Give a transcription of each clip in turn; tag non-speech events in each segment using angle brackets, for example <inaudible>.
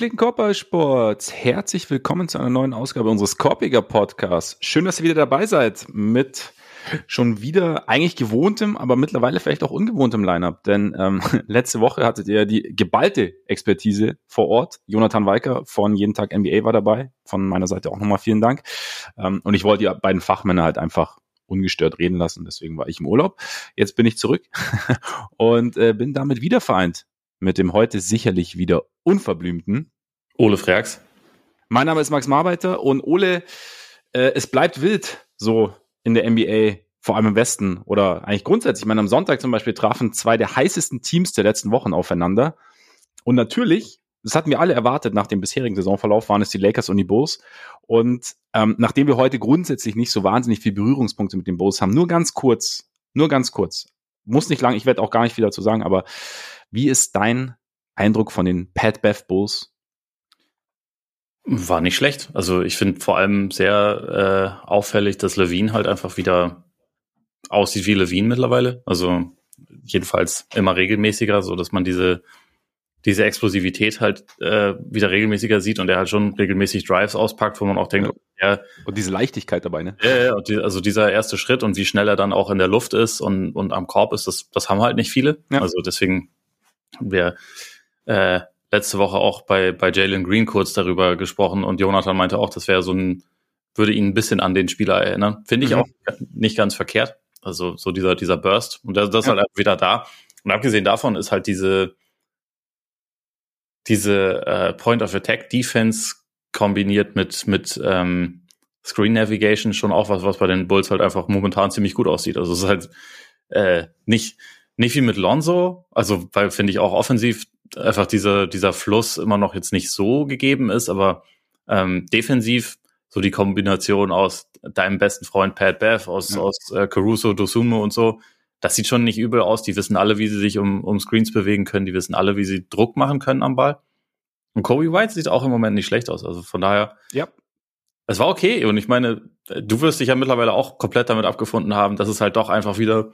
Gepflegten Körpersports, herzlich willkommen zu einer neuen Ausgabe unseres Korpiger Podcasts. Schön, dass ihr wieder dabei seid mit schon wieder eigentlich gewohntem, aber mittlerweile vielleicht auch ungewohntem Lineup. Denn ähm, <laughs> letzte Woche hattet ihr die geballte Expertise vor Ort. Jonathan Weiker von Jeden Tag NBA war dabei. Von meiner Seite auch nochmal vielen Dank. Ähm, und ich wollte die beiden Fachmänner halt einfach ungestört reden lassen. Deswegen war ich im Urlaub. Jetzt bin ich zurück <laughs> und äh, bin damit wieder vereint mit dem heute sicherlich wieder unverblümten Ole Freaks. Mein Name ist Max Marbeiter und Ole, äh, es bleibt wild so in der NBA, vor allem im Westen oder eigentlich grundsätzlich. Ich meine, am Sonntag zum Beispiel trafen zwei der heißesten Teams der letzten Wochen aufeinander. Und natürlich, das hatten wir alle erwartet nach dem bisherigen Saisonverlauf, waren es die Lakers und die Bulls. Und ähm, nachdem wir heute grundsätzlich nicht so wahnsinnig viel Berührungspunkte mit den Bulls haben, nur ganz kurz, nur ganz kurz, muss nicht lang, ich werde auch gar nicht viel dazu sagen, aber wie ist dein Eindruck von den Pat Bev Bulls? War nicht schlecht. Also ich finde vor allem sehr äh, auffällig, dass Levine halt einfach wieder aussieht wie Levine mittlerweile. Also jedenfalls immer regelmäßiger, so dass man diese diese Explosivität halt äh, wieder regelmäßiger sieht und er halt schon regelmäßig Drives auspackt, wo man auch denkt, ja. ja und diese Leichtigkeit dabei, ne? Ja, ja, die, also dieser erste Schritt und wie schnell er dann auch in der Luft ist und, und am Korb ist, das, das haben halt nicht viele. Ja. Also deswegen wir äh, letzte Woche auch bei, bei Jalen Green kurz darüber gesprochen und Jonathan meinte auch, das wäre so ein, würde ihn ein bisschen an den Spieler erinnern. Finde ich mhm. auch nicht ganz verkehrt. Also so dieser, dieser Burst. Und das, das ja. ist halt wieder da. Und abgesehen davon ist halt diese, diese äh, Point of Attack Defense kombiniert mit, mit ähm, Screen Navigation schon auch was, was bei den Bulls halt einfach momentan ziemlich gut aussieht. Also es ist halt äh, nicht, nicht wie mit Lonzo, also weil finde ich auch offensiv einfach dieser, dieser Fluss immer noch jetzt nicht so gegeben ist, aber ähm, defensiv so die Kombination aus deinem besten Freund Pat Bev, aus, ja. aus äh, Caruso, Dosumo und so, das sieht schon nicht übel aus. Die wissen alle, wie sie sich um, um Screens bewegen können, die wissen alle, wie sie Druck machen können am Ball. Und Kobe White sieht auch im Moment nicht schlecht aus. Also von daher, ja. es war okay. Und ich meine, du wirst dich ja mittlerweile auch komplett damit abgefunden haben, dass es halt doch einfach wieder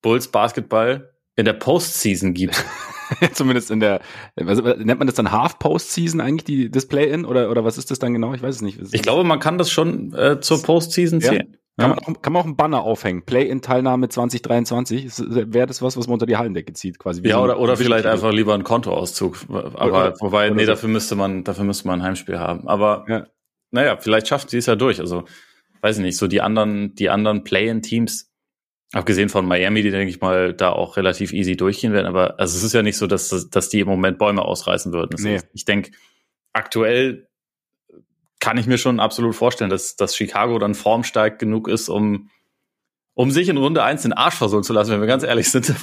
Bulls Basketball in der Postseason gibt. <laughs> <laughs> Zumindest in der, was, nennt man das dann Half-Postseason eigentlich, die Display-In? Oder, oder was ist das dann genau? Ich weiß es nicht. Ich glaube, man kann das schon äh, zur Postseason zählen. Ja. Kann, man auch, kann man auch einen Banner aufhängen. Play-in-Teilnahme 2023. Wäre das was, was man unter die Hallandecke zieht, quasi. Ja, oder, oder vielleicht einfach lieber einen Kontoauszug. Aber oder, wobei, oder nee, so. dafür müsste man, dafür müsste man ein Heimspiel haben. Aber ja. naja, vielleicht schafft sie es ja durch. Also, weiß ich nicht, so die anderen, die anderen Play-in-Teams Abgesehen von Miami, die, denke ich mal, da auch relativ easy durchgehen werden. Aber also es ist ja nicht so, dass, dass die im Moment Bäume ausreißen würden. Nee. Ist, ich denke, aktuell kann ich mir schon absolut vorstellen, dass, dass Chicago dann formstark genug ist, um, um sich in Runde eins den Arsch versohlen zu lassen, wenn wir ganz ehrlich sind.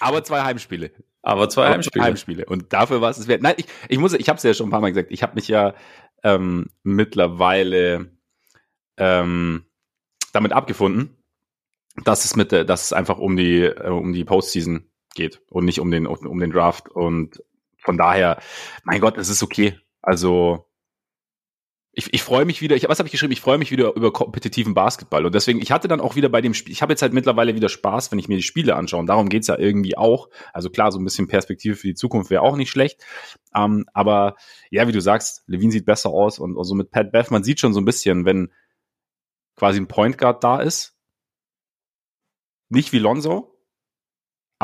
Aber <laughs> zwei Heimspiele. Aber zwei Aber Heimspiele. Heimspiele. Und dafür war es wert. Nein, ich, ich muss, ich habe es ja schon ein paar Mal gesagt. Ich habe mich ja ähm, mittlerweile ähm, damit abgefunden, dass es mit dass es einfach um die äh, um die Postseason geht und nicht um den um den Draft und von daher, mein Gott, es ist okay. Also ich, ich freue mich wieder, ich, was habe ich geschrieben? Ich freue mich wieder über kompetitiven Basketball. Und deswegen, ich hatte dann auch wieder bei dem Spiel, ich habe jetzt halt mittlerweile wieder Spaß, wenn ich mir die Spiele anschaue. Und darum geht's ja irgendwie auch. Also klar, so ein bisschen Perspektive für die Zukunft wäre auch nicht schlecht. Ähm, aber ja, wie du sagst, Levine sieht besser aus und also mit Pat Beth, man sieht schon so ein bisschen, wenn quasi ein Point Guard da ist, nicht wie Lonzo,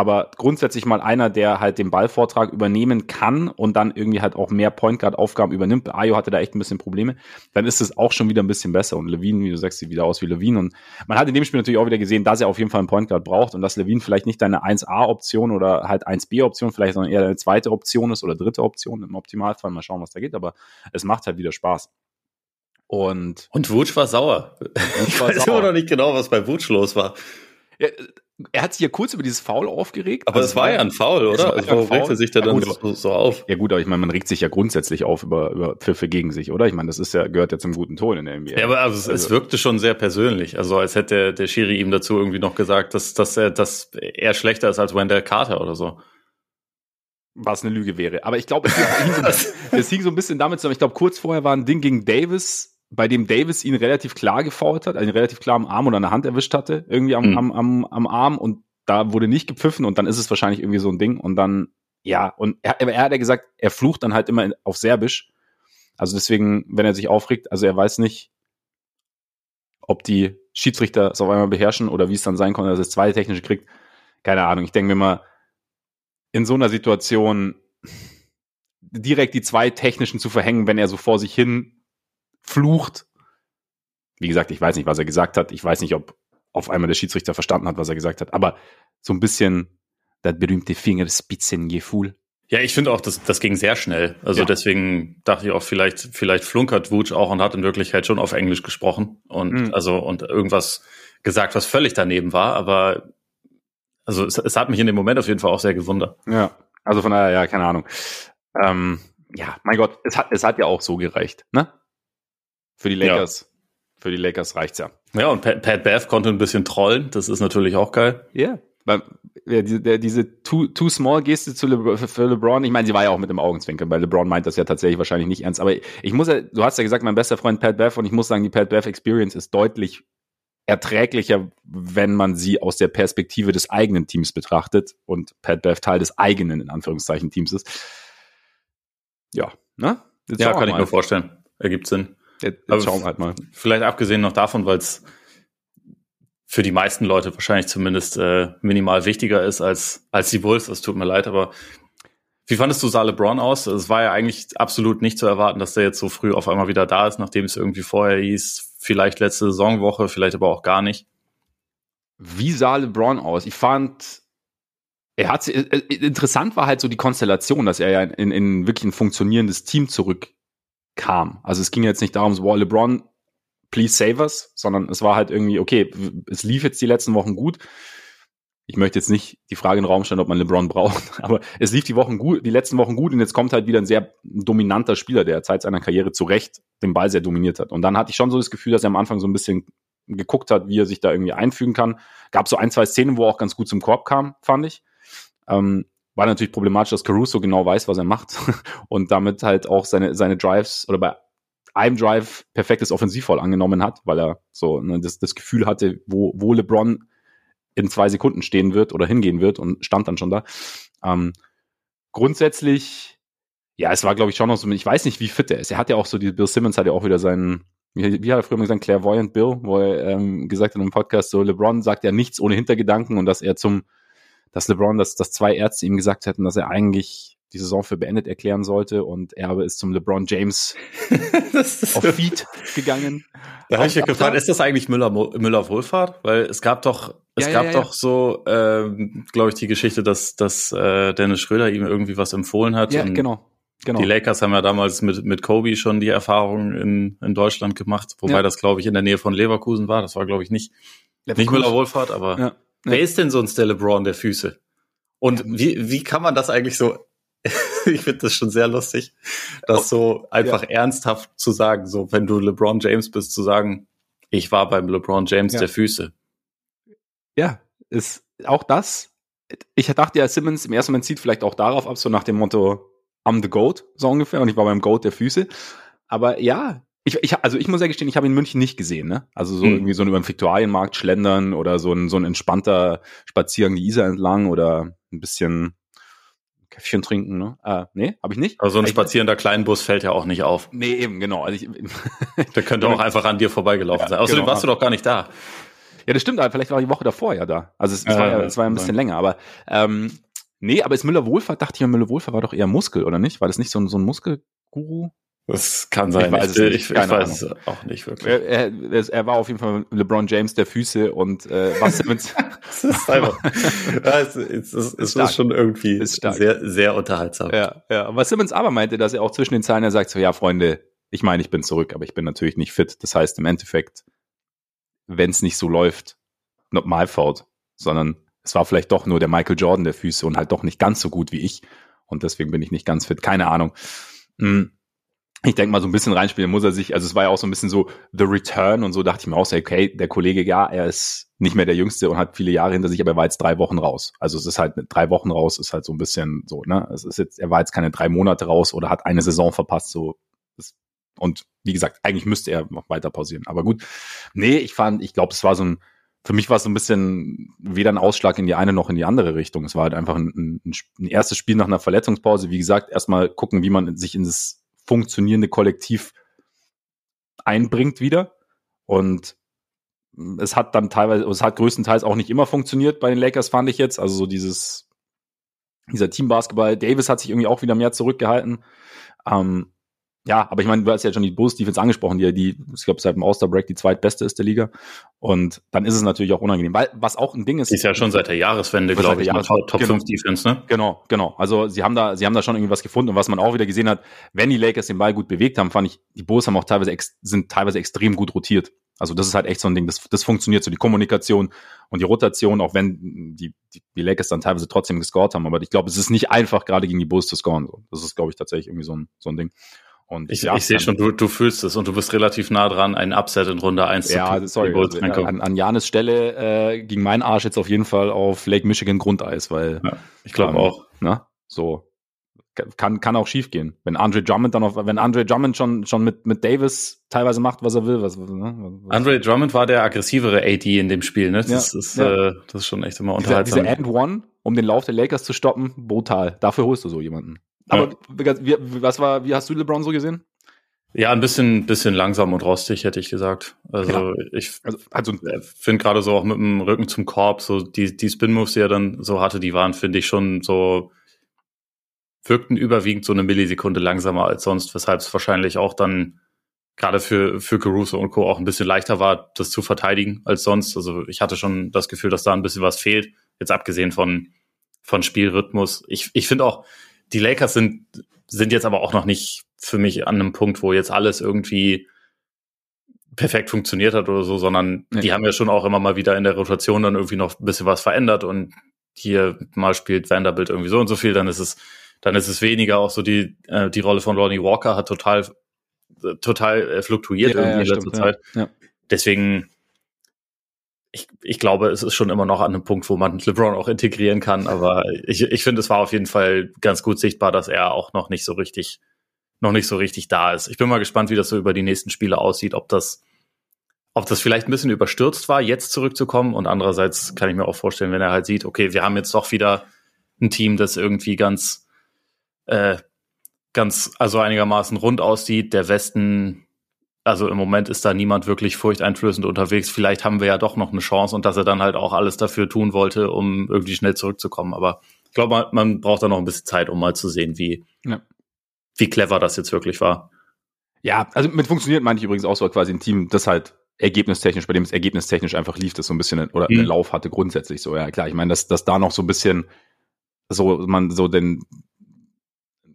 aber grundsätzlich mal einer, der halt den Ballvortrag übernehmen kann und dann irgendwie halt auch mehr Point Guard Aufgaben übernimmt. Ayo hatte da echt ein bisschen Probleme. Dann ist es auch schon wieder ein bisschen besser und Levine, wie du sagst, sieht wieder aus wie Levine und man hat in dem Spiel natürlich auch wieder gesehen, dass er auf jeden Fall einen Point Guard braucht und dass Levine vielleicht nicht deine 1A Option oder halt 1B Option vielleicht, sondern eher eine zweite Option ist oder dritte Option im Optimalfall. Mal schauen, was da geht, aber es macht halt wieder Spaß. Und, und Wutsch war sauer. Ich weiß immer noch nicht genau, was bei Wutsch los war. Ja, er hat sich ja kurz über dieses Foul aufgeregt. Aber also, war ja ein Foul, oder? Also, warum regt er sich da ja, dann so, so, auf? Ja gut, aber ich meine, man regt sich ja grundsätzlich auf über, über Pfiffe gegen sich, oder? Ich meine, das ist ja, gehört ja zum guten Ton in der NBA. Ja, aber also, also, es wirkte schon sehr persönlich. Also als hätte der, der Schiri ihm dazu irgendwie noch gesagt, dass, dass, er, dass er schlechter ist als Wendell Carter oder so was eine Lüge wäre. Aber ich glaube, es, so, <laughs> es hing so ein bisschen damit zusammen. Ich glaube, kurz vorher war ein Ding gegen Davis, bei dem Davis ihn relativ klar gefault hat, einen relativ klar am Arm oder an der Hand erwischt hatte, irgendwie am, mhm. am, am, am Arm und da wurde nicht gepfiffen und dann ist es wahrscheinlich irgendwie so ein Ding und dann ja, und er, er hat ja gesagt, er flucht dann halt immer auf Serbisch. Also deswegen, wenn er sich aufregt, also er weiß nicht, ob die Schiedsrichter es auf einmal beherrschen oder wie es dann sein konnte, dass er das zweite technische kriegt. Keine Ahnung. Ich denke mir mal, in so einer Situation direkt die zwei technischen zu verhängen, wenn er so vor sich hin flucht. Wie gesagt, ich weiß nicht, was er gesagt hat. Ich weiß nicht, ob auf einmal der Schiedsrichter verstanden hat, was er gesagt hat. Aber so ein bisschen das berühmte Fingerspitzengefühl. Ja, ich finde auch, das, das ging sehr schnell. Also ja. deswegen dachte ich auch, vielleicht, vielleicht flunkert Wutsch auch und hat in Wirklichkeit schon auf Englisch gesprochen und mhm. also und irgendwas gesagt, was völlig daneben war. Aber also es, es hat mich in dem Moment auf jeden Fall auch sehr gewundert. Ja, also von daher, ja, keine Ahnung. Ähm, ja, mein Gott, es hat, es hat ja auch so gereicht, ne? Für die Lakers. Ja. Für die Lakers reicht's ja. Ja, und Pat, Pat Bev konnte ein bisschen trollen. Das ist natürlich auch geil. Ja, yeah. ja diese, der, diese too, too small Geste zu Le, für LeBron, ich meine, sie war ja auch mit dem Augenzwinkern, weil LeBron meint das ja tatsächlich wahrscheinlich nicht ernst. Aber ich muss ja, du hast ja gesagt, mein bester Freund Pat Bev und ich muss sagen, die Pat Bev Experience ist deutlich erträglicher, wenn man sie aus der Perspektive des eigenen Teams betrachtet und Pat Bev Teil des eigenen, in Anführungszeichen, Teams ist. Ja, ne? Jetzt ja, kann ich mir vorstellen. Ergibt Sinn. Jetzt, jetzt schauen wir halt mal. Vielleicht abgesehen noch davon, weil es für die meisten Leute wahrscheinlich zumindest äh, minimal wichtiger ist als, als die Bulls. Das tut mir leid, aber wie fandest du Saar LeBron aus? Es war ja eigentlich absolut nicht zu erwarten, dass der jetzt so früh auf einmal wieder da ist, nachdem es irgendwie vorher hieß, vielleicht letzte Saisonwoche, vielleicht aber auch gar nicht. Wie sah LeBron aus? Ich fand, er hat äh, äh, interessant war halt so die Konstellation, dass er ja in, in wirklich ein funktionierendes Team zurückkam. Also es ging jetzt nicht darum, so, wow, LeBron, please save us, sondern es war halt irgendwie, okay, es lief jetzt die letzten Wochen gut. Ich möchte jetzt nicht die Frage in den Raum stellen, ob man LeBron braucht, <laughs> aber es lief die Wochen gut, die letzten Wochen gut und jetzt kommt halt wieder ein sehr dominanter Spieler, der Zeit seiner Karriere zu Recht den Ball sehr dominiert hat. Und dann hatte ich schon so das Gefühl, dass er am Anfang so ein bisschen geguckt hat, wie er sich da irgendwie einfügen kann. Gab so ein, zwei Szenen, wo er auch ganz gut zum Korb kam, fand ich. Ähm, war natürlich problematisch, dass Caruso genau weiß, was er macht <laughs> und damit halt auch seine, seine Drives oder bei einem Drive perfektes Offensivfall angenommen hat, weil er so ne, das, das Gefühl hatte, wo, wo LeBron in zwei Sekunden stehen wird oder hingehen wird und stand dann schon da. Ähm, grundsätzlich, ja, es war, glaube ich, schon noch so, ich weiß nicht, wie fit er ist. Er hat ja auch so, die Bill Simmons hat ja auch wieder seinen, wie, wie hat er früher mal gesagt, Clairvoyant Bill, wo er ähm, gesagt hat im Podcast, so LeBron sagt ja nichts ohne Hintergedanken und dass er zum dass LeBron, dass, dass zwei Ärzte ihm gesagt hätten, dass er eigentlich die Saison für beendet erklären sollte und er ist zum LeBron James <laughs> auf Feed gegangen. Da habe ich mich gefragt, ist das eigentlich Müller, Müller Wohlfahrt? Weil es gab doch, es ja, gab ja, ja. doch so, ähm, glaube ich, die Geschichte, dass, dass äh, Dennis Schröder ihm irgendwie was empfohlen hat. Ja, genau. Genau. Die Lakers haben ja damals mit, mit Kobe schon die Erfahrung in, in Deutschland gemacht, wobei ja. das, glaube ich, in der Nähe von Leverkusen war. Das war, glaube ich, nicht, nicht Müller Wohlfahrt, ja. Wer ist denn sonst der LeBron der Füße? Und wie, wie kann man das eigentlich so, <laughs> ich finde das schon sehr lustig, das so einfach ja. ernsthaft zu sagen, so wenn du LeBron James bist, zu sagen, ich war beim LeBron James ja. der Füße. Ja, ist auch das. Ich dachte ja, Simmons im ersten Moment zieht vielleicht auch darauf ab, so nach dem Motto, I'm the GOAT, so ungefähr, und ich war beim GOAT der Füße. Aber ja, ich, ich, also ich muss ja gestehen, ich habe in München nicht gesehen, ne? Also so hm. irgendwie so über den Viktualienmarkt schlendern oder so ein, so ein entspannter Spaziergang die Isar entlang oder ein bisschen Käffchen trinken, ne? Äh, nee, habe ich nicht. Also so ein spazierender Kleinbus fällt ja auch nicht auf. Nee, eben, genau. Also ich, <laughs> Der könnte auch einfach an dir vorbeigelaufen ja, sein. Außerdem genau. warst du doch gar nicht da. Ja, das stimmt, aber vielleicht war die Woche davor ja da. Also es, es, äh, war, ja, es war ja ein bisschen länger, aber ähm, nee, aber ist Müller Wohlfahrt, dachte ich, Müller Wohlfahrt war doch eher Muskel, oder nicht? War das nicht so ein, so ein Muskelguru? Das kann sein. Ich weiß, ich, ich, ich weiß es auch nicht wirklich. Er, er, er, war auf jeden Fall LeBron James der Füße und äh, was <laughs> Simmons. das ist einfach. es, es, es, es ist, schon irgendwie ist sehr, sehr unterhaltsam. Ja, ja. Und was Simmons aber meinte, dass er auch zwischen den Zeilen er sagt so, ja, Freunde, ich meine, ich bin zurück, aber ich bin natürlich nicht fit. Das heißt im Endeffekt, wenn es nicht so läuft, not my fault, sondern es war vielleicht doch nur der Michael Jordan der Füße und halt doch nicht ganz so gut wie ich. Und deswegen bin ich nicht ganz fit. Keine Ahnung. Hm ich denke mal, so ein bisschen reinspielen muss er sich. Also es war ja auch so ein bisschen so The Return und so dachte ich mir auch so, okay, der Kollege, ja, er ist nicht mehr der Jüngste und hat viele Jahre hinter sich, aber er war jetzt drei Wochen raus. Also es ist halt drei Wochen raus, ist halt so ein bisschen so, ne? Es ist jetzt, er war jetzt keine drei Monate raus oder hat eine Saison verpasst, so. Und wie gesagt, eigentlich müsste er noch weiter pausieren. Aber gut, nee, ich fand, ich glaube, es war so ein für mich war es so ein bisschen weder ein Ausschlag in die eine noch in die andere Richtung. Es war halt einfach ein, ein, ein erstes Spiel nach einer Verletzungspause. Wie gesagt, erstmal gucken, wie man sich in das funktionierende Kollektiv einbringt wieder. Und es hat dann teilweise, es hat größtenteils auch nicht immer funktioniert bei den Lakers, fand ich jetzt. Also so dieses, dieser Teambasketball. Davis hat sich irgendwie auch wieder mehr zurückgehalten. Ähm, ja, aber ich meine, du hast ja schon die Bulls Defense angesprochen, die, die ich glaube, seit dem All-Star-Break die zweitbeste ist der Liga. Und dann ist es natürlich auch unangenehm, weil was auch ein Ding ist. Ist ja schon seit der Jahreswende, glaube ich, Jahres Top, Top genau, 5 Defense, ne? Genau, genau. Also sie haben da, sie haben da schon irgendwie was gefunden. Und was man auch wieder gesehen hat, wenn die Lakers den Ball gut bewegt haben, fand ich, die Bulls haben auch teilweise, sind teilweise extrem gut rotiert. Also das ist halt echt so ein Ding, das, das funktioniert so, die Kommunikation und die Rotation, auch wenn die, die, die Lakers dann teilweise trotzdem gescored haben. Aber ich glaube, es ist nicht einfach, gerade gegen die Bulls zu scoren. So. Das ist, glaube ich, tatsächlich irgendwie so ein, so ein Ding. Und ich, ja, ich sehe schon, du, du fühlst es und du bist relativ nah dran, einen Upset in Runde 1 ja, zu sorry, also, an, an Janis Stelle äh, ging mein Arsch jetzt auf jeden Fall auf Lake Michigan Grundeis, weil ja, ich glaube ähm, auch. Ne, so kann, kann auch schief gehen. Wenn Andre Drummond dann auf, wenn Andre Drummond schon, schon mit, mit Davis teilweise macht, was er will, was, ne, was Andre Drummond war der aggressivere AD in dem Spiel, ne? Das, ja, ist, ja. Äh, das ist schon echt immer unterhaltsam. Diese, diese And One, um den Lauf der Lakers zu stoppen, brutal. Dafür holst du so jemanden. Aber wie, was war, wie hast du LeBron so gesehen? Ja, ein bisschen, bisschen langsam und rostig, hätte ich gesagt. Also ja. ich also, also finde gerade so auch mit dem Rücken zum Korb, so die, die Spin-Moves, die er dann so hatte, die waren, finde ich, schon so, wirkten überwiegend so eine Millisekunde langsamer als sonst, weshalb es wahrscheinlich auch dann gerade für, für Caruso und Co. auch ein bisschen leichter war, das zu verteidigen als sonst. Also ich hatte schon das Gefühl, dass da ein bisschen was fehlt, jetzt abgesehen von, von Spielrhythmus. Ich, ich finde auch, die Lakers sind, sind jetzt aber auch noch nicht für mich an einem Punkt, wo jetzt alles irgendwie perfekt funktioniert hat oder so, sondern nee. die haben ja schon auch immer mal wieder in der Rotation dann irgendwie noch ein bisschen was verändert und hier mal spielt Vanderbilt irgendwie so und so viel, dann ist es, dann ist es weniger auch so die, äh, die Rolle von Ronnie Walker hat total, total äh, fluktuiert ja, irgendwie ja, in letzter Zeit. Ja. Deswegen, ich, ich glaube, es ist schon immer noch an einem Punkt, wo man LeBron auch integrieren kann, aber ich, ich finde, es war auf jeden Fall ganz gut sichtbar, dass er auch noch nicht so richtig, noch nicht so richtig da ist. Ich bin mal gespannt, wie das so über die nächsten Spiele aussieht, ob das, ob das vielleicht ein bisschen überstürzt war, jetzt zurückzukommen und andererseits kann ich mir auch vorstellen, wenn er halt sieht, okay, wir haben jetzt doch wieder ein Team, das irgendwie ganz, äh, ganz, also einigermaßen rund aussieht, der Westen also im Moment ist da niemand wirklich furchteinflößend unterwegs. Vielleicht haben wir ja doch noch eine Chance und dass er dann halt auch alles dafür tun wollte, um irgendwie schnell zurückzukommen. Aber ich glaube, man, man braucht da noch ein bisschen Zeit, um mal zu sehen, wie, ja. wie clever das jetzt wirklich war. Ja, also mit funktioniert meine ich übrigens auch so quasi ein Team, das halt ergebnistechnisch, bei dem es ergebnistechnisch einfach lief, das so ein bisschen oder mhm. einen Lauf hatte grundsätzlich so. Ja, klar, ich meine, dass, dass da noch so ein bisschen so man so den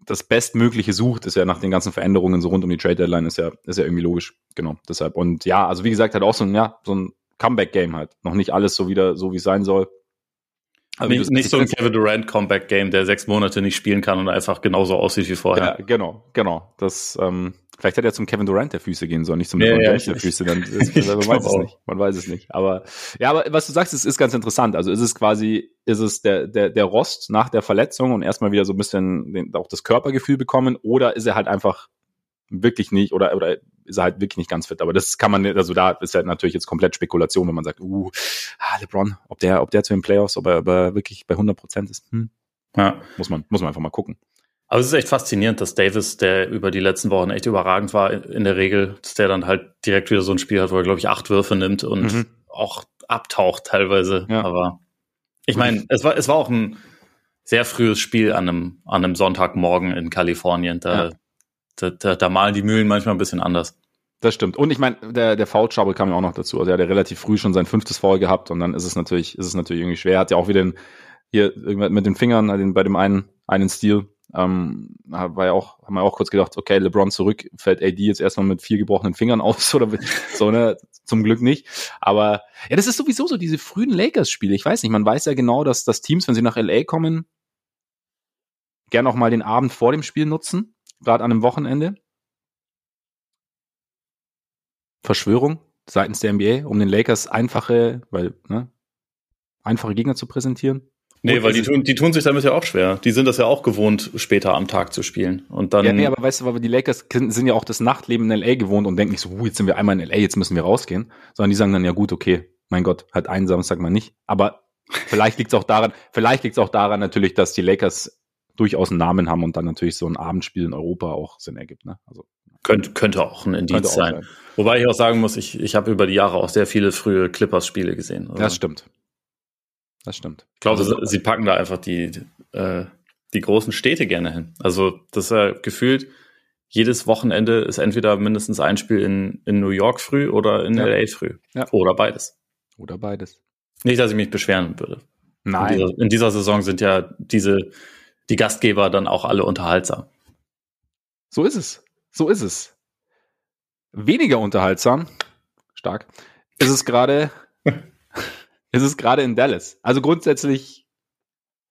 das Bestmögliche sucht, ist ja nach den ganzen Veränderungen so rund um die Trade Deadline, ist ja, ist ja irgendwie logisch. Genau, deshalb. Und ja, also wie gesagt, halt auch so ein, ja, so ein Comeback-Game halt. Noch nicht alles so wieder, so wie es sein soll. Also nicht, nicht so ein Kevin Durant Comeback Game, der sechs Monate nicht spielen kann und einfach genauso aussieht wie vorher. Ja, genau, genau. Das, ähm, vielleicht hätte er zum Kevin Durant der Füße gehen sollen, nicht zum ja, LeBron ja, der Füße. Dann <laughs> ist, man weiß es nicht. Man weiß es nicht. Aber ja, aber was du sagst, ist, ist ganz interessant. Also ist es quasi, ist es der, der, der Rost nach der Verletzung und erstmal wieder so ein bisschen den, auch das Körpergefühl bekommen oder ist er halt einfach wirklich nicht oder, oder ist er halt wirklich nicht ganz fit. Aber das kann man, also da ist halt natürlich jetzt komplett Spekulation, wenn man sagt, uh, ah, LeBron, ob der, ob der zu den Playoffs, ob er, ob er wirklich bei 100 Prozent ist. Hm. Ja. Muss man, muss man einfach mal gucken. Aber es ist echt faszinierend, dass Davis, der über die letzten Wochen echt überragend war in der Regel, dass der dann halt direkt wieder so ein Spiel hat, wo er, glaube ich, acht Würfe nimmt und mhm. auch abtaucht teilweise. Ja. Aber ich meine, es war, es war auch ein sehr frühes Spiel an einem, an einem Sonntagmorgen in Kalifornien. Da, ja. da, da, da malen die Mühlen manchmal ein bisschen anders. Das stimmt. Und ich meine, der, der Foul Trouble kam ja auch noch dazu. Also er hat ja relativ früh schon sein fünftes Foul gehabt und dann ist es natürlich, ist es natürlich irgendwie schwer. Er hat ja auch wieder den, hier mit den Fingern den, bei dem einen, einen Stil, ähm, war ja auch, haben wir auch kurz gedacht, okay, LeBron zurück, fällt AD jetzt erstmal mit vier gebrochenen Fingern aus <laughs> oder so, ne? Zum Glück nicht. Aber ja, das ist sowieso so diese frühen Lakers-Spiele. Ich weiß nicht, man weiß ja genau, dass, dass Teams, wenn sie nach LA kommen, gern auch mal den Abend vor dem Spiel nutzen, gerade an einem Wochenende. Verschwörung seitens der NBA, um den Lakers einfache, weil, ne, einfache Gegner zu präsentieren. Nee, weil die tun, die tun sich damit ja auch schwer. Die sind das ja auch gewohnt, später am Tag zu spielen. Und dann. Ja, nee, aber weißt du, weil die Lakers sind ja auch das Nachtleben in LA gewohnt und denken nicht so, uh, jetzt sind wir einmal in LA, jetzt müssen wir rausgehen. Sondern die sagen dann, ja gut, okay, mein Gott, halt einen Samstag mal nicht. Aber vielleicht liegt es auch daran, <laughs> vielleicht liegt es auch daran natürlich, dass die Lakers durchaus einen Namen haben und dann natürlich so ein Abendspiel in Europa auch Sinn ergibt. Ne? Also könnte, könnte auch ein Indiz sein. sein. Wobei ich auch sagen muss, ich, ich habe über die Jahre auch sehr viele frühe Clippers-Spiele gesehen. Also. Das stimmt. Das stimmt. Ich glaube, also, sie packen da einfach die, äh, die großen Städte gerne hin. Also das ist ja gefühlt, jedes Wochenende ist entweder mindestens ein Spiel in, in New York früh oder in ja. LA früh. Ja. Oder beides. Oder beides. Nicht, dass ich mich beschweren würde. Nein. In dieser, in dieser Saison sind ja diese, die Gastgeber dann auch alle unterhaltsam. So ist es. So ist es. Weniger unterhaltsam, stark, ist es gerade, <laughs> ist es gerade in Dallas. Also grundsätzlich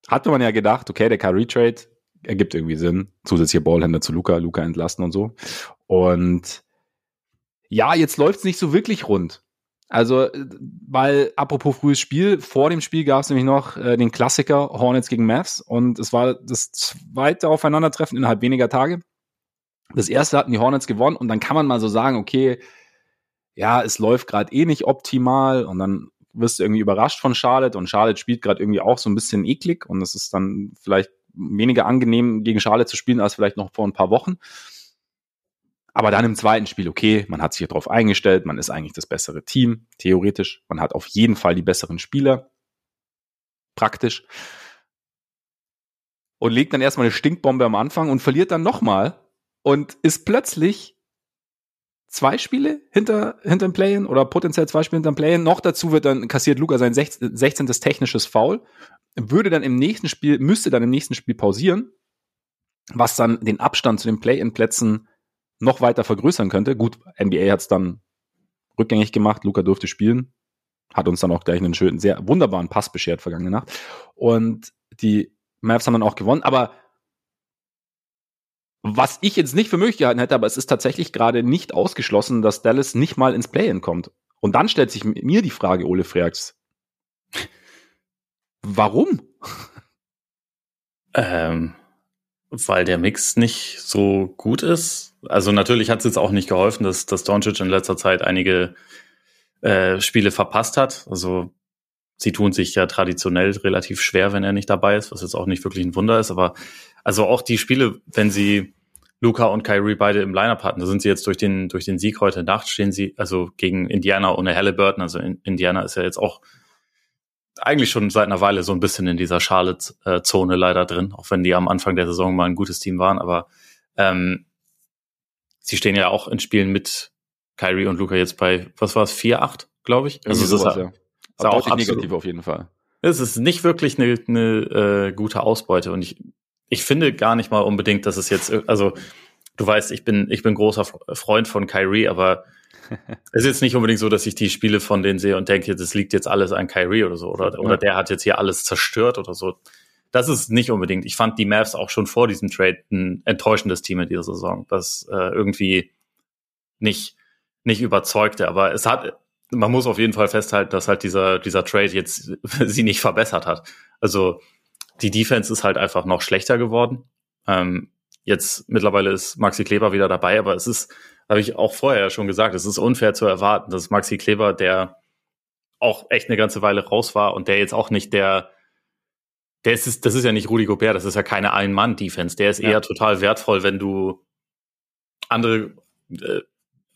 hatte man ja gedacht, okay, der Kyrie Trade ergibt irgendwie Sinn. Zusätzliche Ballhänder zu Luca, Luca entlasten und so. Und ja, jetzt läuft es nicht so wirklich rund. Also, weil, apropos frühes Spiel, vor dem Spiel gab es nämlich noch äh, den Klassiker Hornets gegen Mavs und es war das zweite Aufeinandertreffen innerhalb weniger Tage. Das erste hatten die Hornets gewonnen und dann kann man mal so sagen, okay, ja, es läuft gerade eh nicht optimal und dann wirst du irgendwie überrascht von Charlotte und Charlotte spielt gerade irgendwie auch so ein bisschen eklig und es ist dann vielleicht weniger angenehm gegen Charlotte zu spielen als vielleicht noch vor ein paar Wochen. Aber dann im zweiten Spiel, okay, man hat sich darauf eingestellt, man ist eigentlich das bessere Team, theoretisch. Man hat auf jeden Fall die besseren Spieler, praktisch. Und legt dann erstmal eine Stinkbombe am Anfang und verliert dann nochmal und ist plötzlich zwei Spiele hinter, dem Play-In oder potenziell zwei Spiele hinter dem Play-In. Noch dazu wird dann kassiert Luca sein 16. 16. technisches Foul, würde dann im nächsten Spiel, müsste dann im nächsten Spiel pausieren, was dann den Abstand zu den Play-In-Plätzen noch weiter vergrößern könnte. Gut, NBA hat es dann rückgängig gemacht, Luca durfte spielen, hat uns dann auch gleich einen schönen, sehr wunderbaren Pass beschert vergangene Nacht. Und die Mavs haben dann auch gewonnen, aber was ich jetzt nicht für möglich gehalten hätte, aber es ist tatsächlich gerade nicht ausgeschlossen, dass Dallas nicht mal ins Play-In kommt. Und dann stellt sich mir die Frage, Ole Freaks, warum? Ähm, weil der Mix nicht so gut ist. Also natürlich hat es jetzt auch nicht geholfen, dass, dass Doncic in letzter Zeit einige äh, Spiele verpasst hat. Also sie tun sich ja traditionell relativ schwer, wenn er nicht dabei ist, was jetzt auch nicht wirklich ein Wunder ist. Aber also auch die Spiele, wenn sie Luca und Kyrie beide im Lineup hatten, da sind sie jetzt durch den, durch den Sieg heute Nacht, stehen sie also gegen Indiana ohne Halliburton. Also Indiana ist ja jetzt auch eigentlich schon seit einer Weile so ein bisschen in dieser Charlotte-Zone leider drin, auch wenn die am Anfang der Saison mal ein gutes Team waren. Aber ähm, sie stehen ja auch in Spielen mit Kyrie und Luca jetzt bei, was war es, 4-8, glaube ich. Also sowas, ist, ja. ist auch negativ auf jeden Fall. Es ist nicht wirklich eine, eine äh, gute Ausbeute und ich, ich finde gar nicht mal unbedingt, dass es jetzt, also du weißt, ich bin, ich bin großer Freund von Kyrie, aber <laughs> es ist jetzt nicht unbedingt so, dass ich die Spiele von denen sehe und denke, das liegt jetzt alles an Kyrie oder so, oder, oder der hat jetzt hier alles zerstört oder so. Das ist nicht unbedingt. Ich fand die Mavs auch schon vor diesem Trade ein enttäuschendes Team in dieser Saison, das äh, irgendwie nicht, nicht überzeugte. Aber es hat, man muss auf jeden Fall festhalten, dass halt dieser, dieser Trade jetzt <laughs> sie nicht verbessert hat. Also die Defense ist halt einfach noch schlechter geworden. Ähm, jetzt mittlerweile ist Maxi Kleber wieder dabei, aber es ist habe ich auch vorher schon gesagt, es ist unfair zu erwarten, dass Maxi Kleber, der auch echt eine ganze Weile raus war und der jetzt auch nicht der, der ist, das ist ja nicht Rudi Gobert, das ist ja keine Ein-Mann-Defense. Der ist ja. eher total wertvoll, wenn du andere äh,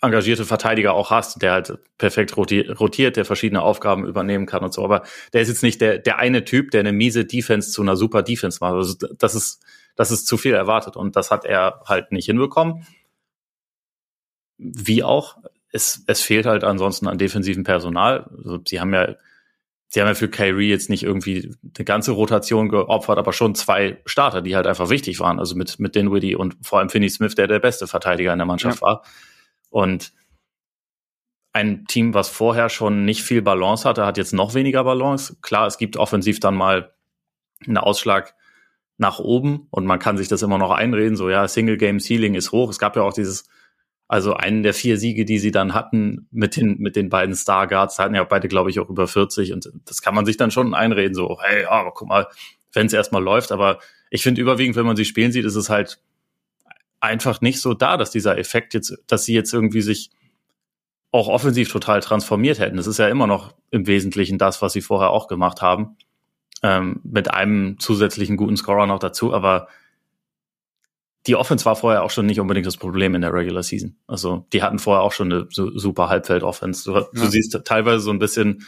engagierte Verteidiger auch hast, der halt perfekt rotiert, der verschiedene Aufgaben übernehmen kann und so. Aber der ist jetzt nicht der, der eine Typ, der eine miese Defense zu einer super Defense macht. Also das ist, das ist zu viel erwartet und das hat er halt nicht hinbekommen wie auch, es, es fehlt halt ansonsten an defensiven Personal. Also sie haben ja, sie haben ja für Kyrie jetzt nicht irgendwie eine ganze Rotation geopfert, aber schon zwei Starter, die halt einfach wichtig waren. Also mit, mit Dinwiddie und vor allem Finney Smith, der der beste Verteidiger in der Mannschaft ja. war. Und ein Team, was vorher schon nicht viel Balance hatte, hat jetzt noch weniger Balance. Klar, es gibt offensiv dann mal einen Ausschlag nach oben und man kann sich das immer noch einreden, so ja, Single Game Ceiling ist hoch. Es gab ja auch dieses also einen der vier Siege, die sie dann hatten mit den, mit den beiden Starguards, hatten ja beide, glaube ich, auch über 40 und das kann man sich dann schon einreden, so, hey, ja, guck mal, wenn es erstmal läuft, aber ich finde überwiegend, wenn man sie spielen sieht, ist es halt einfach nicht so da, dass dieser Effekt jetzt, dass sie jetzt irgendwie sich auch offensiv total transformiert hätten. Das ist ja immer noch im Wesentlichen das, was sie vorher auch gemacht haben. Ähm, mit einem zusätzlichen guten Scorer noch dazu, aber die Offense war vorher auch schon nicht unbedingt das Problem in der Regular Season. Also die hatten vorher auch schon eine super Halbfeld-Offense. Du, ja. du, siehst teilweise so ein bisschen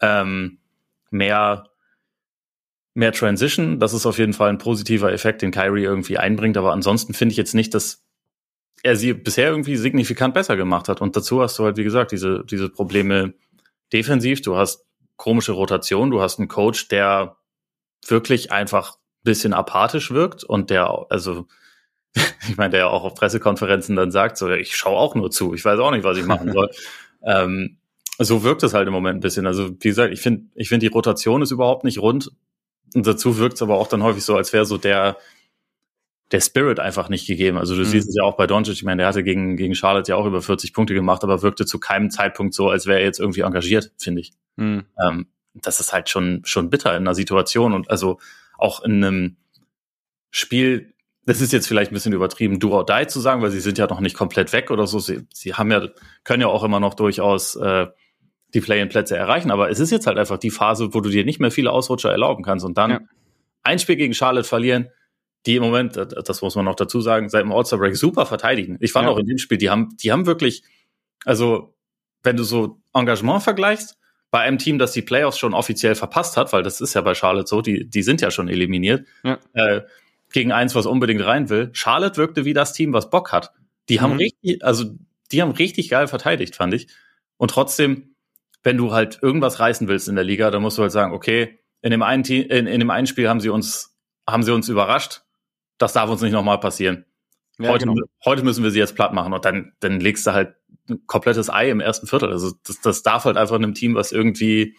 ähm, mehr mehr Transition. Das ist auf jeden Fall ein positiver Effekt, den Kyrie irgendwie einbringt. Aber ansonsten finde ich jetzt nicht, dass er sie bisher irgendwie signifikant besser gemacht hat. Und dazu hast du halt, wie gesagt, diese, diese Probleme defensiv. Du hast komische Rotation. Du hast einen Coach, der wirklich einfach bisschen apathisch wirkt und der, also, <laughs> ich meine, der auch auf Pressekonferenzen dann sagt, so, ich schaue auch nur zu. Ich weiß auch nicht, was ich machen soll. <laughs> ähm, so wirkt es halt im Moment ein bisschen. Also, wie gesagt, ich finde, ich finde, die Rotation ist überhaupt nicht rund. Und dazu wirkt es aber auch dann häufig so, als wäre so der, der Spirit einfach nicht gegeben. Also du mhm. siehst es ja auch bei Doncic, ich meine, der hatte gegen, gegen Charlotte ja auch über 40 Punkte gemacht, aber wirkte zu keinem Zeitpunkt so, als wäre er jetzt irgendwie engagiert, finde ich. Mhm. Ähm, das ist halt schon, schon bitter in einer Situation und also auch in einem Spiel, das ist jetzt vielleicht ein bisschen übertrieben, do or die zu sagen, weil sie sind ja noch nicht komplett weg oder so. Sie, sie haben ja, können ja auch immer noch durchaus äh, die Play-in-Plätze erreichen. Aber es ist jetzt halt einfach die Phase, wo du dir nicht mehr viele Ausrutscher erlauben kannst. Und dann ja. ein Spiel gegen Charlotte verlieren, die im Moment, das muss man noch dazu sagen, seit dem All-Star-Break super verteidigen. Ich fand ja. auch in dem Spiel, die haben, die haben wirklich, also wenn du so Engagement vergleichst, bei einem Team, das die Playoffs schon offiziell verpasst hat, weil das ist ja bei Charlotte so, die, die sind ja schon eliminiert, ja. äh, gegen eins, was unbedingt rein will. Charlotte wirkte wie das Team, was Bock hat. Die mhm. haben richtig, also die haben richtig geil verteidigt, fand ich. Und trotzdem wenn du halt irgendwas reißen willst in der Liga, dann musst du halt sagen, okay, in dem einen, Team, in, in dem einen Spiel haben sie uns, haben sie uns überrascht. Das darf uns nicht nochmal passieren. Ja, heute, genau. heute müssen wir sie jetzt platt machen und dann, dann legst du halt ein komplettes Ei im ersten Viertel. Also das, das darf halt einfach einem Team, was irgendwie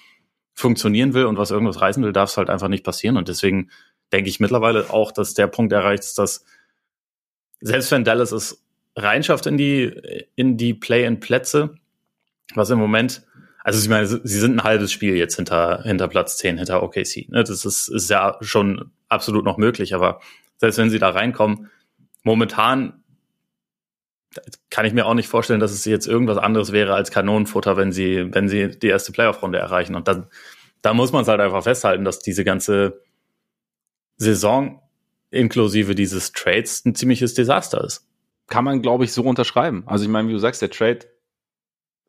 funktionieren will und was irgendwas reißen will, darf es halt einfach nicht passieren. Und deswegen denke ich mittlerweile auch, dass der Punkt erreicht ist, dass selbst wenn Dallas es reinschafft in die, in die Play-in-Plätze, was im Moment also ich meine, sie sind ein halbes Spiel jetzt hinter, hinter Platz 10, hinter OKC. Ne? Das ist, ist ja schon absolut noch möglich, aber selbst wenn sie da reinkommen, momentan kann ich mir auch nicht vorstellen, dass es jetzt irgendwas anderes wäre als Kanonenfutter, wenn sie, wenn sie die erste Playoff-Runde erreichen. Und dann, da muss man es halt einfach festhalten, dass diese ganze Saison inklusive dieses Trades ein ziemliches Desaster ist. Kann man, glaube ich, so unterschreiben. Also ich meine, wie du sagst, der Trade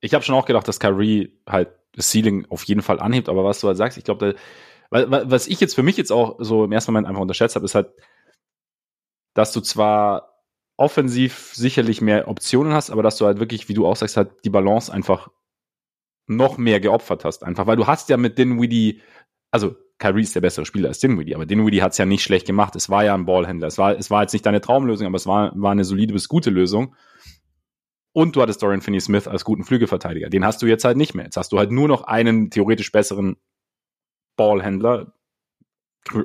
ich habe schon auch gedacht, dass Kyrie halt das Ceiling auf jeden Fall anhebt, aber was du halt sagst, ich glaube, was ich jetzt für mich jetzt auch so im ersten Moment einfach unterschätzt habe, ist halt, dass du zwar offensiv sicherlich mehr Optionen hast, aber dass du halt wirklich, wie du auch sagst, halt die Balance einfach noch mehr geopfert hast. Einfach, weil du hast ja mit Dinwiddie, also Kyrie ist der bessere Spieler als Dinwiddie, aber Dinwiddie hat es ja nicht schlecht gemacht. Es war ja ein Ballhändler. Es war, es war jetzt nicht deine Traumlösung, aber es war, war eine solide bis gute Lösung. Und du hattest Dorian Finney-Smith als guten Flügelverteidiger. Den hast du jetzt halt nicht mehr. Jetzt hast du halt nur noch einen theoretisch besseren Ballhändler,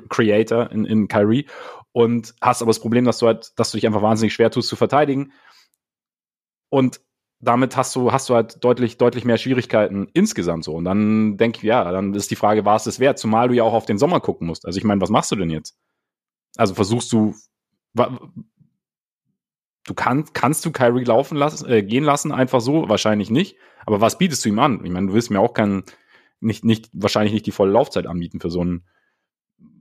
Creator in, in Kyrie und hast aber das Problem, dass du halt, dass du dich einfach wahnsinnig schwer tust zu verteidigen. Und damit hast du, hast du halt deutlich, deutlich mehr Schwierigkeiten insgesamt so. Und dann denke ich, ja, dann ist die Frage, war es das wert? Zumal du ja auch auf den Sommer gucken musst. Also ich meine, was machst du denn jetzt? Also versuchst du, du kannst, kannst du Kyrie laufen lassen, äh, gehen lassen, einfach so? Wahrscheinlich nicht. Aber was bietest du ihm an? Ich meine, du willst mir auch keinen, nicht, nicht, wahrscheinlich nicht die volle Laufzeit anbieten für so einen,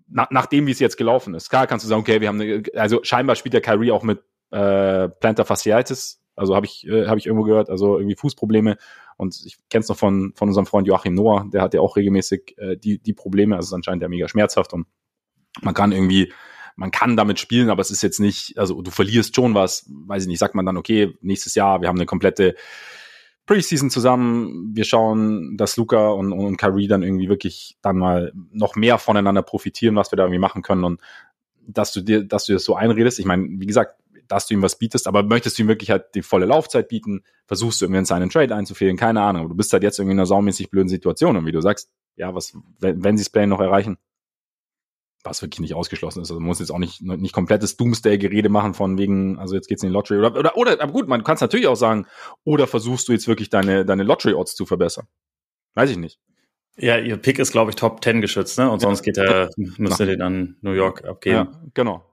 nach, nachdem wie es jetzt gelaufen ist. Klar kannst du sagen, okay, wir haben eine, also scheinbar spielt der Kyrie auch mit äh, Plantar Fasciitis, also habe ich, äh, hab ich irgendwo gehört, also irgendwie Fußprobleme. Und ich kenne es noch von, von unserem Freund Joachim Noah, der hat ja auch regelmäßig äh, die, die Probleme, also ist anscheinend ja mega schmerzhaft und man kann irgendwie man kann damit spielen, aber es ist jetzt nicht, also du verlierst schon was, weiß ich nicht, sagt man dann, okay, nächstes Jahr, wir haben eine komplette Preseason zusammen, wir schauen, dass Luca und, und Kyrie dann irgendwie wirklich dann mal noch mehr voneinander profitieren, was wir da irgendwie machen können und dass du dir, dass du das so einredest. Ich meine, wie gesagt, dass du ihm was bietest, aber möchtest du ihm wirklich halt die volle Laufzeit bieten, versuchst du irgendwie einen Trade einzufehlen, keine Ahnung, aber du bist halt jetzt irgendwie in einer saumäßig blöden Situation und wie du sagst, ja, was, wenn, wenn sie das Play noch erreichen, was wirklich nicht ausgeschlossen ist. Also man muss jetzt auch nicht, nicht komplettes Doomsday-Gerede machen von wegen, also jetzt geht's in die Lottery oder, oder, oder, aber gut, man kann es natürlich auch sagen, oder versuchst du jetzt wirklich deine, deine Lottery-Odds zu verbessern? Weiß ich nicht. Ja, ihr Pick ist, glaube ich, Top 10 geschützt, ne? Und sonst geht er, müsste den an New York abgeben. Ja, genau.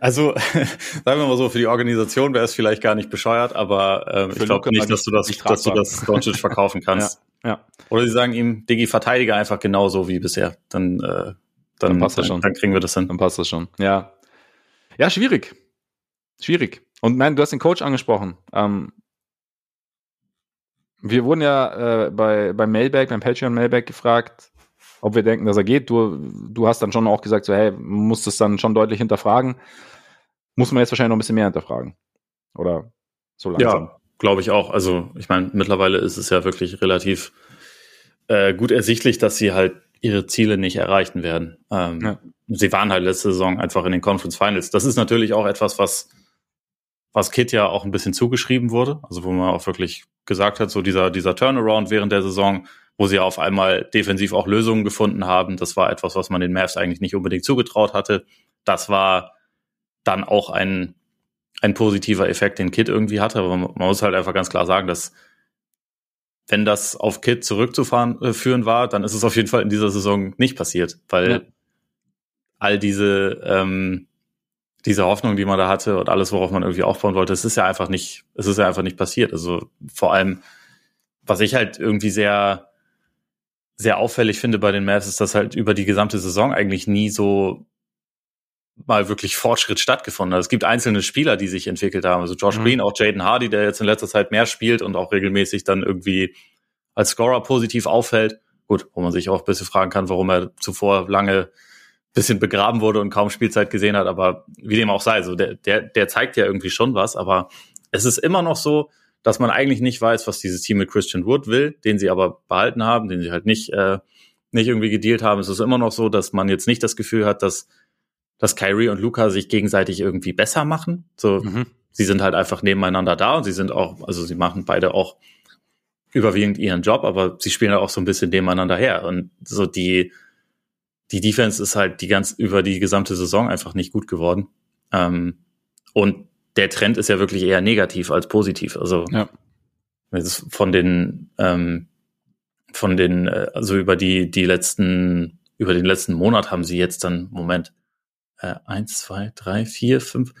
Also, <laughs> sagen wir mal so, für die Organisation wäre es vielleicht gar nicht bescheuert, aber ähm, ich glaube nicht, dass du das, dass du das Doncic verkaufen <laughs> kannst. Ja, ja. Oder sie sagen ihm, Digi, verteidige einfach genauso wie bisher. Dann, äh, dann, Dann passt das schon. Dann kriegen wir das hin. Dann passt das schon. Ja. Ja, schwierig. Schwierig. Und nein, du hast den Coach angesprochen. Ähm, wir wurden ja äh, bei, beim Mailback, beim Patreon Mailback gefragt, ob wir denken, dass er geht. Du, du hast dann schon auch gesagt, so, hey, man muss das dann schon deutlich hinterfragen. Muss man jetzt wahrscheinlich noch ein bisschen mehr hinterfragen. Oder so langsam. Ja, glaube ich auch. Also, ich meine, mittlerweile ist es ja wirklich relativ äh, gut ersichtlich, dass sie halt ihre Ziele nicht erreichen werden. Ähm, Ja. Sie waren halt letzte Saison einfach in den Conference Finals. Das ist natürlich auch etwas, was, was Kit ja auch ein bisschen zugeschrieben wurde. Also, wo man auch wirklich gesagt hat, so dieser, dieser Turnaround während der Saison, wo sie auf einmal defensiv auch Lösungen gefunden haben. Das war etwas, was man den Mavs eigentlich nicht unbedingt zugetraut hatte. Das war dann auch ein, ein positiver Effekt, den Kit irgendwie hatte. Aber man muss halt einfach ganz klar sagen, dass wenn das auf Kit zurückzufahren äh, führen war, dann ist es auf jeden Fall in dieser Saison nicht passiert, weil Ja. all diese ähm, diese Hoffnung, die man da hatte und alles, worauf man irgendwie aufbauen wollte, es ist ja einfach nicht, es ist ja einfach nicht passiert. Also vor allem, was ich halt irgendwie sehr sehr auffällig finde bei den Mavs, ist, dass halt über die gesamte Saison eigentlich nie so mal wirklich Fortschritt stattgefunden hat. Es gibt einzelne Spieler, die sich entwickelt haben. Also Josh Mhm. Green, auch Jaden Hardy, der jetzt in letzter Zeit mehr spielt und auch regelmäßig dann irgendwie als Scorer positiv auffällt. Gut, wo man sich auch ein bisschen fragen kann, warum er zuvor lange bisschen begraben wurde und kaum Spielzeit gesehen hat, aber wie dem auch sei, so der, der, der zeigt ja irgendwie schon was, aber es ist immer noch so, dass man eigentlich nicht weiß, was dieses Team mit Christian Wood will, den sie aber behalten haben, den sie halt nicht, äh, nicht irgendwie gedealt haben. Es ist immer noch so, dass man jetzt nicht das Gefühl hat, dass, dass Kyrie und Luca sich gegenseitig irgendwie besser machen. So, Mhm. sie sind halt einfach nebeneinander da und sie sind auch, also sie machen beide auch überwiegend ihren Job, aber sie spielen halt auch so ein bisschen nebeneinander her. Und so die, die Defense ist halt die ganz über die gesamte Saison einfach nicht gut geworden. Ähm, und der Trend ist ja wirklich eher negativ als positiv. Also Ja. von den ähm, von den äh, also über die die letzten über den letzten Monat haben sie jetzt dann Moment äh, eins zwei drei vier fünf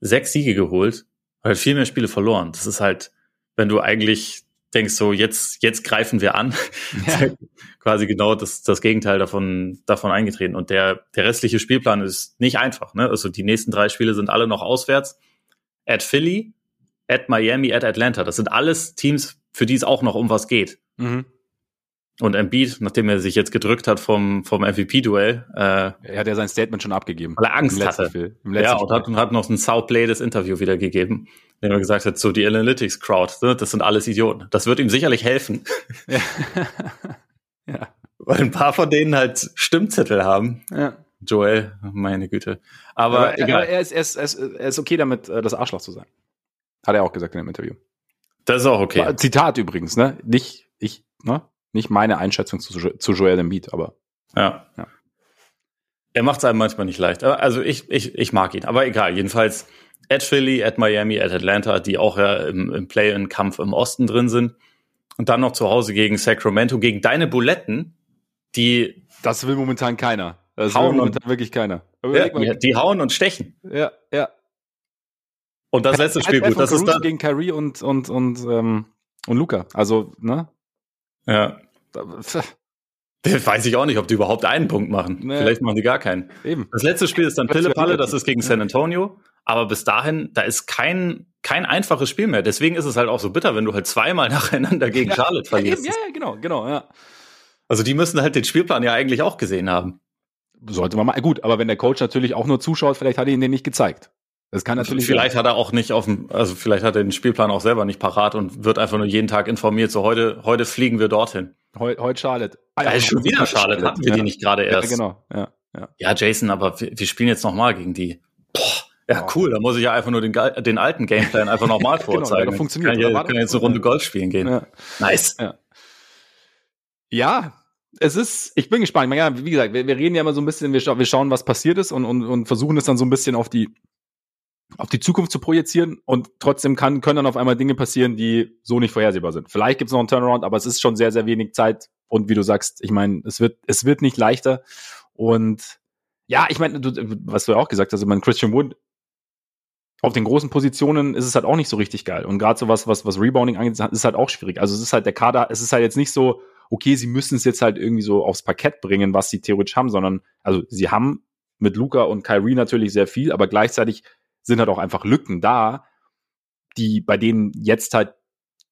sechs Siege geholt, halt viel mehr Spiele verloren. Das ist halt, wenn du eigentlich denkst so jetzt jetzt greifen wir an, <laughs> Ja. quasi genau das, das Gegenteil davon, davon eingetreten. Und der, der restliche Spielplan ist nicht einfach. Ne? Also die nächsten drei Spiele sind alle noch auswärts. At Philly, at Miami, at Atlanta. Das sind alles Teams, für die es auch noch um was geht. Mhm. Und Embiid, nachdem er sich jetzt gedrückt hat vom, vom MVP-Duell, äh, Er hat ja sein Statement schon abgegeben. weil er Angst Im hatte. Spiel. Ja, und hat, und hat noch ein saublades Interview wiedergegeben, in dem er gesagt hat, so die Analytics-Crowd, ne, das sind alles Idioten. Das wird ihm sicherlich helfen, Spiel. <laughs> ja. weil ein paar von denen halt Stimmzettel haben. ja. Joel, meine Güte. Aber, Aber, egal. aber er, ist, er, ist, er, ist, okay damit, äh, das Arschloch zu sein. Hat er auch gesagt in dem Interview. das ist auch okay. Zitat übrigens, ne? Nicht ich, ne? Nicht meine Einschätzung zu, zu Joel Embiid, aber Ja. Ja. Er macht es einem manchmal nicht leicht. Also ich, ich, ich mag ihn. Aber egal, jedenfalls at Philly, at Miami, at Atlanta, die auch ja im, im Play-in-Kampf im Osten drin sind. Und dann noch zu Hause gegen Sacramento, gegen deine Buletten, die, das will momentan keiner. Das Hauen will und- momentan wirklich keiner. Ja, die, die hauen und stechen. ja, ja. Und das letzte Spiel, gut, das ist dann, gegen Kyrie und, und, und, ähm, und Luca. Also, ne? Ja. <laughs> Da- Weiß ich auch nicht, ob die überhaupt einen Punkt machen. Nee. Vielleicht machen die gar keinen. Eben. Das letzte Spiel ist dann Das Pille-Palle, negativ. das ist gegen San Antonio. Aber bis dahin, da ist kein, kein einfaches Spiel mehr. Deswegen ist es halt auch so bitter, wenn du halt zweimal <laughs> nacheinander gegen Ja, Charlotte verlierst. ja, ja, genau, genau, ja. Also die müssen halt den Spielplan ja eigentlich auch gesehen haben. Sollte man mal, gut, aber wenn der Coach natürlich auch nur zuschaut, vielleicht hat er ihn den nicht gezeigt. Das kann natürlich vielleicht hat er auch nicht auf dem, also vielleicht hat er den Spielplan auch selber nicht parat und wird einfach nur jeden Tag informiert. So heute, heute fliegen wir dorthin. Heute heut Charlotte. Ah, Ja, schon wieder Charlotte, hatten wir ja. die nicht gerade Ja, erst. genau, ja, ja. Ja, Jason, aber wir, wir spielen jetzt nochmal gegen die. Boah, ja, cool, da muss ich ja einfach nur den, den alten Gameplan einfach nochmal <laughs> Genau, vorzeigen. doch funktioniert, Kann ich, kann jetzt eine Runde Golf spielen gehen. ja. Nice. Ja, es ist, ich bin gespannt. Ja, wie gesagt, wir, wir reden ja immer so ein bisschen, wir, scha wir schauen, was passiert ist und, und, und versuchen es dann so ein bisschen auf die, auf die Zukunft zu projizieren und trotzdem kann, können dann auf einmal Dinge passieren, die so nicht vorhersehbar sind. Vielleicht gibt es noch einen Turnaround, aber es ist schon sehr, sehr wenig Zeit und wie du sagst, ich meine, es wird, es wird nicht leichter und Ja, ich meine, was du ja auch gesagt hast, ich meine, Christian Wood auf den großen Positionen ist es halt auch nicht so richtig geil. Und gerade so was, was, was Rebounding angeht, ist halt auch schwierig. Also es ist halt der Kader, es ist halt jetzt nicht so, okay, sie müssen es jetzt halt irgendwie so aufs Parkett bringen, was sie theoretisch haben, sondern, also sie haben mit Luca und Kyrie natürlich sehr viel, aber gleichzeitig sind halt auch einfach Lücken da, die, bei denen jetzt halt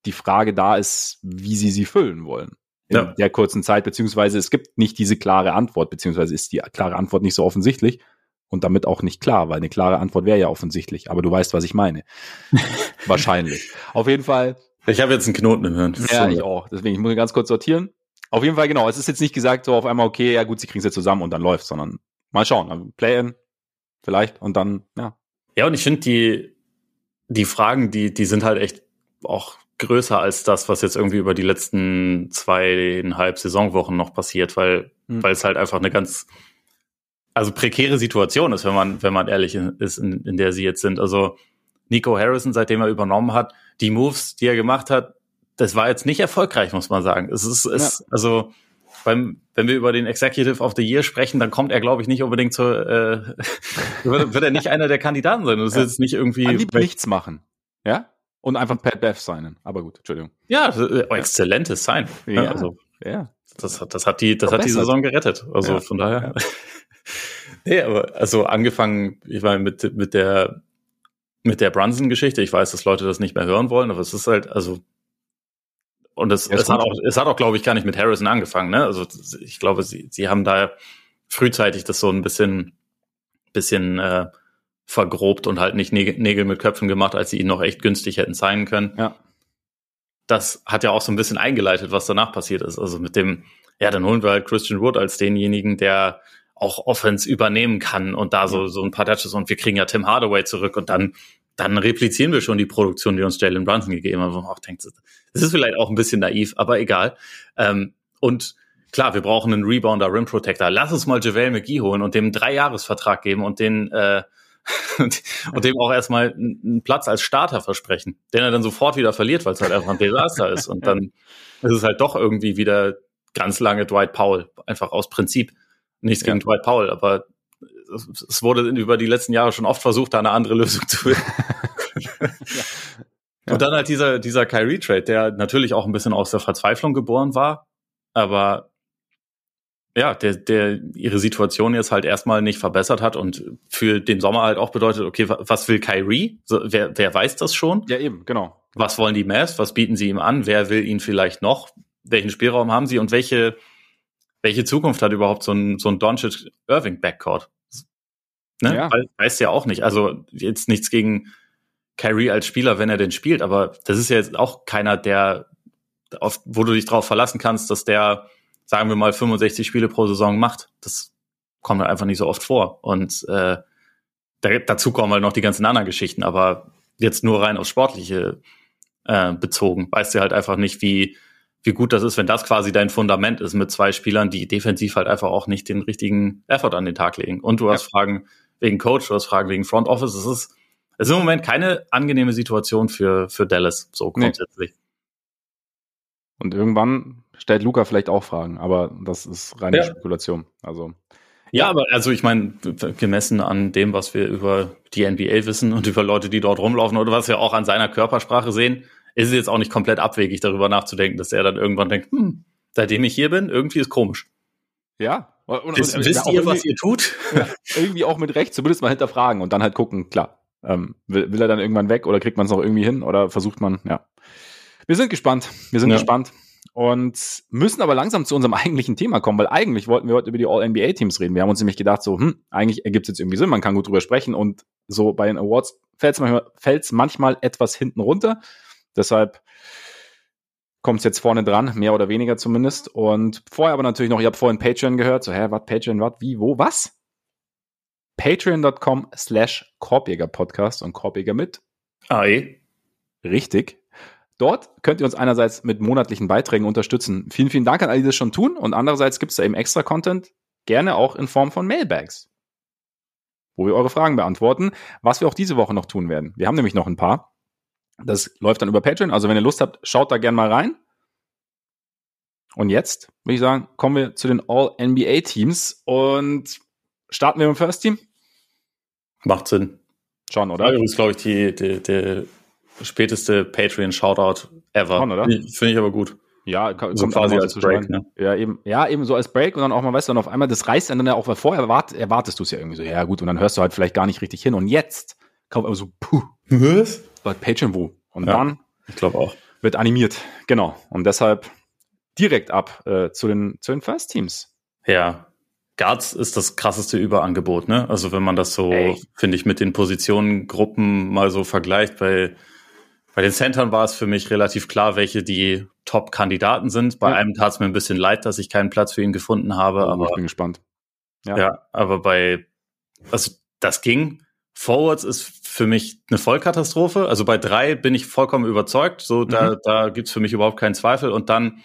die Frage da ist, wie sie sie füllen wollen. In ja. der kurzen Zeit, beziehungsweise es gibt nicht diese klare Antwort, beziehungsweise ist die klare Antwort nicht so offensichtlich und damit auch nicht klar, weil eine klare Antwort wäre ja offensichtlich. Aber du weißt, was ich meine. <laughs> Wahrscheinlich. Auf jeden Fall. Ich habe jetzt einen Knoten im Hirn. Ja, ich auch. Deswegen, ich muss ganz kurz sortieren. Auf jeden Fall, genau. Es ist jetzt nicht gesagt so auf einmal, okay, ja gut, sie kriegen es jetzt zusammen und dann läuft, sondern mal schauen. Play-in vielleicht und dann, ja. Ja, und ich finde die, die Fragen, die, die sind halt echt auch größer als das, was jetzt irgendwie über die letzten zweieinhalb Saisonwochen noch passiert, weil, hm. weil es halt einfach eine ganz also prekäre Situation ist, wenn man, wenn man ehrlich ist, in, in der sie jetzt sind. Also Nico Harrison, seitdem er übernommen hat, die Moves, die er gemacht hat, das war jetzt nicht erfolgreich, muss man sagen. Es ist, es, ja. also beim, wenn wir über den Executive of the Year sprechen, dann kommt er, glaube ich, nicht unbedingt zu, äh, <laughs> wird, wird er nicht einer der Kandidaten sein. Das ist ja. jetzt nicht irgendwie. An nichts machen. Ja? Und einfach Pat Bev signen. Aber gut, Entschuldigung. Ja, äh, exzellentes Sign. Ja, also, ja. Das, das hat die, das hat die Saison gerettet. Also ja. von daher. Ja. <laughs> nee, aber also angefangen, ich meine, mit, mit der, mit der Brunson-Geschichte. Ich weiß, dass Leute das nicht mehr hören wollen, aber es ist halt, also, und es, es hat auch, es hat auch, glaube ich, gar nicht mit Harrison angefangen, ne? Also, ich glaube, sie, sie haben da frühzeitig das so ein bisschen, bisschen, äh, vergrobt und halt nicht Nägel mit Köpfen gemacht, als sie ihn noch echt günstig hätten sein können. Ja. Das hat ja auch so ein bisschen eingeleitet, was danach passiert ist. Also mit dem, ja, dann holen wir halt Christian Wood als denjenigen, der auch Offense übernehmen kann und da so, so ein paar Touches und wir kriegen ja Tim Hardaway zurück und dann, dann replizieren wir schon die Produktion, die uns Jalen Brunson gegeben hat, wo man auch denkt, das ist vielleicht auch ein bisschen naiv, aber egal. Ähm, und klar, wir brauchen einen Rebounder, Rim Protector. Lass uns mal JaVale McGee holen und dem einen Dreijahresvertrag geben und den, äh, <laughs> und, und dem auch erstmal einen Platz als Starter versprechen, den er dann sofort wieder verliert, weil es halt einfach ein Desaster ist. Und dann ist es halt doch irgendwie wieder ganz lange Dwight Powell, einfach aus Prinzip. Nichts ja. gegen Dwight Powell, aber es wurde über die letzten Jahre schon oft versucht, da eine andere Lösung zu finden. ja. <laughs> Und dann halt dieser, dieser Kyrie-Trade, der natürlich auch ein bisschen aus der Verzweiflung geboren war, aber ja, der, der ihre Situation jetzt halt erstmal nicht verbessert hat und für den Sommer halt auch bedeutet, okay, was will Kyrie? So, wer, wer weiß das schon? Ja, eben, genau. Was wollen die Mavs? Was bieten sie ihm an? Wer will ihn vielleicht noch? Welchen Spielraum haben sie und welche welche Zukunft hat überhaupt so ein, so ein Doncic-Irving-Backcourt? Ne? Ja. We weißt ja auch nicht. Also jetzt nichts gegen Kyrie als Spieler, wenn er denn spielt, aber das ist ja jetzt auch keiner, der, auf, wo du dich drauf verlassen kannst, dass der, sagen wir mal, 65 Spiele pro Saison macht. Das kommt halt einfach nicht so oft vor. Und äh, da, dazu kommen halt noch die ganzen anderen Geschichten, aber jetzt nur rein aufs Sportliche äh, bezogen, weißt du halt einfach nicht, wie wie gut das ist, wenn das quasi dein Fundament ist mit zwei Spielern, die defensiv halt einfach auch nicht den richtigen Effort an den Tag legen. Und du hast ja. Fragen wegen Coach, du hast Fragen wegen Front Office. Es ist, es ist im Moment keine angenehme Situation für, für Dallas, so grundsätzlich. Nee. Und irgendwann stellt Luca vielleicht auch Fragen, aber das ist reine ja. Spekulation. Also. Ja, aber also ich meine, gemessen an dem, was wir über die NBA wissen und über Leute, die dort rumlaufen oder was wir auch an seiner Körpersprache sehen, ist es jetzt auch nicht komplett abwegig, darüber nachzudenken, dass er dann irgendwann denkt, hm, seitdem ich hier bin, irgendwie ist komisch. Ja. Und, wisst, und, wisst ihr, was ihr tut? <laughs> Ja, irgendwie auch mit Recht, zumindest mal hinterfragen und dann halt gucken, klar. Ähm, will, will er dann irgendwann weg oder kriegt man es noch irgendwie hin oder versucht man, ja. Wir sind gespannt. Wir sind ja. gespannt und müssen aber langsam zu unserem <laughs> eigentlichen Thema kommen, weil eigentlich wollten wir heute über die All-NBA-Teams reden. Wir haben uns nämlich gedacht, so, hm, eigentlich ergibt es jetzt irgendwie Sinn, man kann gut drüber sprechen und so bei den Awards fällt es manchmal, manchmal etwas hinten runter. Deshalb kommt es jetzt vorne dran, mehr oder weniger zumindest. Und vorher aber natürlich noch, ich habe vorhin Patreon gehört, so, hä, was, Patreon, was, wie, wo, was? Patreon.com slash Korbjäger Podcast und Korbjäger mit. AI. Richtig. Dort könnt ihr uns einerseits mit monatlichen Beiträgen unterstützen. Vielen, vielen Dank an alle, die das schon tun. Und andererseits gibt es da eben extra Content, gerne auch in Form von Mailbags, wo wir eure Fragen beantworten, was wir auch diese Woche noch tun werden. Wir haben nämlich noch ein paar. Das läuft dann über Patreon. Also wenn ihr Lust habt, schaut da gerne mal rein. Und jetzt würde ich sagen, kommen wir zu den All-NBA-Teams. Und starten wir im First Team? Macht Sinn. Schon, oder? Ja, übrigens, glaube ich, die, die, der späteste Patreon-Shoutout ever. Schon, oder? Finde ich aber gut. Ja, kommt So quasi als Break, ne? Ja, eben, ja, eben so als Break und dann auch mal, weißt du, und auf einmal, das reißt dann ja auch, weil vorher erwart, erwartest du es ja irgendwie so, ja gut, und dann hörst du halt vielleicht gar nicht richtig hin. Und jetzt kommt aber so, puh, Was? bei Patreon wo? Und Ja. dann Ich glaube auch. wird animiert. Genau. Und deshalb direkt ab äh, zu, den, zu den First Teams. Ja. Guards ist das krasseste Überangebot, ne? Also wenn man das so, finde ich, mit den Positionengruppen mal so vergleicht, bei, bei den Centern war es für mich relativ klar, welche die Top-Kandidaten sind. Bei Ja. einem tat es mir ein bisschen leid, dass ich keinen Platz für ihn gefunden habe, Oh, aber ich bin gespannt. Ja. Ja. aber bei, also das ging. Forwards ist für mich eine Vollkatastrophe. Also bei drei bin ich vollkommen überzeugt. So, da, Mhm. da gibt's für mich überhaupt keinen Zweifel. Und dann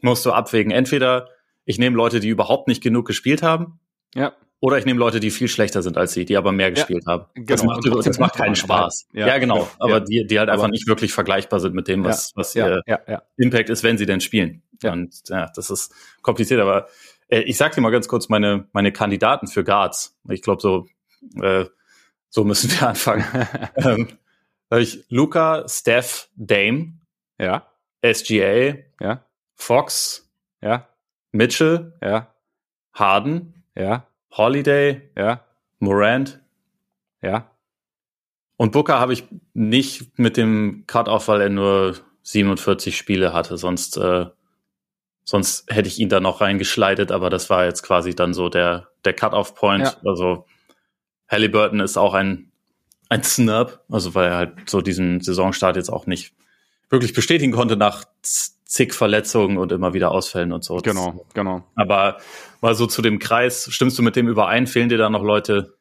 musst du abwägen. Entweder ich nehme Leute, die überhaupt nicht genug gespielt haben, Ja. oder ich nehme Leute, die viel schlechter sind als sie, die aber mehr gespielt haben. Das genau. macht, Und trotzdem das macht keinen <laughs> Spaß. Ja, ja, genau. ja, aber ja. die, die halt einfach nicht wirklich vergleichbar sind mit dem, was, was Ja, ihr ja, ja. Impact ist, wenn sie denn spielen. Ja. Und ja, das ist kompliziert, aber äh, ich sag dir mal ganz kurz meine, meine Kandidaten für Guards. Ich glaube, so, äh, so müssen wir anfangen. <laughs> ähm, da ich Luca, Steph, Dame, ja, SGA, ja, Fox, ja, Mitchell, ja, Harden, ja, Holiday, ja, Morant ja. und Booker habe ich nicht mit dem Cut-Off, weil er nur 47 Spiele hatte. Sonst, äh, sonst hätte ich ihn da noch reingeschleitet, aber das war jetzt quasi dann so der, der Cut-Off-Point. Ja. Also Halliburton ist auch ein, ein Snub, also weil er halt so diesen Saisonstart jetzt auch nicht wirklich bestätigen konnte nach zig Verletzungen und immer wieder Ausfällen und so. Genau, genau. Aber mal so zu dem Kreis, stimmst du mit dem überein? Fehlen dir da noch Leute?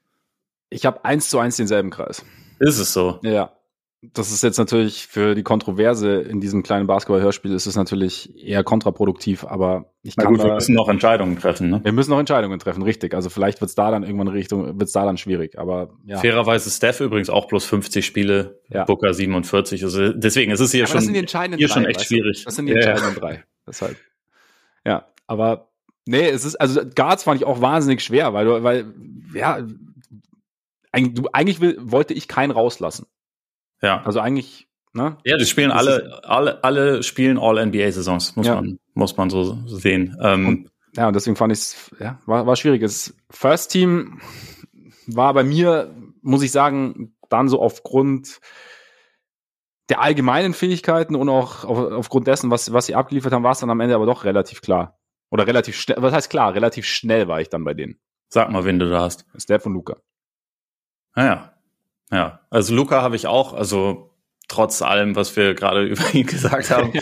Ich habe eins zu eins denselben Kreis. Ist es so? Ja. Das ist jetzt natürlich für die Kontroverse in diesem kleinen Basketball-Hörspiel ist es natürlich eher kontraproduktiv, aber ich Na kann gut, wir müssen noch Entscheidungen treffen, ne? wir müssen noch Entscheidungen treffen, richtig. Also vielleicht wird's da dann irgendwann Richtung, wird's da dann schwierig, aber ja. Fairerweise Steph übrigens auch bloß 50 Spiele, Ja. Booker 47. Also deswegen ist es hier Aber schon das sind die entscheidenden hier drei, schon echt weißt du? schwierig. Das sind die Ja, ja. entscheidenden drei. Deshalb. Ja, aber nee, es ist, also Guards fand ich auch wahnsinnig schwer, weil du, weil, ja, eigentlich, du, eigentlich will, wollte ich keinen rauslassen. Ja. Also eigentlich, ne? Ja, die spielen alle, alle, alle spielen All-NBA-Saisons, muss Ja. man, muss man so sehen. Ähm, Ja, und deswegen fand ich es, ja, war, war schwierig. Das First Team war bei mir, muss ich sagen, dann so aufgrund der allgemeinen Fähigkeiten und auch auf, aufgrund dessen, was, was sie abgeliefert haben, war es dann am Ende aber doch relativ klar. Oder relativ schnell, was heißt klar? Relativ schnell war ich dann bei denen. sag mal, wen du da hast. Steph und Luca. Naja. Ja. Also Luca habe ich auch, also trotz allem, was wir gerade <laughs> über ihn gesagt haben,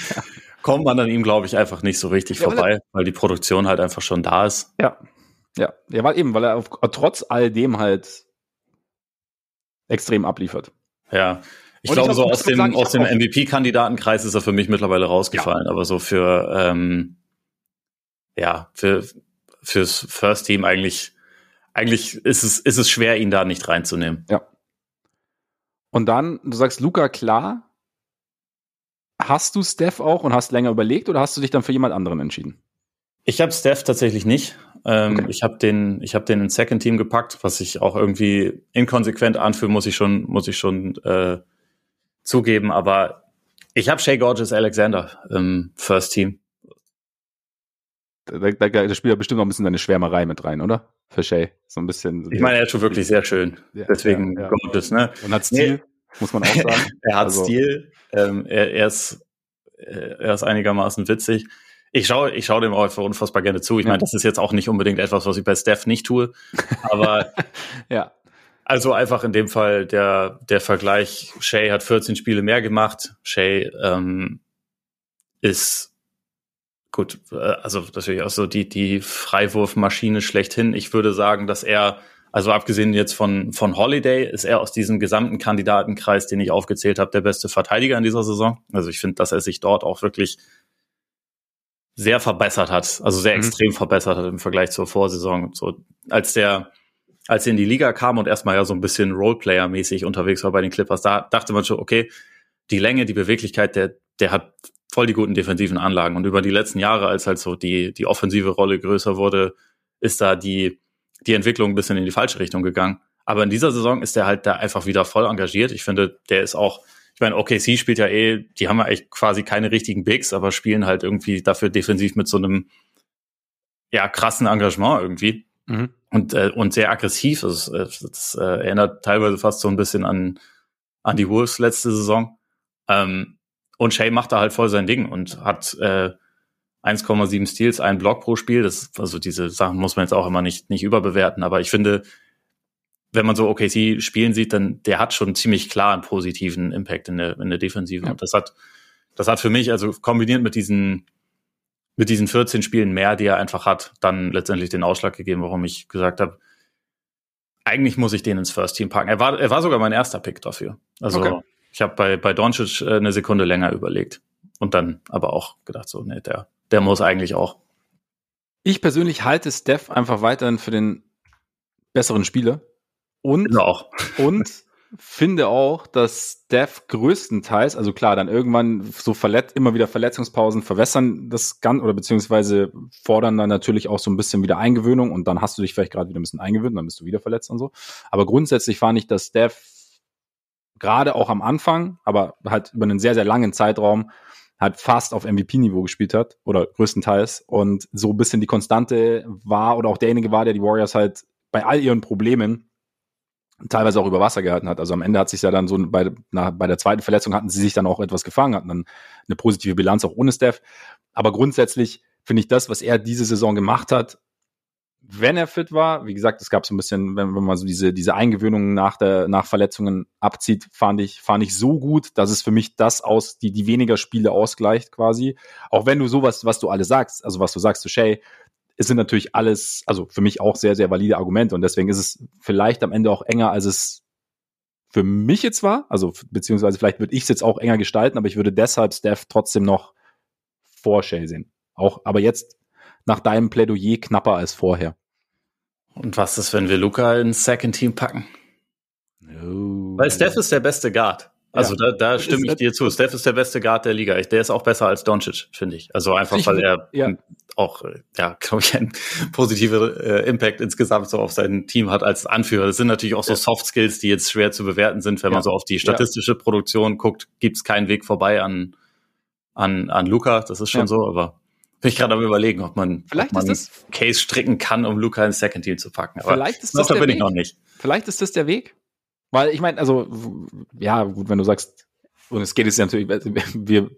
kommt man an ihm, glaube ich, einfach nicht so richtig Ja, vorbei, weil die Produktion halt einfach schon da ist. Ja. Ja. Ja, weil eben, weil er auf, trotz all dem halt extrem abliefert. Ja. Ich glaube, ich so glaub, aus dem, sagen, aus dem MVP-Kandidatenkreis ist er für mich mittlerweile rausgefallen. Aber so für, ähm, ja, für, fürs First Team eigentlich, eigentlich ist es, ist es schwer, ihn da nicht reinzunehmen. Und dann, du sagst Luca, klar. Hast du Steph auch und hast länger überlegt oder hast du dich dann für jemand anderen entschieden? Ich habe Steph tatsächlich nicht. Ähm, Okay. Ich habe den, ich habe den ins Second Team gepackt, was ich auch irgendwie inkonsequent anfühle, muss ich schon, muss ich schon äh, zugeben. Aber ich habe Shea Gorgeous Alexander im First Team. Da, da, da spielt ja bestimmt noch ein bisschen deine Schwärmerei mit rein, oder? Für Shay. So ein bisschen. Ich meine, er ist schon wirklich sehr schön. Ja, Deswegen ja, ja. Gorgeous, ne? Und hat Stil, muss man auch <laughs> sagen. er hat Also- Stil. Ähm, er, er ist, äh, er ist einigermaßen witzig. Ich schaue, ich schaue dem auch unfassbar gerne zu. Ich meine, das ist jetzt auch nicht unbedingt etwas, was ich bei Steph nicht tue. Aber <laughs> ja. Also einfach in dem Fall der, der Vergleich, Shay hat 14 Spiele mehr gemacht. Shay ähm, ist gut, äh, also natürlich auch so die, die Freiwurfmaschine schlechthin. Ich würde sagen, dass er, also abgesehen jetzt von, von Holiday, ist er aus diesem gesamten Kandidatenkreis, den ich aufgezählt habe, der beste Verteidiger in dieser Saison. Also ich finde, dass er sich dort auch wirklich sehr verbessert hat, also sehr Mhm. extrem verbessert hat im Vergleich zur Vorsaison. So als der als er in die Liga kam und erstmal ja so ein bisschen Roleplayer-mäßig unterwegs war bei den Clippers, da dachte man schon, okay, die Länge, die Beweglichkeit, der, der hat voll die guten defensiven Anlagen. Und über die letzten Jahre, als halt so die, die offensive Rolle größer wurde, ist da die, die Entwicklung ein bisschen in die falsche Richtung gegangen. Aber in dieser Saison ist er halt da einfach wieder voll engagiert. Ich finde, der ist auch, ich meine, OKC spielt ja eh, die haben ja echt quasi keine richtigen Bigs, aber spielen halt irgendwie dafür defensiv mit so einem ja krassen Engagement irgendwie mhm. und äh, und sehr aggressiv. Das, das, das äh, erinnert teilweise fast so ein bisschen an an die Wolves letzte Saison. Ähm, und Shay macht da halt voll sein Ding und hat äh, 1,7 Steals, ein Block pro Spiel. Das, also diese Sachen muss man jetzt auch immer nicht, nicht überbewerten. Aber ich finde, wenn man so OKC spielen sieht, dann der hat schon ziemlich klar einen positiven Impact in der, in der Defensive. Ja. Und das hat, das hat für mich, also kombiniert mit diesen, mit diesen 14 Spielen mehr, die er einfach hat, dann letztendlich den Ausschlag gegeben, warum ich gesagt habe, eigentlich muss ich den ins First Team packen. Er war, er war sogar mein erster Pick dafür. Also okay. Ich habe bei, bei Doncic äh, eine Sekunde länger überlegt und dann aber auch gedacht, so, nee, der, der muss eigentlich auch. Ich persönlich halte Steph einfach weiterhin für den besseren Spieler. Und, auch. <laughs> und finde auch, dass Steph größtenteils, also klar, dann irgendwann so verletzt, immer wieder Verletzungspausen verwässern das Ganze oder beziehungsweise fordern dann natürlich auch so ein bisschen wieder Eingewöhnung und dann hast du dich vielleicht gerade wieder ein bisschen eingewöhnt, dann bist du wieder verletzt und so. Aber grundsätzlich fand ich, dass Steph gerade auch am Anfang, aber halt über einen sehr, sehr langen Zeitraum halt fast auf MVP-Niveau gespielt hat oder größtenteils und so ein bisschen die Konstante war oder auch derjenige war, der die Warriors halt bei all ihren Problemen teilweise auch über Wasser gehalten hat. Also am Ende hat sich ja dann so bei, na, bei der zweiten Verletzung hatten sie sich dann auch etwas gefangen, hatten dann eine positive Bilanz auch ohne Steph. Aber grundsätzlich finde ich das, was er diese Saison gemacht hat, wenn er fit war, wie gesagt, es gab so ein bisschen, wenn, wenn man so diese, diese Eingewöhnungen nach der, nach Verletzungen abzieht, fand ich, fand ich so gut, dass es für mich das aus, die, die weniger Spiele ausgleicht quasi. Auch wenn du sowas, was du alle sagst, also was du sagst zu Shay, es sind natürlich alles, also für mich auch sehr, sehr valide Argumente und deswegen ist es vielleicht am Ende auch enger, als es für mich jetzt war. Also beziehungsweise vielleicht würde ich es jetzt auch enger gestalten, aber ich würde deshalb Steph trotzdem noch vor Shay sehen. Auch, aber jetzt nach deinem Plädoyer knapper als vorher. Und was ist, wenn wir Luca ins Second Team packen? No. Weil Steph ist der beste Guard. Also ja. da, da stimme ich dir zu. Steph ist der beste Guard der Liga. Der ist auch besser als Doncic, finde ich. Also einfach, ich, weil er ja. auch, ja, glaube ich, einen positiven äh, Impact insgesamt so auf sein Team hat als Anführer. Das sind natürlich auch so ja. Soft Skills, die jetzt schwer zu bewerten sind. Wenn man so auf die statistische Produktion guckt, gibt es keinen Weg vorbei an, an, an Luca. Das ist schon so, aber bin ich gerade am überlegen, ob man, vielleicht ob man ist das, Case stricken kann, um Luca ins Second Team zu packen. Aber vielleicht ist das da bin Weg. ich noch nicht. Vielleicht ist das der Weg. Weil ich meine, also, ja, gut, wenn du sagst, und es geht jetzt natürlich, wir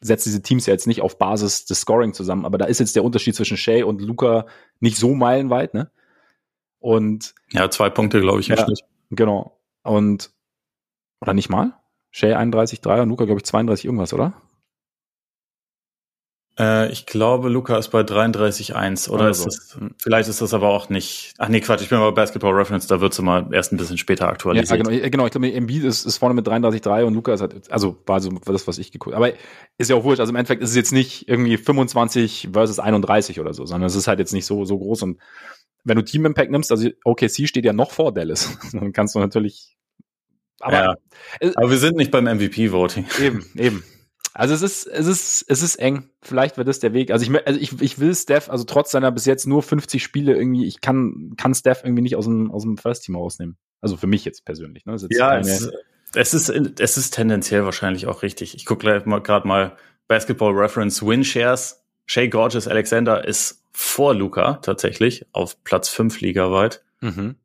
setzen diese Teams ja jetzt nicht auf Basis des Scoring zusammen, aber da ist jetzt der Unterschied zwischen Shay und Luca nicht so meilenweit, ne? Und ja, zwei Punkte, glaube ich, im ja, Schnitt. Genau. Und oder nicht mal? Shay 31, 3 und Luca, glaube ich, 32 irgendwas, oder? Äh, ich glaube, Luca ist bei 33,1 oder also. ist das, vielleicht ist das aber auch nicht, ach nee, Quatsch, ich bin bei Basketball Reference, da wird es immer erst ein bisschen später aktualisiert. Ja, genau, genau ich glaube, Embiid ist, ist vorne mit 33,3 und Luca ist halt, also war so das, was ich geguckt Aber ist ja auch wurscht, also im Endeffekt ist es jetzt nicht irgendwie 25 versus 31 oder so, sondern es ist halt jetzt nicht so, so groß und wenn du Team Impact nimmst, also OKC steht ja noch vor Dallas, <laughs> dann kannst du natürlich aber, ja, aber wir sind nicht beim MVP-Voting. Eben, eben. Also es ist, es ist, es ist eng. Vielleicht wird das der Weg. Also ich, also ich, ich will Steph, also trotz seiner bis jetzt nur 50 Spiele irgendwie, ich kann, kann Steph irgendwie nicht aus dem, aus dem First Team rausnehmen. Also für mich jetzt persönlich. Ne? Jetzt ja, es, es, ist, es ist tendenziell wahrscheinlich auch richtig. Ich gucke gleich mal gerade mal Basketball Reference Win Shares. Shay Gorgeous Alexander ist vor Luca tatsächlich auf Platz 5 ligaweit. Mhm.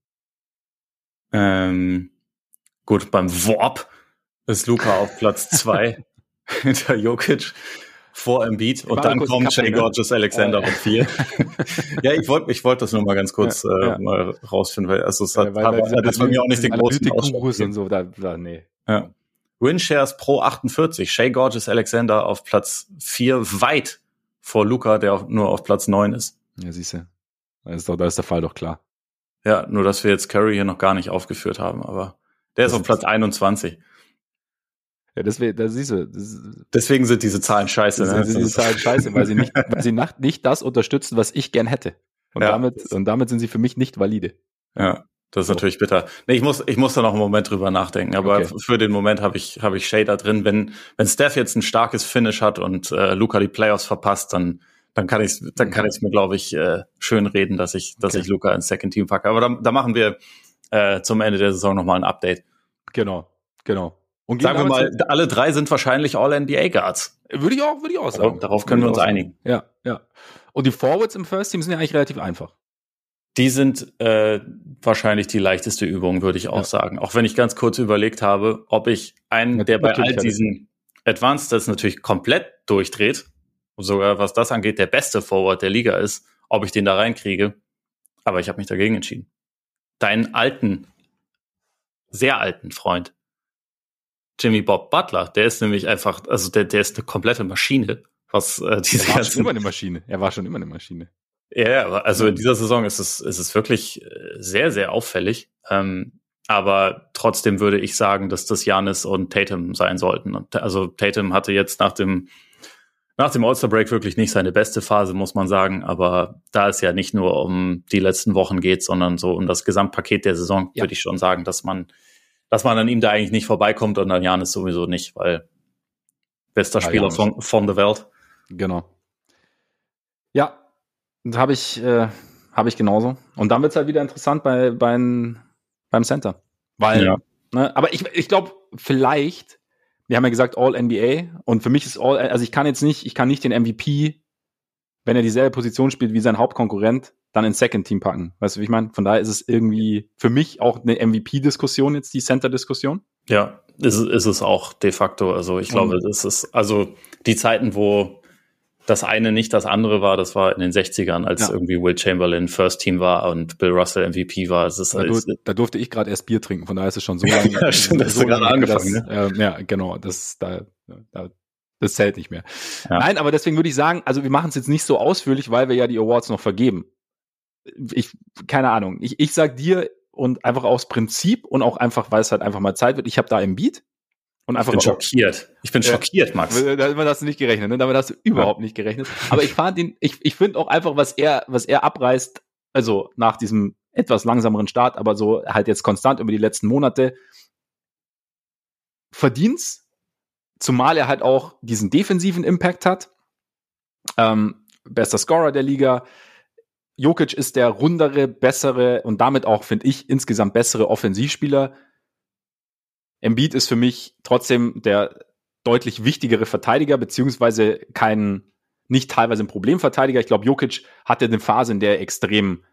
Ähm, gut, beim Warp ist Luca auf Platz 2. <laughs> <laughs> hinter Jokic vor Embiid und dann kommt Jay Gorgeous Alexander auf vier. <laughs> ja, ich wollte ich wollte das nur mal ganz kurz ja, äh, ja. mal rausfinden, weil also es hat, weil, weil hat jetzt bei mir auch nicht den großen Ausschlag und so, da, da, nee. Ja. Winshares pro 48, Shay Gorgeous Alexander auf Platz vier weit vor Luca, der auf, nur auf Platz neun ist. Ja, siehst du. Da ist, doch, da ist der Fall doch klar. Ja, nur dass wir jetzt Curry hier noch gar nicht aufgeführt haben, aber der das ist auf Platz 21. Ja, deswegen, da siehst du. deswegen sind diese Zahlen scheiße. Ne? Sind diese Zahlen scheiße, weil sie nicht, weil sie nach, nicht das unterstützen, was ich gern hätte. Und ja. damit, und damit sind sie für mich nicht valide. Ja. Das ist so. natürlich bitter. Nee, ich muss, ich muss da noch einen Moment drüber nachdenken. Aber okay. für den Moment habe ich, habe ich Shay da drin. Wenn, wenn Steph jetzt ein starkes Finish hat und äh, Luca die Playoffs verpasst, dann, dann kann ich dann kann ich mir glaube ich äh, schön reden, dass ich dass okay. ich Luca ins Second Team packe. Aber da, da machen wir äh, zum Ende der Saison nochmal ein Update. Genau, genau. Und sagen wir mal, alle drei sind wahrscheinlich All-NBA-Guards. Würde ich auch, würde ich auch sagen. Darauf, darauf können wir uns einigen. Ja, ja. Und die Forwards im First Team sind ja eigentlich relativ einfach. Die sind äh, wahrscheinlich die leichteste Übung, würde ich auch ja. sagen. Auch wenn ich ganz kurz überlegt habe, ob ich einen, der bei all diesen Advanced das natürlich komplett durchdreht, und sogar was das angeht, der beste Forward der Liga ist, ob ich den da reinkriege. Aber ich habe mich dagegen entschieden. Deinen alten, sehr alten Freund, Jimmy Bob Butler, der ist nämlich einfach, also der, der ist eine komplette Maschine. Was äh, diese er war schon immer eine Maschine. Er war schon immer eine Maschine. Ja, also in dieser Saison ist es, ist es wirklich äh, sehr, sehr auffällig. Ähm, aber trotzdem würde ich sagen, dass das Janis und Tatum sein sollten. Und also Tatum hatte jetzt nach dem nach dem All-Star-Break wirklich nicht seine beste Phase, muss man sagen. Aber da es ja nicht nur um die letzten Wochen geht, sondern so um das Gesamtpaket der Saison, ja. würde ich schon sagen, dass man dass man an ihm da eigentlich nicht vorbeikommt und an Janis sowieso nicht, weil bester Spieler von, von der Welt. Genau. Ja, habe ich, äh, hab ich genauso. Und dann wird's halt wieder interessant bei, beim, beim Center. Weil, ja. ne, aber ich, ich glaube, vielleicht, wir haben ja gesagt All NBA und für mich ist All, also ich kann jetzt nicht, ich kann nicht den MVP, wenn er dieselbe Position spielt wie sein Hauptkonkurrent, dann ins Second Team packen. Weißt du, wie ich meine? Von daher ist es irgendwie für mich auch eine MVP-Diskussion jetzt, die Center-Diskussion. Ja, ist, ist es auch de facto. Also ich glaube, das ist, also die Zeiten, wo das eine nicht das andere war, das war in den 60ern, als ja. irgendwie Will Chamberlain First Team war und Bill Russell MVP war. Ist da, halt, da durfte ich gerade erst Bier trinken, von daher ist es schon so lange. ja, <laughs> stimmt, so gerade angefangen. Das, ne? äh, ja, genau, das, da, da das zählt nicht mehr. Ja. Nein, aber deswegen würde ich sagen, also wir machen es jetzt nicht so ausführlich, weil wir ja die Awards noch vergeben. Ich, keine Ahnung. Ich, ich sag dir und einfach aus Prinzip und auch einfach, weil es halt einfach mal Zeit wird, ich habe da im Beat. Und einfach ich bin schockiert. Ich bin schockiert, Max. Damit hast du nicht gerechnet, ne? Damit hast du überhaupt nicht gerechnet. Aber ich fand ihn, ich, ich finde auch einfach, was er, was er abreißt, also nach diesem etwas langsameren Start, aber so halt jetzt konstant über die letzten Monate, verdient's, zumal er halt auch diesen defensiven Impact hat. Ähm, bester Scorer der Liga. Jokic ist der rundere, bessere und damit auch, finde ich, insgesamt bessere Offensivspieler. Embiid ist für mich trotzdem der deutlich wichtigere Verteidiger, beziehungsweise kein, nicht teilweise ein Problemverteidiger. Ich glaube, Jokic hatte eine Phase, in der er extrem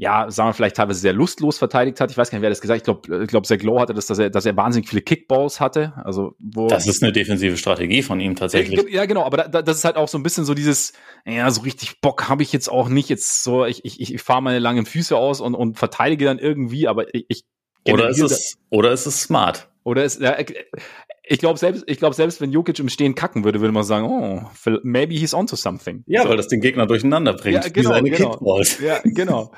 ja, sagen wir vielleicht teilweise sehr lustlos verteidigt hat. Ich weiß gar nicht, wer das gesagt hat. Ich glaube, ich glaub, Zach Lowe hatte das, dass er, dass er wahnsinnig viele Kickballs hatte. Also, wo das ist eine defensive Strategie von ihm tatsächlich. Ja, genau, aber da, das ist halt auch so ein bisschen so dieses, ja, so richtig Bock habe ich jetzt auch nicht. Jetzt so, ich, ich, ich fahre meine langen Füße aus und, und verteidige dann irgendwie, aber ich. ich oder ist es, oder ist es smart? Oder ist, ja, ich glaube selbst, ich glaube selbst, wenn Jokic im Stehen kacken würde, würde man sagen, oh, maybe he's onto something. Ja, so. weil das den Gegner durcheinander bringt. Ja, genau, genau. Ja, genau.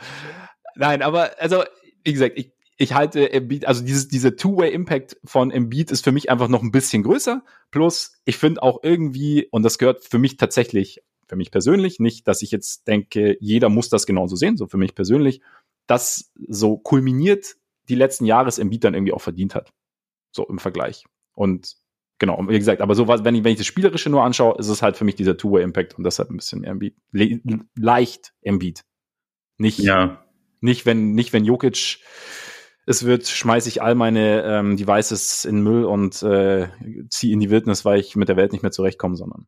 Nein, aber also wie gesagt, ich, ich halte Embiid, also dieses, diese Two-Way-Impact von Embiid ist für mich einfach noch ein bisschen größer. Plus, ich finde auch irgendwie, und das gehört für mich tatsächlich, für mich persönlich, nicht, dass ich jetzt denke, jeder muss das genauso sehen, so für mich persönlich, dass so kulminiert die letzten Jahres Embiid dann irgendwie auch verdient hat. So im Vergleich. Und genau, wie gesagt, aber so was, wenn ich, wenn ich das Spielerische nur anschaue, ist es halt für mich dieser Two-Way-Impact und deshalb ein bisschen mehr Embiid. Le leicht Embiid. Nicht, ja. nicht wenn, nicht wenn Jokic es wird, schmeiße ich all meine ähm, Devices in Müll und äh, ziehe in die Wildnis, weil ich mit der Welt nicht mehr zurechtkomme, sondern.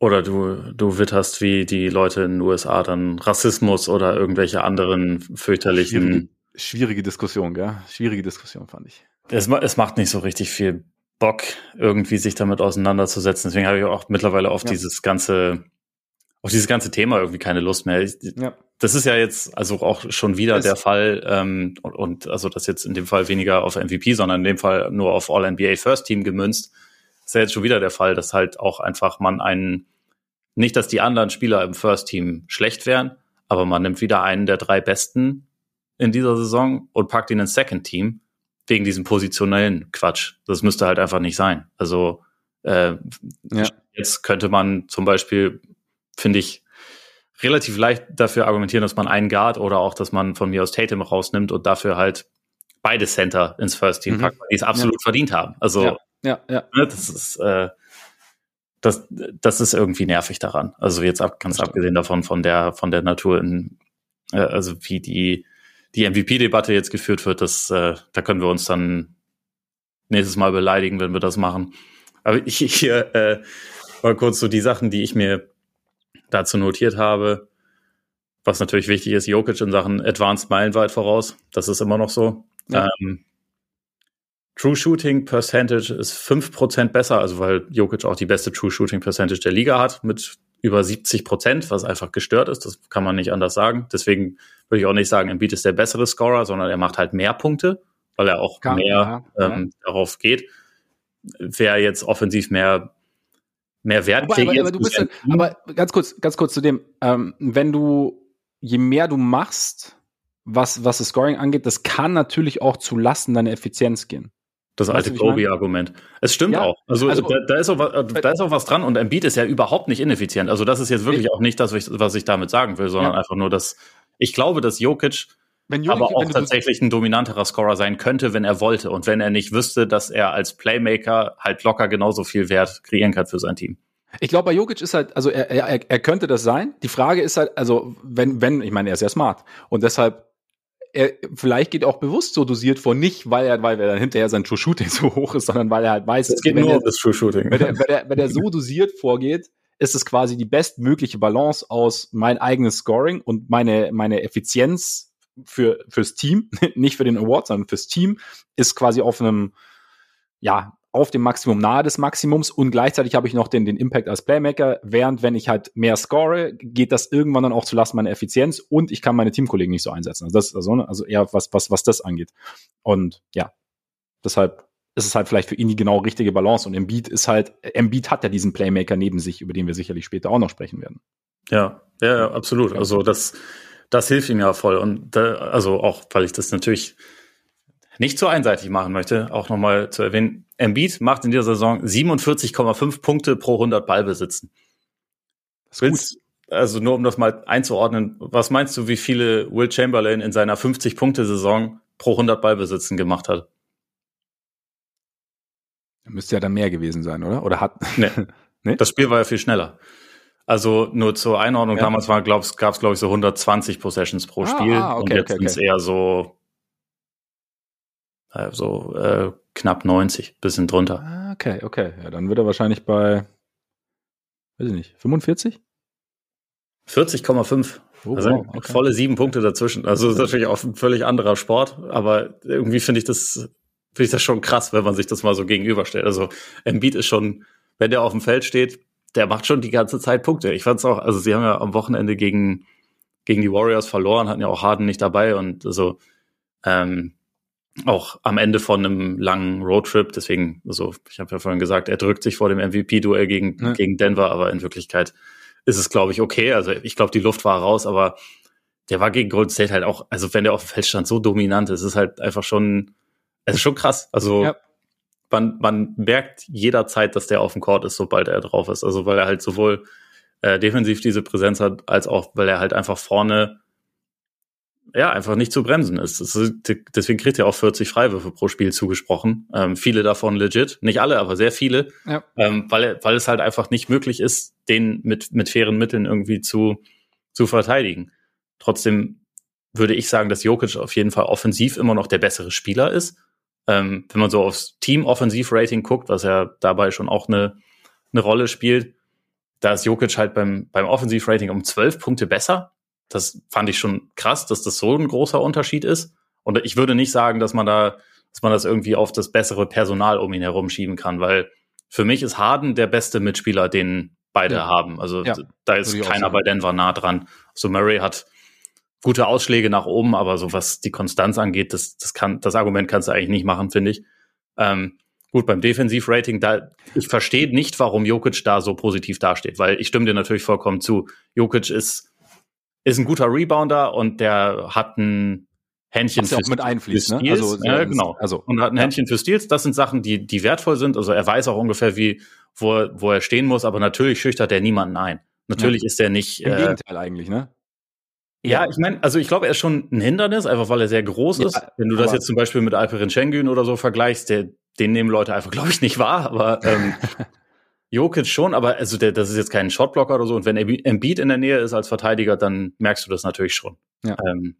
Oder du, du witterst wie die Leute in den USA dann Rassismus oder irgendwelche anderen fürchterlichen. Schwierige, schwierige Diskussion, gell? Schwierige Diskussion, fand ich. Es, es macht nicht so richtig viel Bock, irgendwie sich damit auseinanderzusetzen. Deswegen habe ich auch mittlerweile auf ja. dieses ganze, auf dieses ganze Thema irgendwie keine Lust mehr. Ich, ja. Das ist ja jetzt also auch schon wieder das der Fall ähm, und, und also das jetzt in dem Fall weniger auf MVP, sondern in dem Fall nur auf All NBA First Team gemünzt. ist ja jetzt schon wieder der Fall, dass halt auch einfach man einen, nicht, dass die anderen Spieler im First Team schlecht wären, aber man nimmt wieder einen der drei Besten in dieser Saison und packt ihn ins Second Team wegen diesem positionellen Quatsch. Das müsste halt einfach nicht sein. Also äh, ja. jetzt könnte man zum Beispiel, finde ich, relativ leicht dafür argumentieren, dass man einen Guard oder auch, dass man von mir aus Tatum rausnimmt und dafür halt beide Center ins First Team mhm. packt, die es absolut ja. verdient haben. Also ja, ja, ja. Ne, das ist äh, das, das ist irgendwie nervig daran. Also jetzt ab, ganz abgesehen davon von der von der Natur, in, äh, also wie die die MVP-Debatte jetzt geführt wird, das äh, da können wir uns dann nächstes Mal beleidigen, wenn wir das machen. Aber ich hier äh, mal kurz so die Sachen, die ich mir dazu notiert habe. Was natürlich wichtig ist, Jokic in Sachen Advanced meilenweit voraus. Das ist immer noch so. Ja. Ähm, True Shooting Percentage ist fünf Prozent besser, also weil Jokic auch die beste True Shooting Percentage der Liga hat mit über 70 Prozent, was einfach gestört ist. Das kann man nicht anders sagen. Deswegen würde ich auch nicht sagen, Embiid ist der bessere Scorer, sondern er macht halt mehr Punkte, weil er auch kann, mehr ja, ähm, ja. darauf geht. Wer jetzt offensiv mehr mehr Wert aber, aber, aber, du bist dann, aber ganz kurz, ganz kurz zu dem, ähm, wenn du je mehr du machst, was was das Scoring angeht, das kann natürlich auch zu Lasten deiner Effizienz gehen. Das alte Kobe-Argument. Es stimmt ja, auch. Also, also da, da, ist auch was, äh, da ist auch was dran und Embiid ist ja überhaupt nicht ineffizient. Also das ist jetzt wirklich auch nicht das, was ich damit sagen will, sondern ja. einfach nur, dass ich glaube, dass Jokic Jokic, aber auch tatsächlich ein dominanterer Scorer sein könnte, wenn er wollte und wenn er nicht wüsste, dass er als Playmaker halt locker genauso viel Wert kreieren kann für sein Team. Ich glaube, bei Jokic ist halt, also er, er, er könnte das sein. Die Frage ist halt, also wenn, wenn, ich meine, er ist ja smart und deshalb er vielleicht geht auch bewusst so dosiert vor, nicht weil er, weil er dann hinterher sein True Shooting <laughs> so hoch ist, sondern weil er halt weiß, es geht nur um das True Shooting. Wenn er, wenn, er, wenn er <laughs> so dosiert vorgeht, ist es quasi die bestmögliche Balance aus mein eigenes Scoring und meine, meine Effizienz für, fürs Team, <laughs> nicht für den Award, sondern fürs Team, ist quasi auf einem, ja, auf dem Maximum nahe des Maximums und gleichzeitig habe ich noch den, den Impact als Playmaker, während wenn ich halt mehr score, geht das irgendwann dann auch zu Lasten meiner Effizienz und ich kann meine Teamkollegen nicht so einsetzen. Also das also, also eher was, was, was das angeht. Und ja, deshalb ist es halt vielleicht für ihn die genau richtige Balance und Embiid ist halt, Embiid hat ja diesen Playmaker neben sich, über den wir sicherlich später auch noch sprechen werden. Ja, ja, absolut. Also das, das hilft ihm ja voll und da, also auch, weil ich das natürlich nicht zu einseitig machen möchte, auch nochmal zu erwähnen, Embiid macht in dieser Saison 47,5 Punkte pro 100 Ballbesitzen. Das ist gut. Also nur um das mal einzuordnen, was meinst du, wie viele Will Chamberlain in seiner 50-Punkte-Saison pro 100 Ballbesitzen gemacht hat? Müsste ja dann mehr gewesen sein, oder? Oder hat? Nee. <laughs> nee? Das Spiel war ja viel schneller. Also nur zur Einordnung, ja. damals gab es, glaube ich, so 120 Possessions pro ah, Spiel. Ah, okay, und jetzt okay, okay. sind es eher so also äh, knapp 90, bisschen drunter. Ah, okay, okay. Ja, dann wird er wahrscheinlich bei, weiß ich nicht, 45? 40,5. Oh, also wow, okay. volle sieben Punkte dazwischen. Also das ist natürlich auch ein völlig anderer Sport, aber irgendwie finde ich das, finde ich das schon krass, wenn man sich das mal so gegenüberstellt. Also Embiid ist schon, wenn der auf dem Feld steht, der macht schon die ganze Zeit Punkte. Ich fand es auch, also sie haben ja am Wochenende gegen, gegen die Warriors verloren, hatten ja auch Harden nicht dabei und also ähm, auch am Ende von einem langen Roadtrip. Deswegen, also ich habe ja vorhin gesagt, er drückt sich vor dem MVP-Duell gegen, ja. gegen Denver, aber in Wirklichkeit ist es, glaube ich, okay. Also ich glaube, die Luft war raus, aber der war gegen Golden State halt auch, also wenn der auf dem Feld stand, so dominant, es ist halt einfach schon, es ist schon krass. Also ja. man, man merkt jederzeit, dass der auf dem Court ist, sobald er drauf ist. Also weil er halt sowohl äh, defensiv diese Präsenz hat, als auch, weil er halt einfach vorne ja, einfach nicht zu bremsen ist. ist deswegen kriegt er auch 40 Freiwürfe pro Spiel zugesprochen. Ähm, viele davon legit. Nicht alle, aber sehr viele. Ja. Ähm, weil, weil es halt einfach nicht möglich ist, den mit, mit fairen Mitteln irgendwie zu, zu verteidigen. Trotzdem würde ich sagen, dass Jokic auf jeden Fall offensiv immer noch der bessere Spieler ist. Ähm, wenn man so aufs Team-Offensiv-Rating guckt, was ja dabei schon auch eine, eine Rolle spielt, da ist Jokic halt beim, beim Offensiv-Rating um 12 Punkte besser das fand ich schon krass, dass das so ein großer Unterschied ist. Und ich würde nicht sagen, dass man da, dass man das irgendwie auf das bessere Personal um ihn herum schieben kann, weil für mich ist Harden der beste Mitspieler, den beide ja. haben. Also ja, da ist keiner bei Denver nah dran. So Murray hat gute Ausschläge nach oben, aber so was die Konstanz angeht, das, das kann, das Argument kannst du eigentlich nicht machen, finde ich. Ähm, gut, beim Defensivrating, da, ich verstehe nicht, warum Jokic da so positiv dasteht, weil ich stimme dir natürlich vollkommen zu. Jokic ist ist ein guter Rebounder und der hat ein Händchen für, auch mit einfließt, ne? Also, ja, genau. Also, und hat ein ja. Händchen für Steals. Das sind Sachen, die, die wertvoll sind. Also er weiß auch ungefähr, wie, wo, wo er stehen muss, aber natürlich schüchtert er niemanden ein. Natürlich ja. ist er nicht. Im äh, Gegenteil eigentlich, ne? Ja, ich meine, also ich glaube, er ist schon ein Hindernis, einfach weil er sehr groß ist. Wenn du das jetzt zum Beispiel mit Alperin Schengen oder so vergleichst, der, den nehmen Leute einfach, glaube ich, nicht wahr. Aber ähm, <laughs> Jokic schon, aber also der, das ist jetzt kein Shotblocker oder so. Und wenn Embiid in der Nähe ist als Verteidiger, dann merkst du das natürlich schon. Ja. Ähm,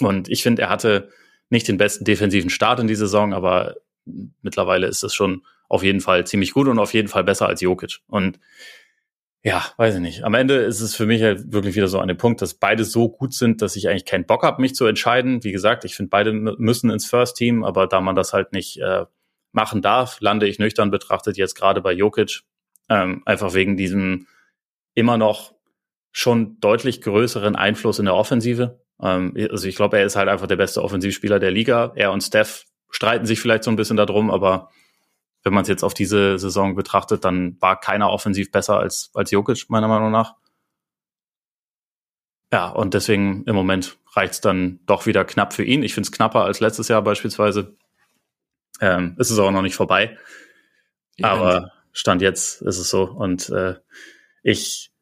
und ich finde, er hatte nicht den besten defensiven Start in die Saison, aber mittlerweile ist es schon auf jeden Fall ziemlich gut und auf jeden Fall besser als Jokic. Und ja, weiß ich nicht. Am Ende ist es für mich halt wirklich wieder so an dem Punkt, dass beide so gut sind, dass ich eigentlich keinen Bock habe, mich zu entscheiden. Wie gesagt, ich finde, beide müssen ins First Team, aber da man das halt nicht äh, machen darf, lande ich nüchtern betrachtet jetzt gerade bei Jokic. Ähm, einfach wegen diesem immer noch schon deutlich größeren Einfluss in der Offensive. Ähm, also ich glaube, er ist halt einfach der beste Offensivspieler der Liga. Er und Steph streiten sich vielleicht so ein bisschen darum, aber wenn man es jetzt auf diese Saison betrachtet, dann war keiner offensiv besser als, als Jokic, meiner Meinung nach. Ja, und deswegen im Moment reicht es dann doch wieder knapp für ihn. Ich finde es knapper als letztes Jahr beispielsweise. Ähm, ist es aber noch nicht vorbei. Ja, aber Stand jetzt ist es so. Und äh, ich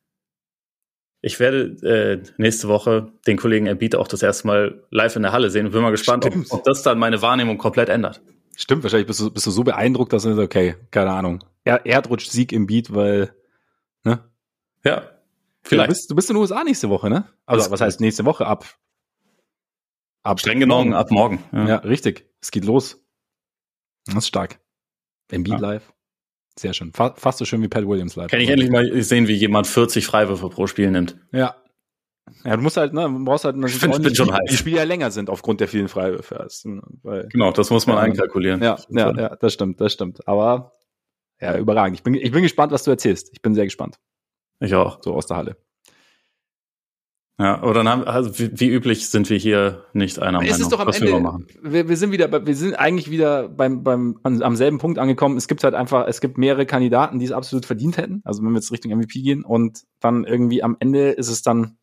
ich werde äh, nächste Woche den Kollegen Embiid auch das erste Mal live in der Halle sehen und bin mal gespannt, ob, ob, das dann meine Wahrnehmung komplett ändert. Stimmt, wahrscheinlich bist du, bist du so beeindruckt, dass du sagst, okay, keine Ahnung. Er, Erdrutsch Sieg im Beat, weil, ne? Ja. Vielleicht. Du bist, du bist in den USA nächste Woche, ne? Also, was heißt nächste Woche? Ab, ab streng genommen ab morgen. Ja. ja. richtig. Es geht los. Das ist stark. Embiid ja. live. Sehr schön. Fast so schön wie Pat Williams live. Kann ich endlich mal sehen, wie jemand 40 Freiwürfe pro Spiel nimmt. Ja. Ja, du musst halt, ne, du brauchst halt ich find, bin schon die, die Spiele ja länger sind aufgrund der vielen Freiwürfe. Also, weil, genau, das muss man ja, einkalkulieren. Ja, ja, ja, das stimmt, das stimmt. Aber ja, überragend. Ich bin, ich bin gespannt, was du erzählst. Ich bin sehr gespannt. Ich auch. So aus der Halle. Ja, aber dann haben, also wie, wie, üblich sind wir hier nicht einer Meinung. Es ist doch am Ende, wir, wir, wir, sind wieder, wir sind eigentlich wieder beim, beim, am selben Punkt angekommen. Es gibt halt einfach, es gibt mehrere Kandidaten, die es absolut verdient hätten. Also wenn wir jetzt Richtung MVP gehen und dann irgendwie am Ende ist es dann,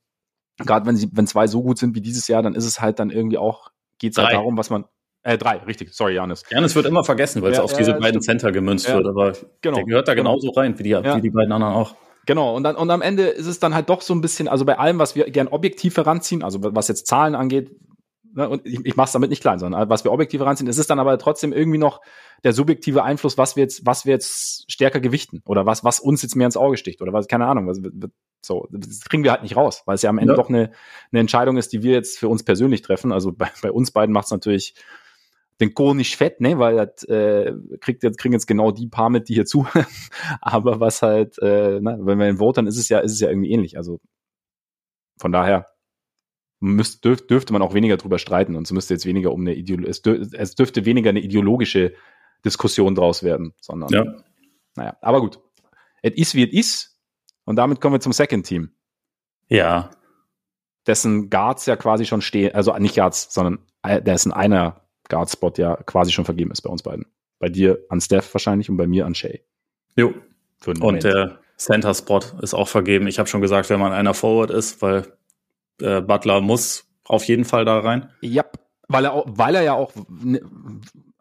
gerade wenn sie, wenn zwei so gut sind wie dieses Jahr, dann ist es halt dann irgendwie auch, geht es halt darum, was man, äh, drei, richtig, sorry, Janis. Janis wird immer vergessen, weil es auf ja, diese beiden stimmt. Center gemünzt wird, aber genau, der gehört da genau. genauso rein, wie die, wie die beiden anderen auch. Genau, und dann und am Ende ist es dann halt doch so ein bisschen, also bei allem, was wir gern objektiv heranziehen, also was jetzt Zahlen angeht, ne, und ich, ich mache es damit nicht klein, sondern was wir objektiv heranziehen, ist es dann aber trotzdem irgendwie noch der subjektive Einfluss, was wir jetzt, was wir jetzt stärker gewichten oder was, was uns jetzt mehr ins Auge sticht oder was, keine Ahnung, was, so, das kriegen wir halt nicht raus, weil es ja am Ende ja. doch eine, eine Entscheidung ist, die wir jetzt für uns persönlich treffen. Also bei, bei uns beiden macht es natürlich den Kohl nicht fett, ne, weil das äh, kriegt jetzt kriegen jetzt genau die paar mit, die hier zu. <laughs> Aber was halt, äh, ne, wenn wir ihn voten, ist es ja, ist es ja irgendwie ähnlich. Also von daher müsst, dürf, dürfte man auch weniger drüber streiten und es müsste jetzt weniger um eine Ideolo es, dürf, es dürfte weniger eine ideologische Diskussion draus werden, sondern ja. naja, aber gut. Es ist wie es ist und damit kommen wir zum Second Team. Ja. Dessen Guards ja quasi schon stehen, also nicht Guards, sondern äh, dessen einer Guard-Spot ja quasi schon vergeben ist bei uns beiden. Bei dir an Steph wahrscheinlich und bei mir an Shay. Jo. und der Center-Spot ist auch vergeben. Ich habe schon gesagt, wenn man einer Forward ist, weil äh, Butler muss auf jeden Fall da rein. Ja, weil er, auch, weil er ja auch,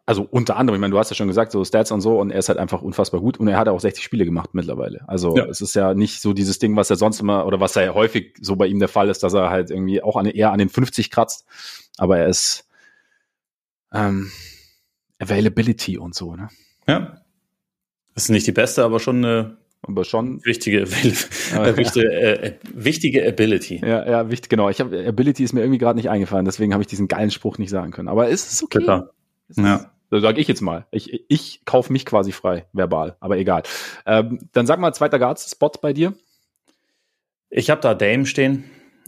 also unter anderem, ich meine, du hast ja schon gesagt, so Stats und so, und er ist halt einfach unfassbar gut und er hat auch 60 Spiele gemacht mittlerweile. Also ja. es ist ja nicht so dieses Ding, was er sonst immer, oder was ja häufig so bei ihm der Fall ist, dass er halt irgendwie auch an, eher an den 50 kratzt. Aber er ist ähm, Availability und so, ne? Ja. Das ist nicht die beste, aber schon eine aber schon wichtige, äh, <laughs> wichtige, äh, wichtige Ability. Ja, ja, wichtig, genau. Ich habe Ability ist mir irgendwie gerade nicht eingefallen, deswegen habe ich diesen geilen Spruch nicht sagen können. Aber ist es okay? Bitter. ja. So sage ich jetzt mal. Ich, ich kaufe mich quasi frei, verbal, aber egal. Ähm, dann sag mal, zweiter Guards-Spot bei dir. Ich habe da Dame stehen.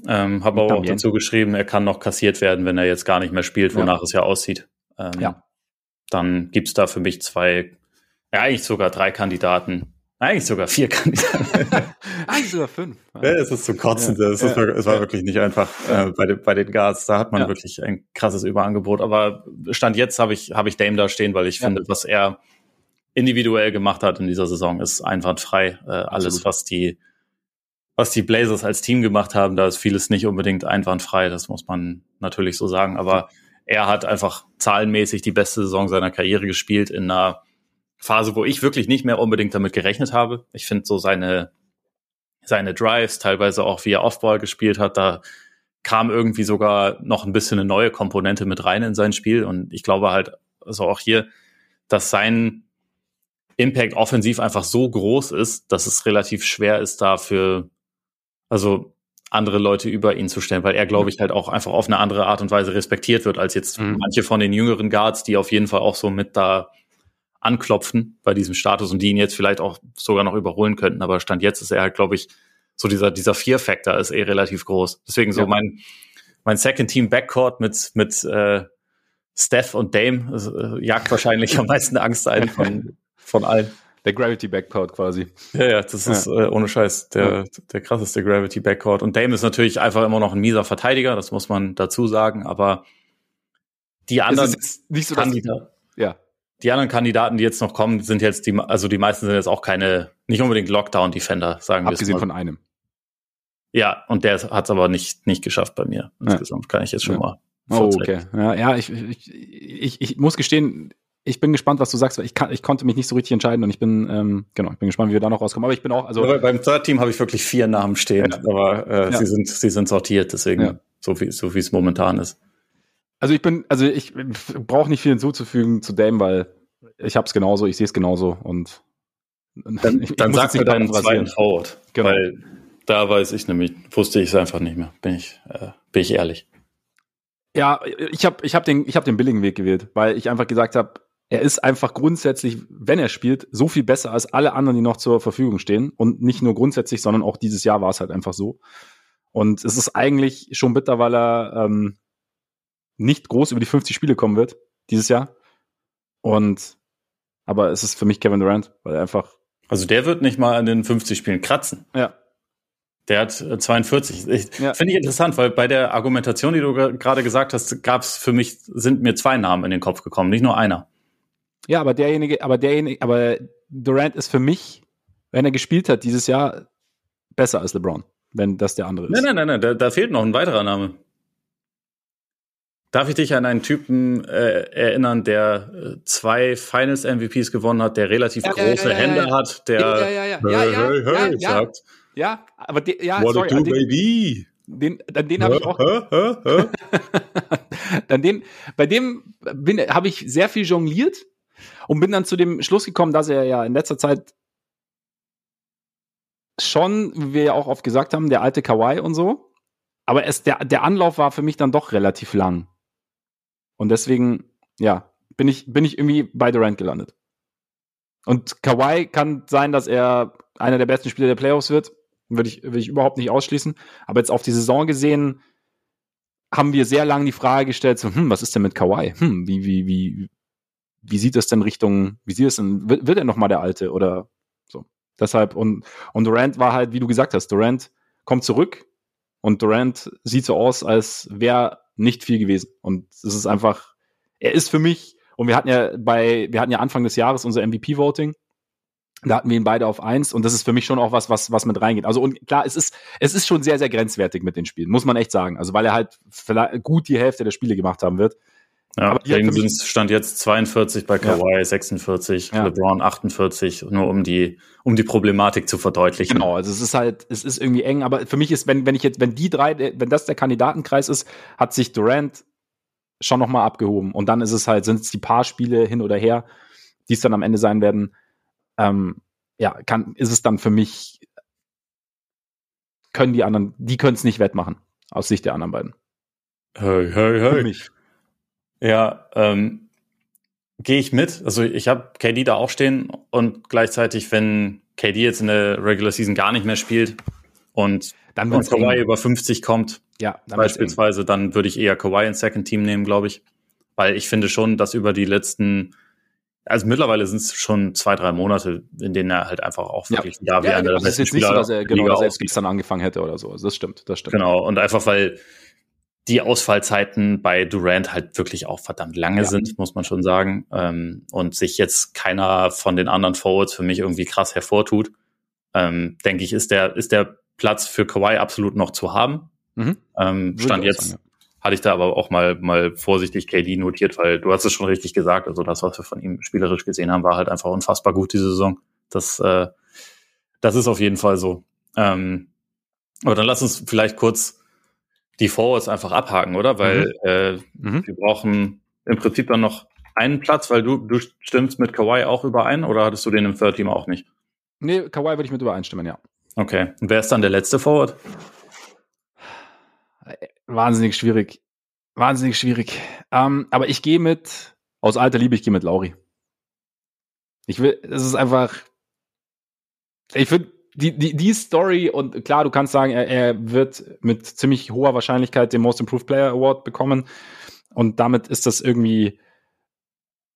Ähm, habe aber auch dazu geschrieben, er kann noch kassiert werden, wenn er jetzt gar nicht mehr spielt, wonach ja. es ja aussieht. Ähm, ja. Dann gibt's da für mich zwei, ja, eigentlich sogar drei Kandidaten. Eigentlich sogar vier Kandidaten. <laughs> eigentlich sogar fünf. Ja, es ist zum Kotzen. Ja, es, ist, ja, es war wirklich nicht einfach äh, bei, den, bei den Guards. Da hat man wirklich ein krasses Überangebot. Aber Stand jetzt habe ich, hab ich Dame da stehen, weil ich finde, was er individuell gemacht hat in dieser Saison, ist einwandfrei. Äh, alles, was die was die Blazers als Team gemacht haben, da ist vieles nicht unbedingt einwandfrei, das muss man natürlich so sagen. Aber er hat einfach zahlenmäßig die beste Saison seiner Karriere gespielt in einer Phase, wo ich wirklich nicht mehr unbedingt damit gerechnet habe. Ich finde so seine, seine Drives, teilweise auch wie er Offball gespielt hat, da kam irgendwie sogar noch ein bisschen eine neue Komponente mit rein in sein Spiel. Und ich glaube halt, also auch hier, dass sein Impact offensiv einfach so groß ist, dass es relativ schwer ist, dafür, also andere Leute über ihn zu stellen, weil er, glaube ich, halt auch einfach auf eine andere Art und Weise respektiert wird, als jetzt mhm. manche von den jüngeren Guards, die auf jeden Fall auch so mit da anklopfen bei diesem Status und die ihn jetzt vielleicht auch sogar noch überholen könnten. Aber Stand jetzt ist er halt, glaube ich, so dieser, dieser Fear-Factor ist eh relativ groß. Deswegen so ja. mein, mein Second Team Backcourt mit, mit äh, Steph und Dame äh, jagt wahrscheinlich am meisten Angst ein von, von allen. Der Gravity Backcourt quasi. Ja, ja, das ist ja. Äh, ohne Scheiß der, der krasseste Gravity Backcourt. Und Dame ist natürlich einfach immer noch ein mieser Verteidiger, das muss man dazu sagen, aber die anderen nicht so, Kandidaten, ja. Die anderen Kandidaten, die jetzt noch kommen, sind jetzt die, also die meisten sind jetzt auch keine, nicht unbedingt Lockdown-Defender, sagen wir Abgesehen von einem. Ja, und der hat es aber nicht, nicht geschafft bei mir. Insgesamt kann ich jetzt schon mal. Oh, okay. Ja, ja ich, ich, ich, ich muss gestehen, ich bin gespannt, was du sagst, weil ich, kann, ich konnte mich nicht so richtig entscheiden und ich bin, ähm, genau, ich bin gespannt, wie wir da noch rauskommen. Aber ich bin auch, also. Beim Third Team habe ich wirklich vier Namen stehen, ja. aber äh, ja. sie, sind, sie sind sortiert, deswegen ja. so wie so wie es momentan ist. Also ich bin, also ich brauche nicht viel hinzuzufügen zu Dame, weil ich habe es genauso, ich sehe es genauso und dann, <laughs> ich, dann sag mir deinen zweiten Forward, genau. weil da weiß ich nämlich, wusste ich es einfach nicht mehr, bin ich, äh, bin ich ehrlich. Ja, ich habe ich hab den, ich hab den billigen Weg gewählt, weil ich einfach gesagt habe, er ist einfach grundsätzlich, wenn er spielt, so viel besser als alle anderen, die noch zur Verfügung stehen. Und nicht nur grundsätzlich, sondern auch dieses Jahr war es halt einfach so. Und es ist eigentlich schon bitter, weil er ähm, nicht groß über die 50 Spiele kommen wird dieses Jahr. Und aber es ist für mich Kevin Durant, weil er einfach. Also der wird nicht mal an den 50 Spielen kratzen. Ja. Der hat 42. Äh, ich, ja. Finde ich interessant, weil bei der Argumentation, die du gerade gesagt hast, gab es für mich, sind mir zwei Namen in den Kopf gekommen, nicht nur einer. Ja, aber derjenige, aber derjenige, aber Durant ist für mich, wenn er gespielt hat dieses Jahr, besser als LeBron, wenn das der andere ist. Nein, nein, nein, nein da, da fehlt noch ein weiterer Name. Darf ich dich an einen Typen äh, erinnern, der äh, zwei Finals MVPs gewonnen hat, der relativ ja, große ja, ja, Hände hat, der hey, hey, ja, sagt. Ja, aber de, ja, What sorry, do, den, baby? Den, an den habe ich auch. <laughs> an den, bei dem habe ich sehr viel jongliert und bin dann zu dem Schluss gekommen, dass er ja in letzter Zeit schon, wie wir ja auch oft gesagt haben, der alte Kawaii und so. Aber es, der, der Anlauf war für mich dann doch relativ lang. Und deswegen, ja, bin ich, bin ich irgendwie bei Durant gelandet. Und Kawhi kann sein, dass er einer der besten Spieler der Playoffs wird. Würde ich, würde ich überhaupt nicht ausschließen. Aber jetzt auf die Saison gesehen, haben wir sehr lange die Frage gestellt, so, hm, was ist denn mit Kawhi? Hm, wie, wie, wie, wie sieht es denn Richtung, wie sieht es denn, wird, wird er nochmal der Alte oder so? Deshalb, und, und Durant war halt, wie du gesagt hast, Durant kommt zurück und Durant sieht so aus, als wäre nicht viel gewesen. Und es ist einfach, er ist für mich, und wir hatten ja bei, wir hatten ja Anfang des Jahres unser MVP-Voting. Da hatten wir ihn beide auf eins und das ist für mich schon auch was, was, was mit reingeht. Also und klar, es ist, es ist schon sehr, sehr grenzwertig mit den Spielen, muss man echt sagen. Also weil er halt gut die Hälfte der Spiele gemacht haben wird. Ja, sind stand jetzt 42 bei Kawhi, ja. 46, ja. LeBron 48, nur um die, um die Problematik zu verdeutlichen. Genau, also es ist halt, es ist irgendwie eng, aber für mich ist, wenn, wenn ich jetzt, wenn die drei, wenn das der Kandidatenkreis ist, hat sich Durant schon nochmal abgehoben. Und dann ist es halt, sind es die paar Spiele hin oder her, die es dann am Ende sein werden. Ähm, ja, kann, ist es dann für mich, können die anderen, die können es nicht wettmachen, aus Sicht der anderen beiden. Hey, hey, hey. Für mich. Ja, ähm, gehe ich mit. Also ich habe KD da auch stehen und gleichzeitig, wenn KD jetzt in der Regular Season gar nicht mehr spielt und dann wenn Kawhi über 50 kommt, ja, dann beispielsweise, dann würde ich eher Kawhi ins Second Team nehmen, glaube ich. Weil ich finde schon, dass über die letzten, also mittlerweile sind es schon zwei, drei Monate, in denen er halt einfach auch wirklich ja. da wie ja, einer der besten Spieler nicht so, dass er, genau, dass er gestern angefangen hätte oder so. Also das stimmt, das stimmt. Genau, und einfach weil die Ausfallzeiten bei Durant halt wirklich auch verdammt lange ja. sind, muss man schon sagen. Ähm, und sich jetzt keiner von den anderen Forwards für mich irgendwie krass hervortut, ähm, denke ich, ist der, ist der Platz für Kawhi absolut noch zu haben. Mhm. Ähm, stand jetzt, sagen, ja. hatte ich da aber auch mal, mal vorsichtig KD notiert, weil du hast es schon richtig gesagt. Also das, was wir von ihm spielerisch gesehen haben, war halt einfach unfassbar gut diese Saison. Das, äh, das ist auf jeden Fall so. Ähm, aber dann lass uns vielleicht kurz die Forwards einfach abhaken, oder? Weil mhm. Äh, mhm. wir brauchen im Prinzip dann noch einen Platz, weil du, du stimmst mit Kawhi auch überein oder hattest du den im Third Team auch nicht? Nee, Kawhi würde ich mit übereinstimmen, ja. Okay. Und wer ist dann der letzte Forward? Wahnsinnig schwierig. Wahnsinnig schwierig. Ähm, aber ich gehe mit, aus alter Liebe, ich gehe mit Lauri. Ich will, es ist einfach, ich finde, die, die, die Story und klar, du kannst sagen, er, er wird mit ziemlich hoher Wahrscheinlichkeit den Most Improved Player Award bekommen. Und damit ist das irgendwie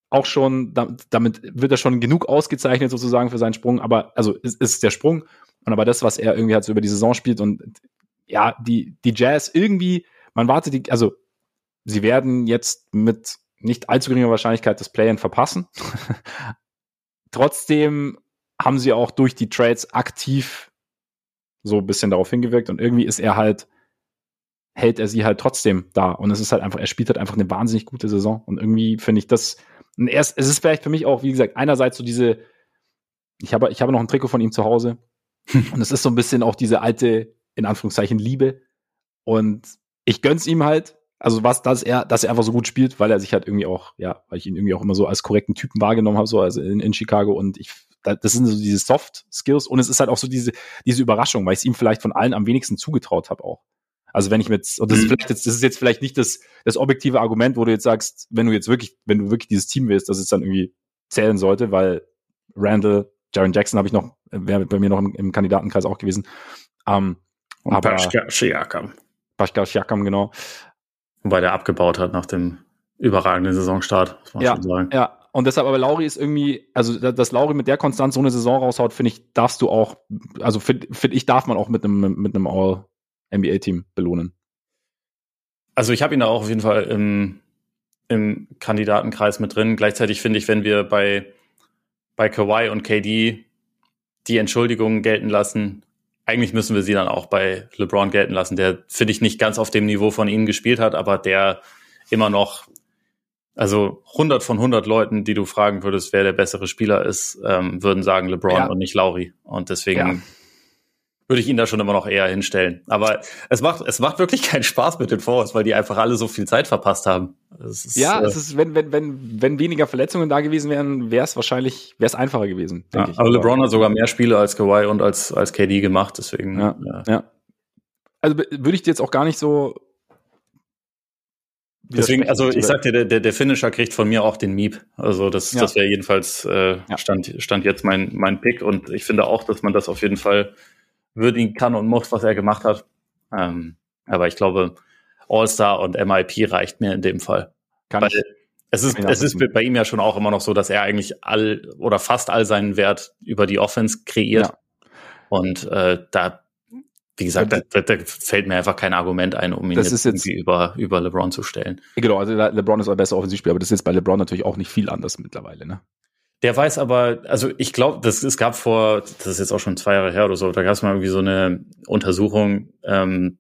auch schon, damit wird er schon genug ausgezeichnet sozusagen für seinen Sprung, aber also ist, ist der Sprung. Und aber das, was er irgendwie halt so über die Saison spielt und ja, die, die Jazz irgendwie, man wartet die, also sie werden jetzt mit nicht allzu geringer Wahrscheinlichkeit das Play-In verpassen. <laughs> Trotzdem haben sie auch durch die Trades aktiv so ein bisschen darauf hingewirkt und irgendwie ist er halt, hält er sie halt trotzdem da. Und es ist halt einfach, er spielt halt einfach eine wahnsinnig gute Saison. Und irgendwie finde ich das, erst, es ist vielleicht für mich auch, wie gesagt, einerseits so diese, ich habe, ich habe noch ein Trikot von ihm zu Hause. <laughs> Und es ist so ein bisschen auch diese alte, in Anführungszeichen, Liebe. Und ich gönn's ihm halt, also was, dass er, dass er einfach so gut spielt, weil er sich halt irgendwie auch, ja, weil ich ihn irgendwie auch immer so als korrekten Typen wahrgenommen habe, so also in, in Chicago. Und ich das sind so diese Soft Skills und es ist halt auch so diese, diese Überraschung, weil ich es ihm vielleicht von allen am wenigsten zugetraut habe auch. Also wenn ich mit, und das ist mhm. vielleicht jetzt, das ist jetzt vielleicht nicht das, das objektive Argument, wo du jetzt sagst, wenn du jetzt wirklich, wenn du wirklich dieses Team willst, dass es dann irgendwie zählen sollte, weil Randall, Jaron Jackson habe ich noch, wäre bei mir noch im, im, Kandidatenkreis auch gewesen. Ähm, und aber, Pascal Siakam. Pascal Siakam, genau. Wobei der abgebaut hat nach dem überragenden Saisonstart, muss man ja, schon sagen. Ja, und deshalb aber Lauri ist irgendwie, also dass Lauri mit der Konstanz so eine Saison raushaut, finde ich, darfst du auch, also finde find ich, darf man auch mit einem mit einem All-NBA-Team belohnen. Also ich habe ihn da auch auf jeden Fall im, im Kandidatenkreis mit drin. Gleichzeitig finde ich, wenn wir bei, bei Kawhi und KD die Entschuldigungen gelten lassen, eigentlich müssen wir sie dann auch bei LeBron gelten lassen, der, finde ich, nicht ganz auf dem Niveau von ihnen gespielt hat, aber der immer noch also 100 von 100 Leuten, die du fragen würdest, wer der bessere Spieler ist, ähm, würden sagen LeBron ja. und nicht Lauri. Und deswegen ja. würde ich ihn da schon immer noch eher hinstellen. Aber es macht, es macht wirklich keinen Spaß mit den Forwards, weil die einfach alle so viel Zeit verpasst haben. Ist, ja, äh, es ist, wenn, wenn, wenn, wenn weniger Verletzungen da gewesen wären, wäre es wahrscheinlich, wäre es einfacher gewesen. Ja, aber LeBron hat sogar mehr Spiele als Kawhi und als, als KD gemacht, deswegen. Ja, ja. Also würde ich dir jetzt auch gar nicht so Deswegen, also ich sag dir, der, der Finisher kriegt von mir auch den Miep. Also das, ja. das wäre jedenfalls äh, ja. stand, stand jetzt mein, mein Pick und ich finde auch, dass man das auf jeden Fall würdigen kann und muss, was er gemacht hat. Ähm, aber ich glaube, All-Star und MIP reicht mir in dem Fall. Kann Weil ich, es ist, es ist bei ihm ja schon auch immer noch so, dass er eigentlich all oder fast all seinen Wert über die Offense kreiert. Ja. Und äh, da wie gesagt, da, da, da, fällt mir einfach kein Argument ein, um ihn das jetzt, irgendwie über, über LeBron zu stellen. Genau, also LeBron ist ein besser Offensivspieler, aber das ist jetzt bei LeBron natürlich auch nicht viel anders mittlerweile, ne? Der weiß aber, also ich glaube, das es gab vor, das ist jetzt auch schon zwei Jahre her oder so, da gab es mal irgendwie so eine Untersuchung, ähm,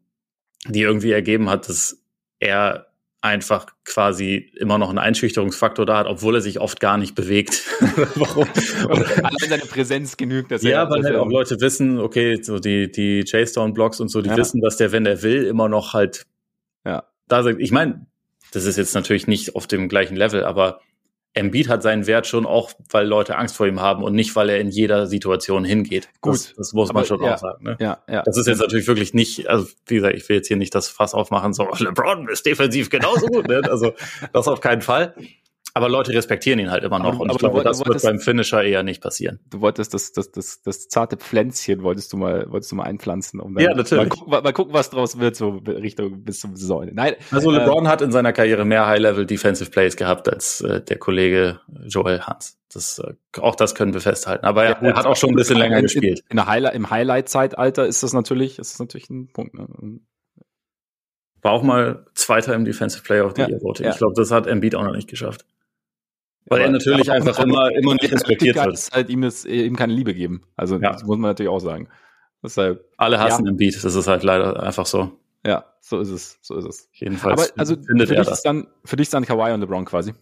die irgendwie ergeben hat, dass er einfach quasi immer noch einen Einschüchterungsfaktor da hat, obwohl er sich oft gar nicht bewegt. <laughs> Warum? Allein seine Präsenz genügt. Dass ja, er, weil halt auch Leute wissen, okay, so die, die Chase-Down-Blocks und so, die ja. wissen, dass der, wenn er will, immer noch halt ja. da sagt, ich meine, das ist jetzt natürlich nicht auf dem gleichen Level, aber Embiid hat seinen Wert schon auch, weil Leute Angst vor ihm haben und nicht, weil er in jeder Situation hingeht. Gut. Das, das muss man schon ja, auch sagen. Ne? Ja, ja. Das ist jetzt natürlich wirklich nicht, also wie gesagt, ich will jetzt hier nicht das Fass aufmachen, so <laughs> LeBron ist defensiv genauso gut. Ne? Also das auf keinen Fall. Aber Leute respektieren ihn halt immer noch. Aber, und ich glaube, das wird beim Finisher eher nicht passieren. Du wolltest das, das, das, das zarte Pflänzchen wolltest du mal, wolltest du mal einpflanzen, um dann ja, natürlich. Mal, gucken, mal, mal gucken, was draus wird, so Richtung bis zum Saison. Nein. Also äh, LeBron äh, hat in seiner Karriere mehr High-Level Defensive Plays gehabt als äh, der Kollege Joel Hans. Das, äh, auch das können wir festhalten. Aber ja, er, er hat auch schon ein bisschen länger in, gespielt. In, in Highlight, Im Highlight-Zeitalter ist das natürlich, ist das natürlich ein Punkt. Ne? War auch mal Zweiter im Defensive Player of the ja, Year Voting. Ja. Ich glaube, das hat Embiid auch noch nicht geschafft. Weil er natürlich einfach immer, immer nicht respektiert wird. Halt ihm, das, ihm keine Liebe geben. Also ja. das muss man natürlich auch sagen. Deshalb, Alle hassen ja. den Beat, das ist halt leider einfach so. Ja, so ist es, so ist es. Jedenfalls aber also findet für, dich das. Ist dann, für dich ist dann Kawhi und LeBron quasi.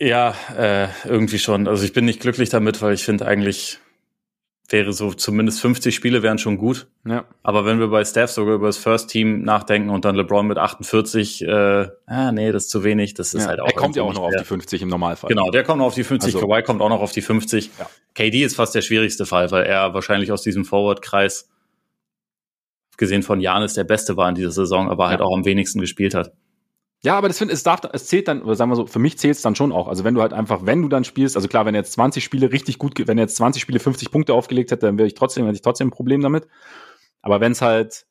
Ja, äh, irgendwie schon. Also ich bin nicht glücklich damit, weil ich finde eigentlich, wäre so zumindest 50 Spiele wären schon gut. Ja. Aber wenn wir bei Steph sogar über das First Team nachdenken und dann LeBron mit 48, äh, ah, nee, das ist zu wenig. Das ist ja. halt auch. Er kommt ja auch noch auf die 50 im Normalfall. Genau, der kommt noch auf die 50. Also- Kawhi kommt auch noch auf die 50. Ja. KD ist fast der schwierigste Fall, weil er wahrscheinlich aus diesem Forward-Kreis gesehen von Janis der Beste war in dieser Saison, aber halt Ja. auch am wenigsten gespielt hat. Ja, aber das finde es darf, es zählt dann, oder sagen wir so, für mich zählt es dann schon auch. Also wenn du halt einfach, wenn du dann spielst, also klar, wenn er jetzt 20 Spiele richtig gut, wenn er jetzt 20 Spiele 50 Punkte aufgelegt hätte, dann wäre ich trotzdem, hätte ich trotzdem ein Problem damit. Aber wenn es halt,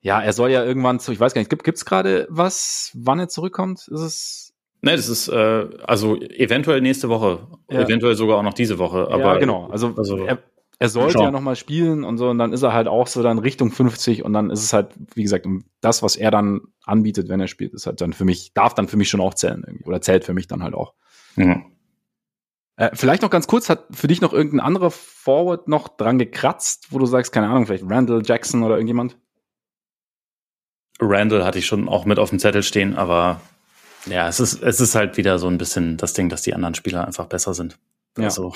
ja, er soll ja irgendwann zu, ich weiß gar nicht, gibt es gerade was, wann er zurückkommt? Ist es, Ne, das ist äh, also eventuell nächste Woche, Ja. eventuell sogar auch noch diese Woche. Aber ja, genau. Also, also- er, er sollte Schauen. ja noch mal spielen und so, und dann ist er halt auch so dann Richtung 50 und dann ist es halt, wie gesagt, das, was er dann anbietet, wenn er spielt, ist halt dann für mich, darf dann für mich schon auch zählen irgendwie. Oder zählt für mich dann halt auch. Mhm. Äh, vielleicht noch ganz kurz, hat für dich noch irgendein anderer Forward noch dran gekratzt, wo du sagst, keine Ahnung, vielleicht Randall Jackson oder irgendjemand? Randall hatte ich schon auch mit auf dem Zettel stehen, aber ja, es ist, es ist halt wieder so ein bisschen das Ding, dass die anderen Spieler einfach besser sind. Ja. Also,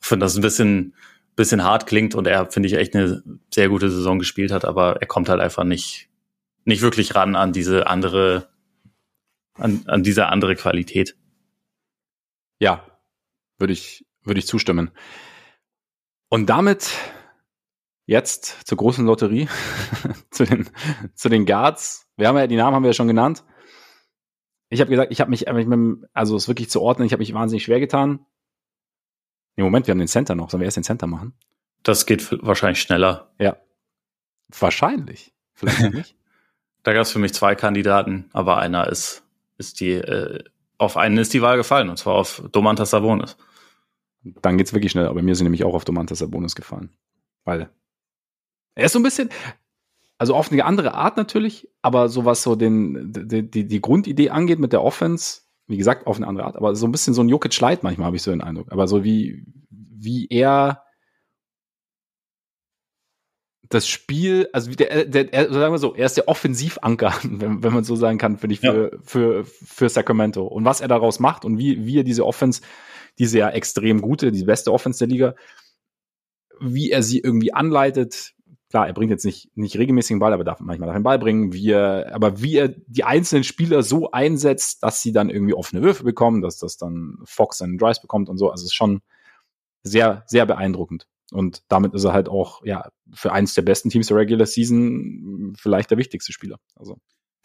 ich finde das ein bisschen, bisschen hart klingt und er, finde ich, echt eine sehr gute Saison gespielt hat, aber er kommt halt einfach nicht, nicht wirklich ran an diese andere, an, an diese andere Qualität. Ja, würde ich, würde ich zustimmen. Und damit jetzt zur großen Lotterie, <laughs> zu den, zu den Guards. Wir haben ja, die Namen haben wir ja schon genannt. Ich habe gesagt, ich habe mich, also es wirklich zu ordnen, ich habe mich wahnsinnig schwer getan. Im Moment, wir haben den Center noch. Sollen wir erst den Center machen? Das geht wahrscheinlich schneller. Ja. Wahrscheinlich. Vielleicht nicht. <laughs> Da gab es für mich zwei Kandidaten, aber einer ist, ist die, äh, auf einen ist die Wahl gefallen, und zwar auf Domantas Sabonis. Dann geht's wirklich schnell. Aber mir sind nämlich auch auf Domantas Sabonis gefallen. Weil er ist so ein bisschen, also auf eine andere Art natürlich, aber so was so den, die, die, die Grundidee angeht mit der Offense, wie gesagt, auf eine andere Art, aber so ein bisschen so ein Jokic Light manchmal habe ich so den Eindruck. Aber so wie, wie er das Spiel, also der, der, der sagen wir so, er ist der Offensivanker, <laughs> wenn, wenn man so sagen kann, finde ich, für, für, für Sacramento. Und was er daraus macht und wie, wie er diese Offense, diese ja extrem gute, die beste Offense der Liga, wie er sie irgendwie anleitet. Klar, er bringt jetzt nicht, nicht regelmäßig den Ball, aber darf manchmal den Ball bringen. Wie er, aber wie er die einzelnen Spieler so einsetzt, dass sie dann irgendwie offene Würfe bekommen, dass das dann Fox einen Drives bekommt und so. Also es ist schon sehr, sehr beeindruckend. Und damit ist er halt auch, ja, für eins der besten Teams der Regular Season vielleicht der wichtigste Spieler. Also,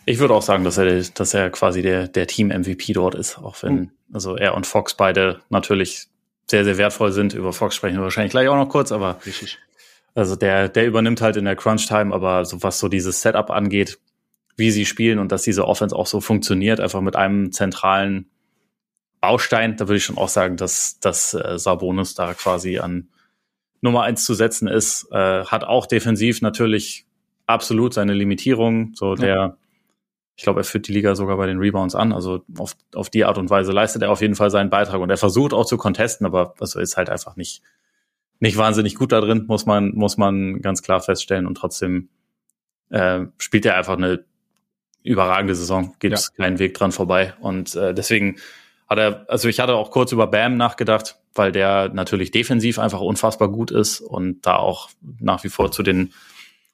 Ich würde auch sagen, dass er, dass er quasi der, der Team-MVP dort ist, auch wenn, Mhm. also er und Fox beide natürlich sehr, sehr wertvoll sind. Über Fox sprechen wir wahrscheinlich gleich auch noch kurz, aber richtig. also der, der übernimmt halt in der Crunch-Time, aber so was so dieses Setup angeht, wie sie spielen und dass diese Offense auch so funktioniert, einfach mit einem zentralen Baustein, da würde ich schon auch sagen, dass, dass äh, Sabonis da quasi an Nummer eins zu setzen ist, äh, hat auch defensiv natürlich absolut seine Limitierung. So Ja. der, ich glaube, er führt die Liga sogar bei den Rebounds an. Also auf, auf die Art und Weise leistet er auf jeden Fall seinen Beitrag und er versucht auch zu contesten, aber also ist halt einfach nicht, nicht wahnsinnig gut da drin, muss man, muss man ganz klar feststellen. Und trotzdem äh, spielt er einfach eine überragende Saison, gibt es keinen Weg dran vorbei. Und äh, deswegen hat er, also ich hatte auch kurz über Bam nachgedacht, weil der natürlich defensiv einfach unfassbar gut ist und da auch nach wie vor zu den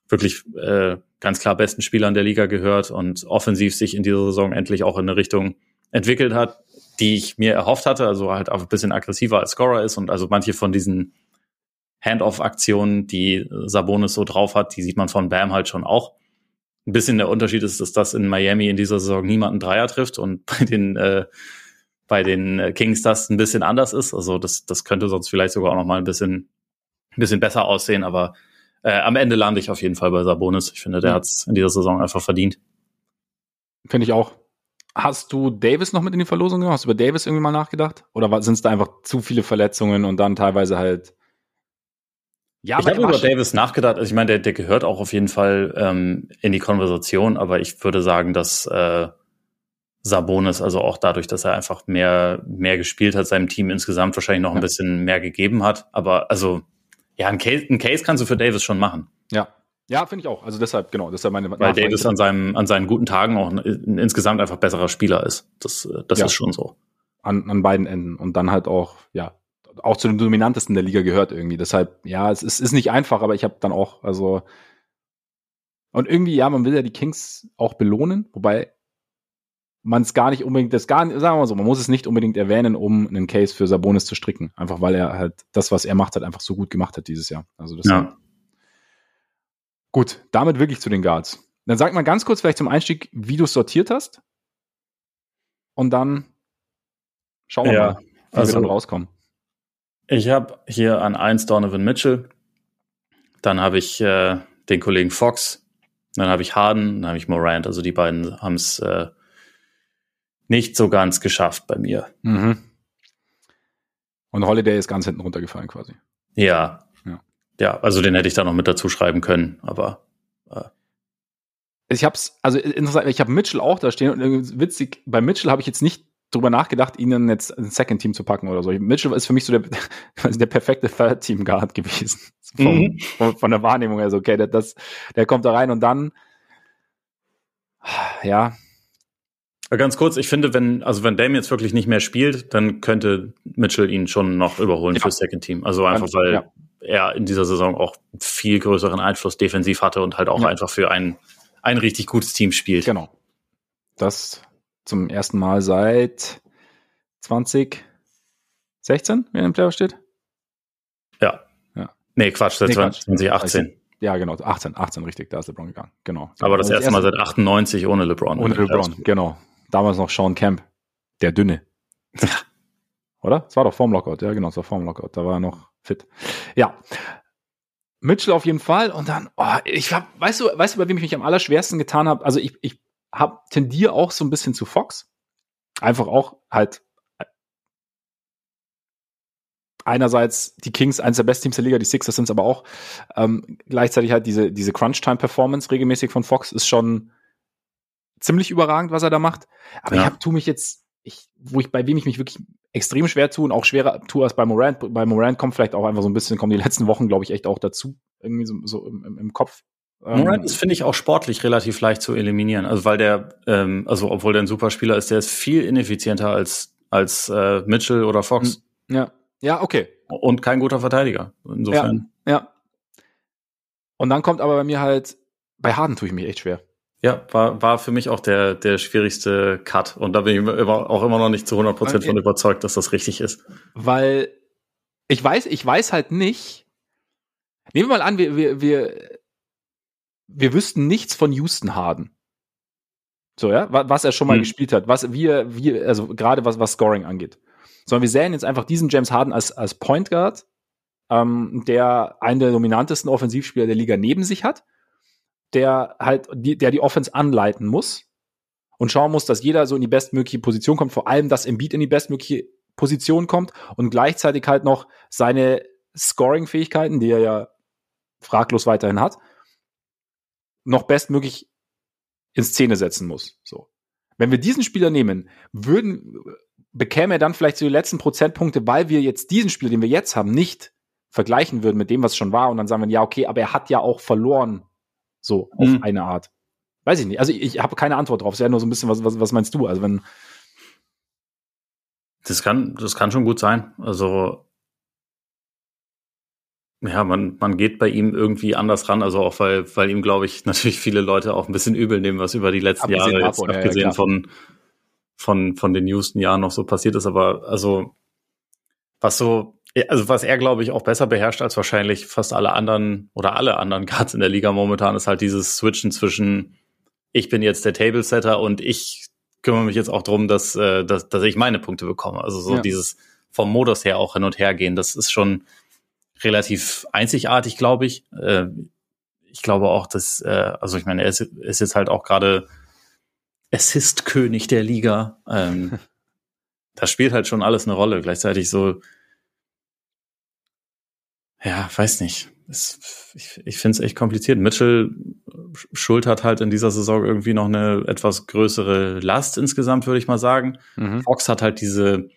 wirklich äh, ganz klar besten Spielern der Liga gehört und offensiv sich in dieser Saison endlich auch in eine Richtung entwickelt hat, die ich mir erhofft hatte, also halt auch ein bisschen aggressiver als Scorer ist und also manche von diesen Hand-off-Aktionen, die Sabonis so drauf hat, die sieht man von Bam halt schon auch. Ein bisschen der Unterschied ist, dass das in Miami in dieser Saison niemanden Dreier trifft und <laughs> bei den äh, bei den äh, Kings das ein bisschen anders ist. Also das, das könnte sonst vielleicht sogar auch noch mal ein bisschen, ein bisschen besser aussehen, aber äh, am Ende lande ich auf jeden Fall bei Sabonis. Ich finde, der Ja. hat es in dieser Saison einfach verdient. Finde ich auch. Hast du Davis noch mit in die Verlosung genommen? Hast du über Davis irgendwie mal nachgedacht? Oder sind es da einfach zu viele Verletzungen und dann teilweise halt. Ja, ich habe er über Davis nachgedacht. Also ich meine, der, der gehört auch auf jeden Fall ähm, in die Konversation, aber ich würde sagen, dass äh, Sabonis, also auch dadurch, dass er einfach mehr, mehr gespielt hat, seinem Team insgesamt wahrscheinlich noch ein Ja. bisschen mehr gegeben hat. Aber also, ja, ein Case, ein Case kannst du für Davis schon machen. Ja. Ja, finde ich auch. Also deshalb, genau, deshalb meine Weil Davis an seinem, an seinen guten Tagen auch ein, ein insgesamt einfach besserer Spieler ist. Das, das Ja. ist schon so. an, an beiden Enden und dann halt auch, ja, auch zu den dominantesten der Liga gehört irgendwie. Deshalb, ja, es ist, ist nicht einfach, aber ich habe dann auch, also und irgendwie, ja, man will ja die Kings auch belohnen, wobei man es gar nicht unbedingt, das gar sagen wir mal so, man muss es nicht unbedingt erwähnen, um einen Case für Sabonis zu stricken. Einfach weil er halt das, was er macht, hat einfach so gut gemacht hat dieses Jahr. Also das Ja. Gut, damit wirklich zu den Guards. Dann sag mal ganz kurz vielleicht zum Einstieg, wie du es sortiert hast. Und dann schauen wir Ja, mal, wie also- wir dann rauskommen. Ich habe hier an eins Donovan Mitchell, dann habe ich äh, den Kollegen Fox, dann habe ich Harden, dann habe ich Morant. Also die beiden haben es äh, nicht so ganz geschafft bei mir. Mhm. Und Holiday ist ganz hinten runtergefallen quasi. Ja. Ja. Ja, also den hätte ich da noch mit dazu schreiben können, aber Ich hab's, also interessant, ich habe Mitchell auch da stehen und witzig, bei Mitchell habe ich jetzt nicht drüber nachgedacht, ihn jetzt ins Second Team zu packen oder so. Mitchell ist für mich so der, <laughs> quasi der perfekte Third Team Guard gewesen. <laughs> Mhm. von, von der Wahrnehmung her so, okay, der, das, der kommt da rein und dann, ja, Ganz kurz, ich finde, wenn, also wenn Dame jetzt wirklich nicht mehr spielt, dann könnte Mitchell ihn schon noch überholen Ja. fürs Second Team. Also einfach, Ganz- weil ja. er in dieser Saison auch viel größeren Einfluss defensiv hatte und halt auch Ja. einfach für ein, ein richtig gutes Team spielt. genau. Das zum ersten Mal seit 2016, wenn er im Playoff steht? Ja. Ja. Nee, Quatsch, seit Nee, Quatsch. 2018. Ja, genau, 18, 18 richtig, da ist LeBron gegangen, genau. Aber das erste Mal seit 98 ohne LeBron. Ohne LeBron, genau. Damals noch Sean Camp, der Dünne. Oder? Es war doch vorm Lockout, ja, genau, es war vorm Lockout, da war er noch fit. Ja. Mitchell auf jeden Fall und dann, oh, ich hab, weißt du, weißt du, bei wem ich mich am allerschwersten getan habe? Also ich, ich hab, tendiere auch so ein bisschen zu Fox. Einfach auch halt einerseits die Kings, eines der besten Teams der Liga, die Sixers sind es aber auch. Ähm, gleichzeitig halt diese, diese Crunch-Time-Performance regelmäßig von Fox ist schon ziemlich überragend, was er da macht. Aber Ja. ich hab, tu mich jetzt, ich, wo ich, bei wem ich mich wirklich extrem schwer tue und auch schwerer tue als bei Morant. Bei Morant kommt vielleicht auch einfach so ein bisschen, kommen die letzten Wochen, glaube ich, echt auch dazu. Irgendwie so, so im, im, im Kopf. Ähm, Morant ist, finde ich, auch sportlich relativ leicht zu eliminieren. Also weil der, ähm, also obwohl der ein super Spieler ist, der ist viel ineffizienter als, als äh, Mitchell oder Fox ja. Ja, okay. und kein guter Verteidiger. Insofern. Ja. Und dann kommt aber bei mir halt, bei Harden tue ich mich echt schwer. Ja, war, war für mich auch der, der schwierigste Cut. Und da bin ich immer, auch immer noch nicht zu 100 Prozent von Ja. überzeugt, dass das richtig ist. Weil ich weiß, ich weiß halt nicht. Nehmen wir mal an, wir, wir, wir, wir wüssten nichts von Houston Harden. So, ja, wa- was er schon mal Hm. gespielt hat, was wir, wir, also gerade was, was Scoring angeht. Sondern wir sehen jetzt einfach diesen James Harden als, als Point Guard, ähm, der einen der dominantesten Offensivspieler der Liga neben sich hat, der halt, die, der die Offense anleiten muss und schauen muss, dass jeder so in die bestmögliche Position kommt, vor allem, dass Embiid in die bestmögliche Position kommt und gleichzeitig halt noch seine Scoring-Fähigkeiten, die er ja fraglos weiterhin hat, noch bestmöglich in Szene setzen muss. So. Wenn wir diesen Spieler nehmen, würden, bekäme er dann vielleicht so die letzten Prozentpunkte, weil wir jetzt diesen Spieler, den wir jetzt haben, nicht vergleichen würden mit dem, was schon war und dann sagen wir, ja, okay, aber er hat ja auch verloren. So, auf Mhm. eine Art. Weiß ich nicht. Also ich, ich habe keine Antwort drauf. Es wäre nur so ein bisschen, was, was, was meinst du? Also wenn, Das kann, das kann schon gut sein. Also, ja, man, man geht bei ihm irgendwie anders ran. Also auch weil, weil ihm, glaube ich, <laughs> natürlich viele Leute auch ein bisschen übel nehmen, was über die letzten Abgesehen Jahre jetzt, davon, ja, ja, abgesehen klar. von, von, von den Houston-Jahren noch so passiert ist. Aber also, was so, also was er, glaube ich, auch besser beherrscht als wahrscheinlich fast alle anderen oder alle anderen <laughs> Guards in der Liga momentan, ist halt dieses Switchen zwischen ich bin jetzt der Table-Setter und ich kümmere mich jetzt auch drum, dass, äh, dass, dass ich meine Punkte bekomme. Also so Ja. dieses vom Modus her auch hin und her gehen, das ist schon relativ einzigartig, glaube ich. Äh, ich glaube auch, dass, äh, also ich meine, er ist, ist jetzt halt auch gerade Assist-König der Liga. Ähm, <laughs> das spielt halt schon alles eine Rolle. Gleichzeitig so, ja, weiß nicht. Es, ich ich finde es echt kompliziert. Mitchell schultert halt in dieser Saison irgendwie noch eine etwas größere Last insgesamt, würde ich mal sagen. Mhm. Fox hat halt diese,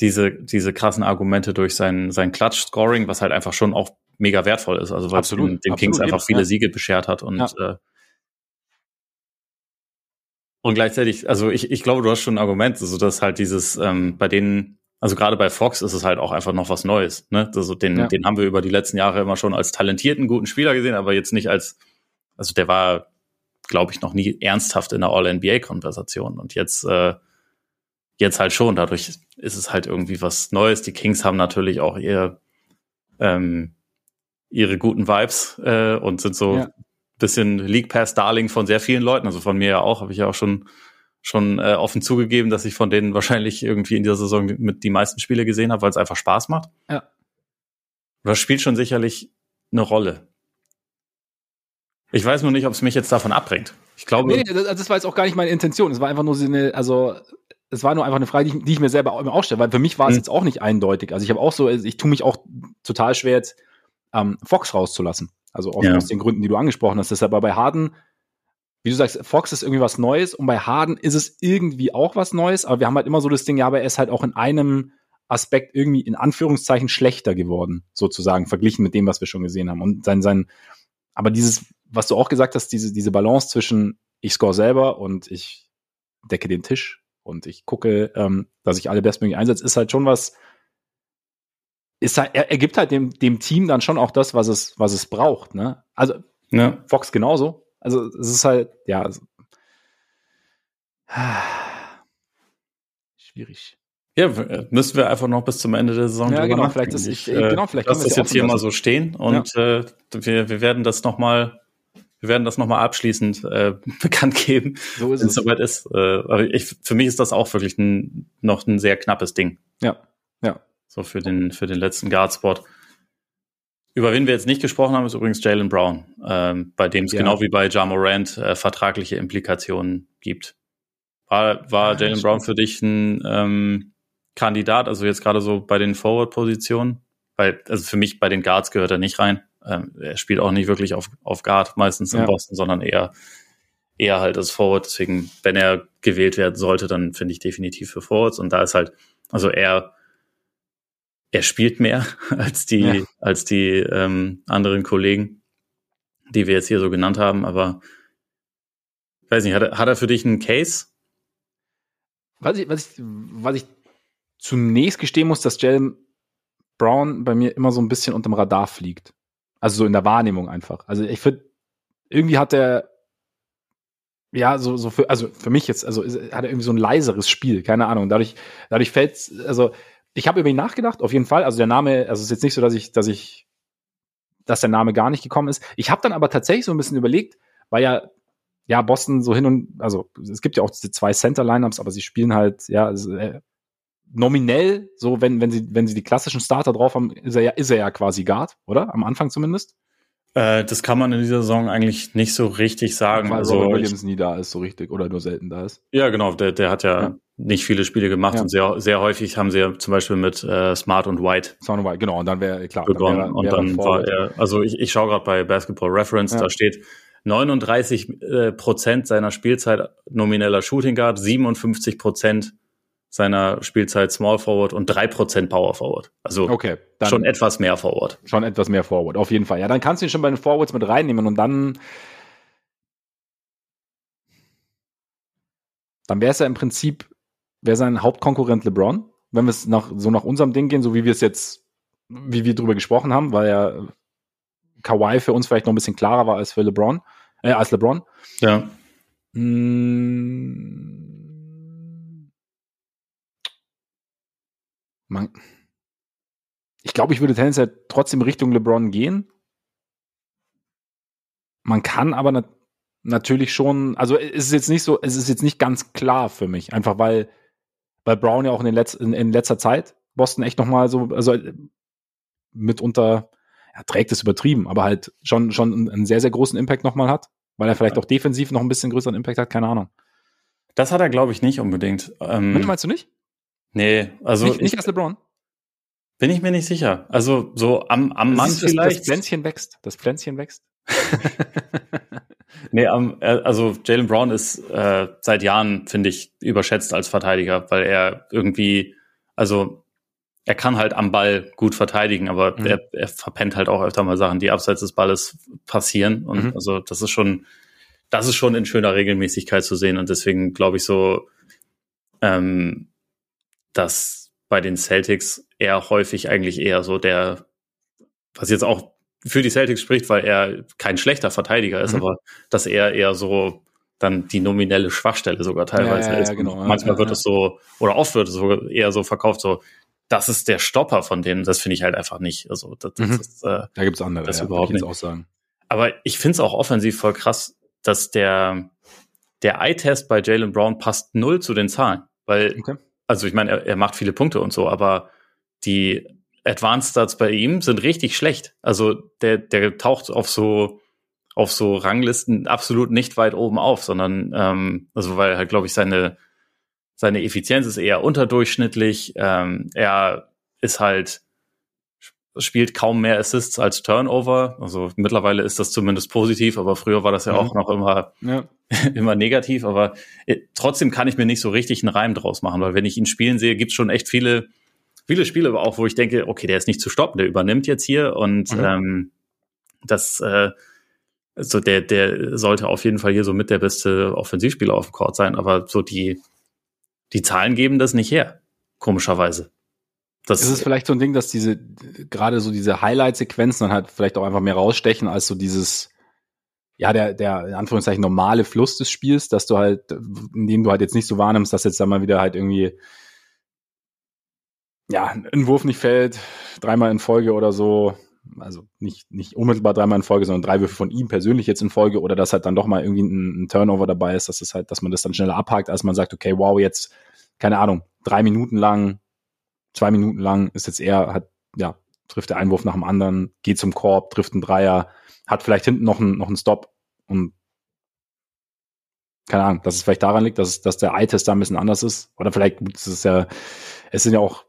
diese, diese krassen Argumente durch sein, sein Clutch-Scoring, was halt einfach schon auch mega wertvoll ist. Also weil es Absolut, den, den Kings einfach viele ja. Siege beschert hat und Ja. äh, und gleichzeitig, also ich, ich glaube, du hast schon ein Argument, also dass halt dieses, ähm, bei denen, also gerade bei Fox ist es halt auch einfach noch was Neues. Ne? Also den, ja. den haben wir über die letzten Jahre immer schon als talentierten, guten Spieler gesehen, aber jetzt nicht als, also der war, glaube ich, noch nie ernsthaft in der All-NBA-Konversation. Und jetzt, äh, jetzt halt schon. Dadurch ist es halt irgendwie was Neues. Die Kings haben natürlich auch ihr, ähm, ihre guten Vibes äh, und sind so ja. bisschen League Pass Darling von sehr vielen Leuten. Also von mir ja auch, habe ich ja auch schon schon äh, offen zugegeben, dass ich von denen wahrscheinlich irgendwie in dieser Saison mit die meisten Spiele gesehen habe, weil es einfach Spaß macht. Ja. Das spielt schon sicherlich eine Rolle. Ich weiß nur nicht, ob es mich jetzt davon abbringt. Ich glaube. Nee, das, das war jetzt auch gar nicht meine Intention. Es war einfach nur so eine, also es war nur einfach eine Frage, die ich, die ich mir selber immer aufstelle, weil für mich war es mhm. jetzt auch nicht eindeutig. Also ich habe auch so, ich tue mich auch total schwer jetzt ähm, Fox rauszulassen. Also auch ja. aus den Gründen, die du angesprochen hast. Deshalb aber bei Harden wie du sagst, Fox ist irgendwie was Neues und bei Harden ist es irgendwie auch was Neues, aber wir haben halt immer so das Ding, ja, aber er ist halt auch in einem Aspekt irgendwie in Anführungszeichen schlechter geworden, sozusagen, verglichen mit dem, was wir schon gesehen haben. Und sein, sein, aber dieses, was du auch gesagt hast, diese, diese Balance zwischen ich score selber und ich decke den Tisch und ich gucke, ähm, dass ich alle bestmöglich einsetze, ist halt schon was, ist halt, er, er gibt halt dem, dem Team dann schon auch das, was es, was es braucht, ne? Also, ja. Fox genauso, also es ist halt, ja, also, schwierig. Ja, müssen wir einfach noch bis zum Ende der Saison ja, genau, vielleicht ist ich, äh, genau, vielleicht lass das jetzt hier mal so stehen und ja. äh, wir, wir werden das noch mal wir werden das nochmal abschließend äh, <laughs> bekannt geben, so wenn es soweit ist. Äh, aber ich, für mich ist das auch wirklich ein, noch ein sehr knappes Ding. Ja, ja. So für den, für den letzten Guard-Spot. Über wen wir jetzt nicht gesprochen haben, ist übrigens Jalen Brown, ähm, bei dem es ja. genau wie bei Ja Morant äh, vertragliche Implikationen gibt. War, war ja, Jalen Brown für dich ein ähm, Kandidat, also jetzt gerade so bei den Forward-Positionen? Weil, also für mich bei den Guards gehört er nicht rein. Ähm, er spielt auch nicht wirklich auf, auf Guard, meistens in ja. Boston, sondern eher, eher halt als Forward. Deswegen, wenn er gewählt werden sollte, dann finde ich definitiv für Forwards. Und da ist halt, also er er spielt mehr <laughs> als die, ja. als die ähm, anderen Kollegen, die wir jetzt hier so genannt haben, aber weiß nicht, hat er, hat er für dich einen Case? Was ich, was ich, was ich zunächst gestehen muss, dass Jalen Brown bei mir immer so ein bisschen unterm Radar fliegt. Also so in der Wahrnehmung einfach. Also ich finde, irgendwie hat er ja, so, so für, also für mich jetzt, also hat er irgendwie so ein leiseres Spiel, keine Ahnung. Dadurch, dadurch fällt also ich habe über ihn nachgedacht, auf jeden Fall. Also der Name, also es ist jetzt nicht so, dass ich, dass ich, dass der Name gar nicht gekommen ist. Ich habe dann aber tatsächlich so ein bisschen überlegt, weil ja, ja, Boston so hin und, also es gibt ja auch diese zwei Center-Lineups, aber sie spielen halt, ja, also, äh, nominell, so wenn, wenn sie, wenn sie die klassischen Starter drauf haben, ist er ja, ist er ja quasi Guard, oder? Am Anfang zumindest. Äh, das kann man in dieser Saison eigentlich nicht so richtig sagen. Weil also Robert Williams nie da ist, so richtig, oder nur selten da ist. Ja, genau. Der, der hat ja, ja. Nicht viele Spiele gemacht ja. und sehr, sehr häufig haben sie ja zum Beispiel mit äh, Smart und White. Smart und White, genau. Und dann wäre klar. Begonnen. Dann wär, wär und dann war er, also ich, ich schaue gerade bei Basketball Reference, ja. da steht 39 äh, Prozent seiner Spielzeit nomineller Shooting Guard, 57 Prozent seiner Spielzeit Small Forward und drei Prozent Power Forward. Also okay, schon etwas mehr Forward. Schon etwas mehr Forward, auf jeden Fall. Ja, dann kannst du ihn schon bei den Forwards mit reinnehmen und dann dann wäre es ja im Prinzip, wäre sein Hauptkonkurrent LeBron, wenn wir es nach, so nach unserem Ding gehen, so wie wir es jetzt, wie wir drüber gesprochen haben, weil ja Kawhi für uns vielleicht noch ein bisschen klarer war als für LeBron, äh, als LeBron. Ja. Mmh man, ich glaube, ich würde tendenziell trotzdem Richtung LeBron gehen. Man kann aber nat natürlich schon, also es ist jetzt nicht so, es ist jetzt nicht ganz klar für mich, einfach weil, weil Brown ja auch in, den Letz-, in, in letzter Zeit Boston echt nochmal so, also mitunter, ja, trägt es übertrieben, aber halt schon, schon einen sehr, sehr großen Impact nochmal hat, weil er vielleicht auch defensiv noch ein bisschen größeren Impact hat, keine Ahnung. Das hat er, glaube ich, nicht unbedingt. Ähm, meinst du nicht? Nee, also. Nicht, nicht als LeBron? Bin ich mir nicht sicher. Also so am, am Mann vielleicht. Das Pflänzchen wächst. Das Pflänzchen wächst. <laughs> nee, am, äh, also Jalen Brown ist äh, seit Jahren, finde ich, überschätzt als Verteidiger, weil er irgendwie, also er kann halt am Ball gut verteidigen, aber mhm. er, er verpennt halt auch öfter mal Sachen, die abseits des Balles passieren. Und mhm. also das ist schon, das ist schon in schöner Regelmäßigkeit zu sehen. Und deswegen glaube ich so, ähm, dass bei den Celtics eher häufig eigentlich eher so der, was jetzt auch für die Celtics spricht, weil er kein schlechter Verteidiger ist, mhm. aber dass er eher so dann die nominelle Schwachstelle sogar teilweise ja, ja, ist. Genau. Manchmal wird es so, oder oft wird es so eher so verkauft, so, das ist der Stopper von denen. Das finde ich halt einfach nicht. Also das, das mhm. ist, äh, da gibt's andere, das überhaupt nicht. Auch sagen. Aber ich finde es auch offensiv voll krass, dass der, der Eye-Test bei Jalen Brown passt null zu den Zahlen. Weil, okay. also ich meine, er, er macht viele Punkte und so, aber die Advanced Stats bei ihm sind richtig schlecht. Also der, der taucht auf so auf so Ranglisten absolut nicht weit oben auf, sondern ähm, also weil halt glaube ich seine seine Effizienz ist eher unterdurchschnittlich. Ähm, er ist halt spielt kaum mehr Assists als Turnover. Also mittlerweile ist das zumindest positiv, aber früher war das ja, ja. auch noch immer, ja. <laughs> immer negativ. Aber äh, trotzdem kann ich mir nicht so richtig einen Reim draus machen, weil wenn ich ihn spielen sehe, gibt's schon echt viele, viele Spiele aber auch, wo ich denke, okay, der ist nicht zu stoppen, der übernimmt jetzt hier und mhm. ähm, das äh, also der, der sollte auf jeden Fall hier so mit der beste Offensivspieler auf dem Court sein, aber so die, die Zahlen geben das nicht her, komischerweise. Das ist es vielleicht so ein Ding, dass diese, gerade so diese Highlight-Sequenzen dann halt vielleicht auch einfach mehr rausstechen als so dieses, ja, der, der, in Anführungszeichen, normale Fluss des Spiels, dass du halt, indem du halt jetzt nicht so wahrnimmst, dass jetzt da mal wieder halt irgendwie, ja, ein Wurf nicht fällt, dreimal in Folge oder so, also nicht, nicht unmittelbar dreimal in Folge, sondern drei Würfe von ihm persönlich jetzt in Folge oder dass halt dann doch mal irgendwie ein, ein Turnover dabei ist, dass es halt, dass man das dann schneller abhakt, als man sagt, okay, wow, jetzt, keine Ahnung, drei Minuten lang zwei Minuten lang ist jetzt eher, hat, ja, trifft der Einwurf nach dem anderen, geht zum Korb, trifft einen Dreier, hat vielleicht hinten noch einen, noch einen Stop und keine Ahnung, dass es vielleicht daran liegt, dass, dass der Eye-Test da ein bisschen anders ist. Oder vielleicht, es ist ja, es sind ja auch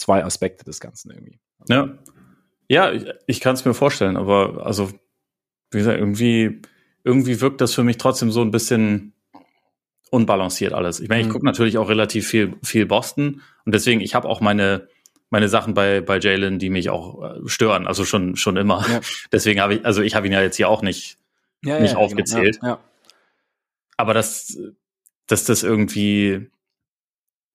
zwei Aspekte des Ganzen irgendwie. Ja. Ja, ich, ich kann es mir vorstellen, aber also, wie gesagt, irgendwie, irgendwie wirkt das für mich trotzdem so ein bisschen unbalanciert alles. Ich meine, ich mhm. gucke natürlich auch relativ viel, viel Boston und deswegen, ich habe auch meine, meine Sachen bei, bei Jalen, die mich auch äh, stören, also schon, schon immer. Ja. <laughs> Deswegen habe ich, also ich habe ihn ja jetzt hier auch nicht, ja, nicht ja, genau. aufgezählt. Genau. Aber dass, dass das irgendwie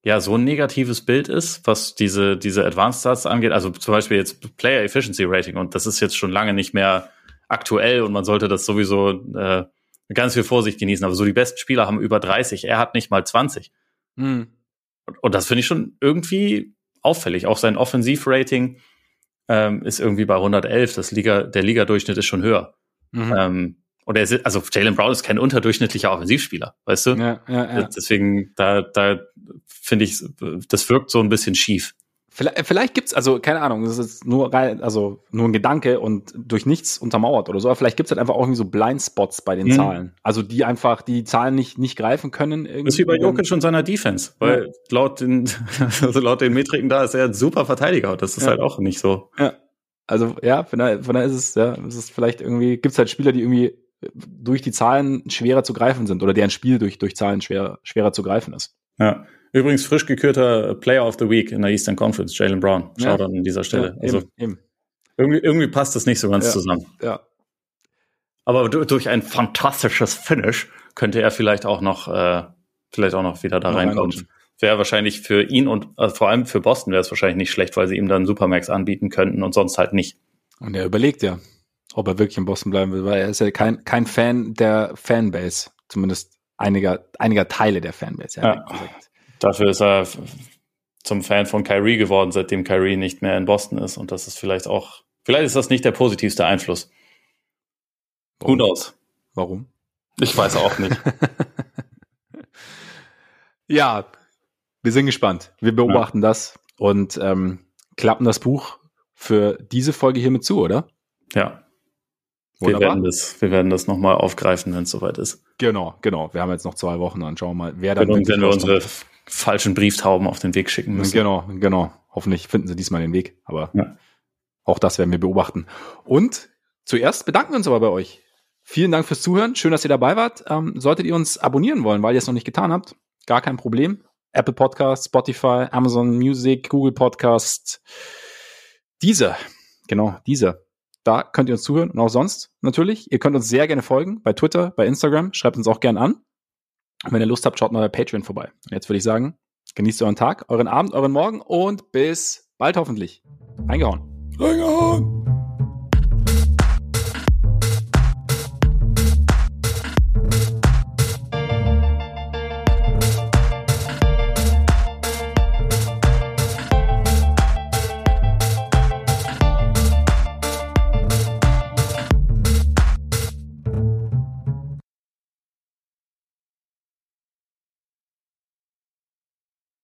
ja so ein negatives Bild ist, was diese, diese Advanced Stats angeht, also zum Beispiel jetzt Player Efficiency Rating und das ist jetzt schon lange nicht mehr aktuell und man sollte das sowieso äh, ganz viel Vorsicht genießen. Aber so die besten Spieler haben über 30, er hat nicht mal 20. Hm. Und, und, das finde ich schon irgendwie auffällig. Auch sein Offensivrating ähm, ist irgendwie bei 111. Das Liga, der Liga-Durchschnitt ist schon höher. Mhm. Ähm, und er ist, also Jalen Brown ist kein unterdurchschnittlicher Offensivspieler, weißt du? Ja, ja, ja. Deswegen, da, da finde ich, das wirkt so ein bisschen schief. Vielleicht, vielleicht gibt's also keine Ahnung, das ist nur rein, also nur ein Gedanke und durch nichts untermauert oder so. Aber vielleicht gibt's halt einfach auch irgendwie so Blindspots bei den mhm. Zahlen, also die einfach die Zahlen nicht nicht greifen können. Irgendwie. Das ist wie bei Jokic und seiner Defense, weil ja. laut den <laughs> also laut den Metriken da ist er ein super Verteidiger. Und das ist ja. halt auch nicht so. Ja. Also ja, von daher, von daher ist es ja, es ist vielleicht irgendwie gibt's halt Spieler, die irgendwie durch die Zahlen schwerer zu greifen sind oder deren Spiel durch durch Zahlen schwer, schwerer zu greifen ist. Ja. Übrigens frisch gekürter Player of the Week in der Eastern Conference, Jalen Brown. Schaut ja. an dieser Stelle. Ja, also eben. Irgendwie, irgendwie passt das nicht so ganz ja, zusammen. Ja. Aber durch ein fantastisches Finish könnte er vielleicht auch noch, äh, vielleicht auch noch wieder da reinkommen. Wäre wahrscheinlich für ihn und äh, vor allem für Boston wäre es wahrscheinlich nicht schlecht, weil sie ihm dann Supermax anbieten könnten und sonst halt nicht. Und er überlegt ja, ob er wirklich in Boston bleiben will, weil er ist ja kein, kein Fan der Fanbase, zumindest einiger, einiger Teile der Fanbase. Ja. Dafür ist er zum Fan von Kyrie geworden, seitdem Kyrie nicht mehr in Boston ist. Und das ist vielleicht auch, vielleicht ist das nicht der positivste Einfluss. Warum? Who knows? Warum? Ich weiß auch nicht. <laughs> ja, wir sind gespannt. Wir beobachten ja. das und ähm, klappen das Buch für diese Folge hiermit zu, oder? Ja. Wir werden das, wir werden das nochmal aufgreifen, wenn es soweit ist. Genau, genau. Wir haben jetzt noch zwei Wochen, dann schauen wir mal, wer dann. Wenn, wenn wir unsere falschen Brieftauben auf den Weg schicken müssen. Genau, genau. Hoffentlich finden sie diesmal den Weg, aber ja. auch das werden wir beobachten. Und zuerst bedanken wir uns aber bei euch. Vielen Dank fürs Zuhören. Schön, dass ihr dabei wart. Ähm, solltet ihr uns abonnieren wollen, weil ihr es noch nicht getan habt, gar kein Problem. Apple Podcast, Spotify, Amazon Music, Google Podcast, dieser, genau, dieser. Da könnt ihr uns zuhören und auch sonst natürlich. Ihr könnt uns sehr gerne folgen bei Twitter, bei Instagram. Schreibt uns auch gerne an. Und wenn ihr Lust habt, schaut mal bei Patreon vorbei. Und jetzt würde ich sagen, Genießt euren Tag, euren Abend, euren Morgen und bis bald hoffentlich. Reingehauen. Reingehauen.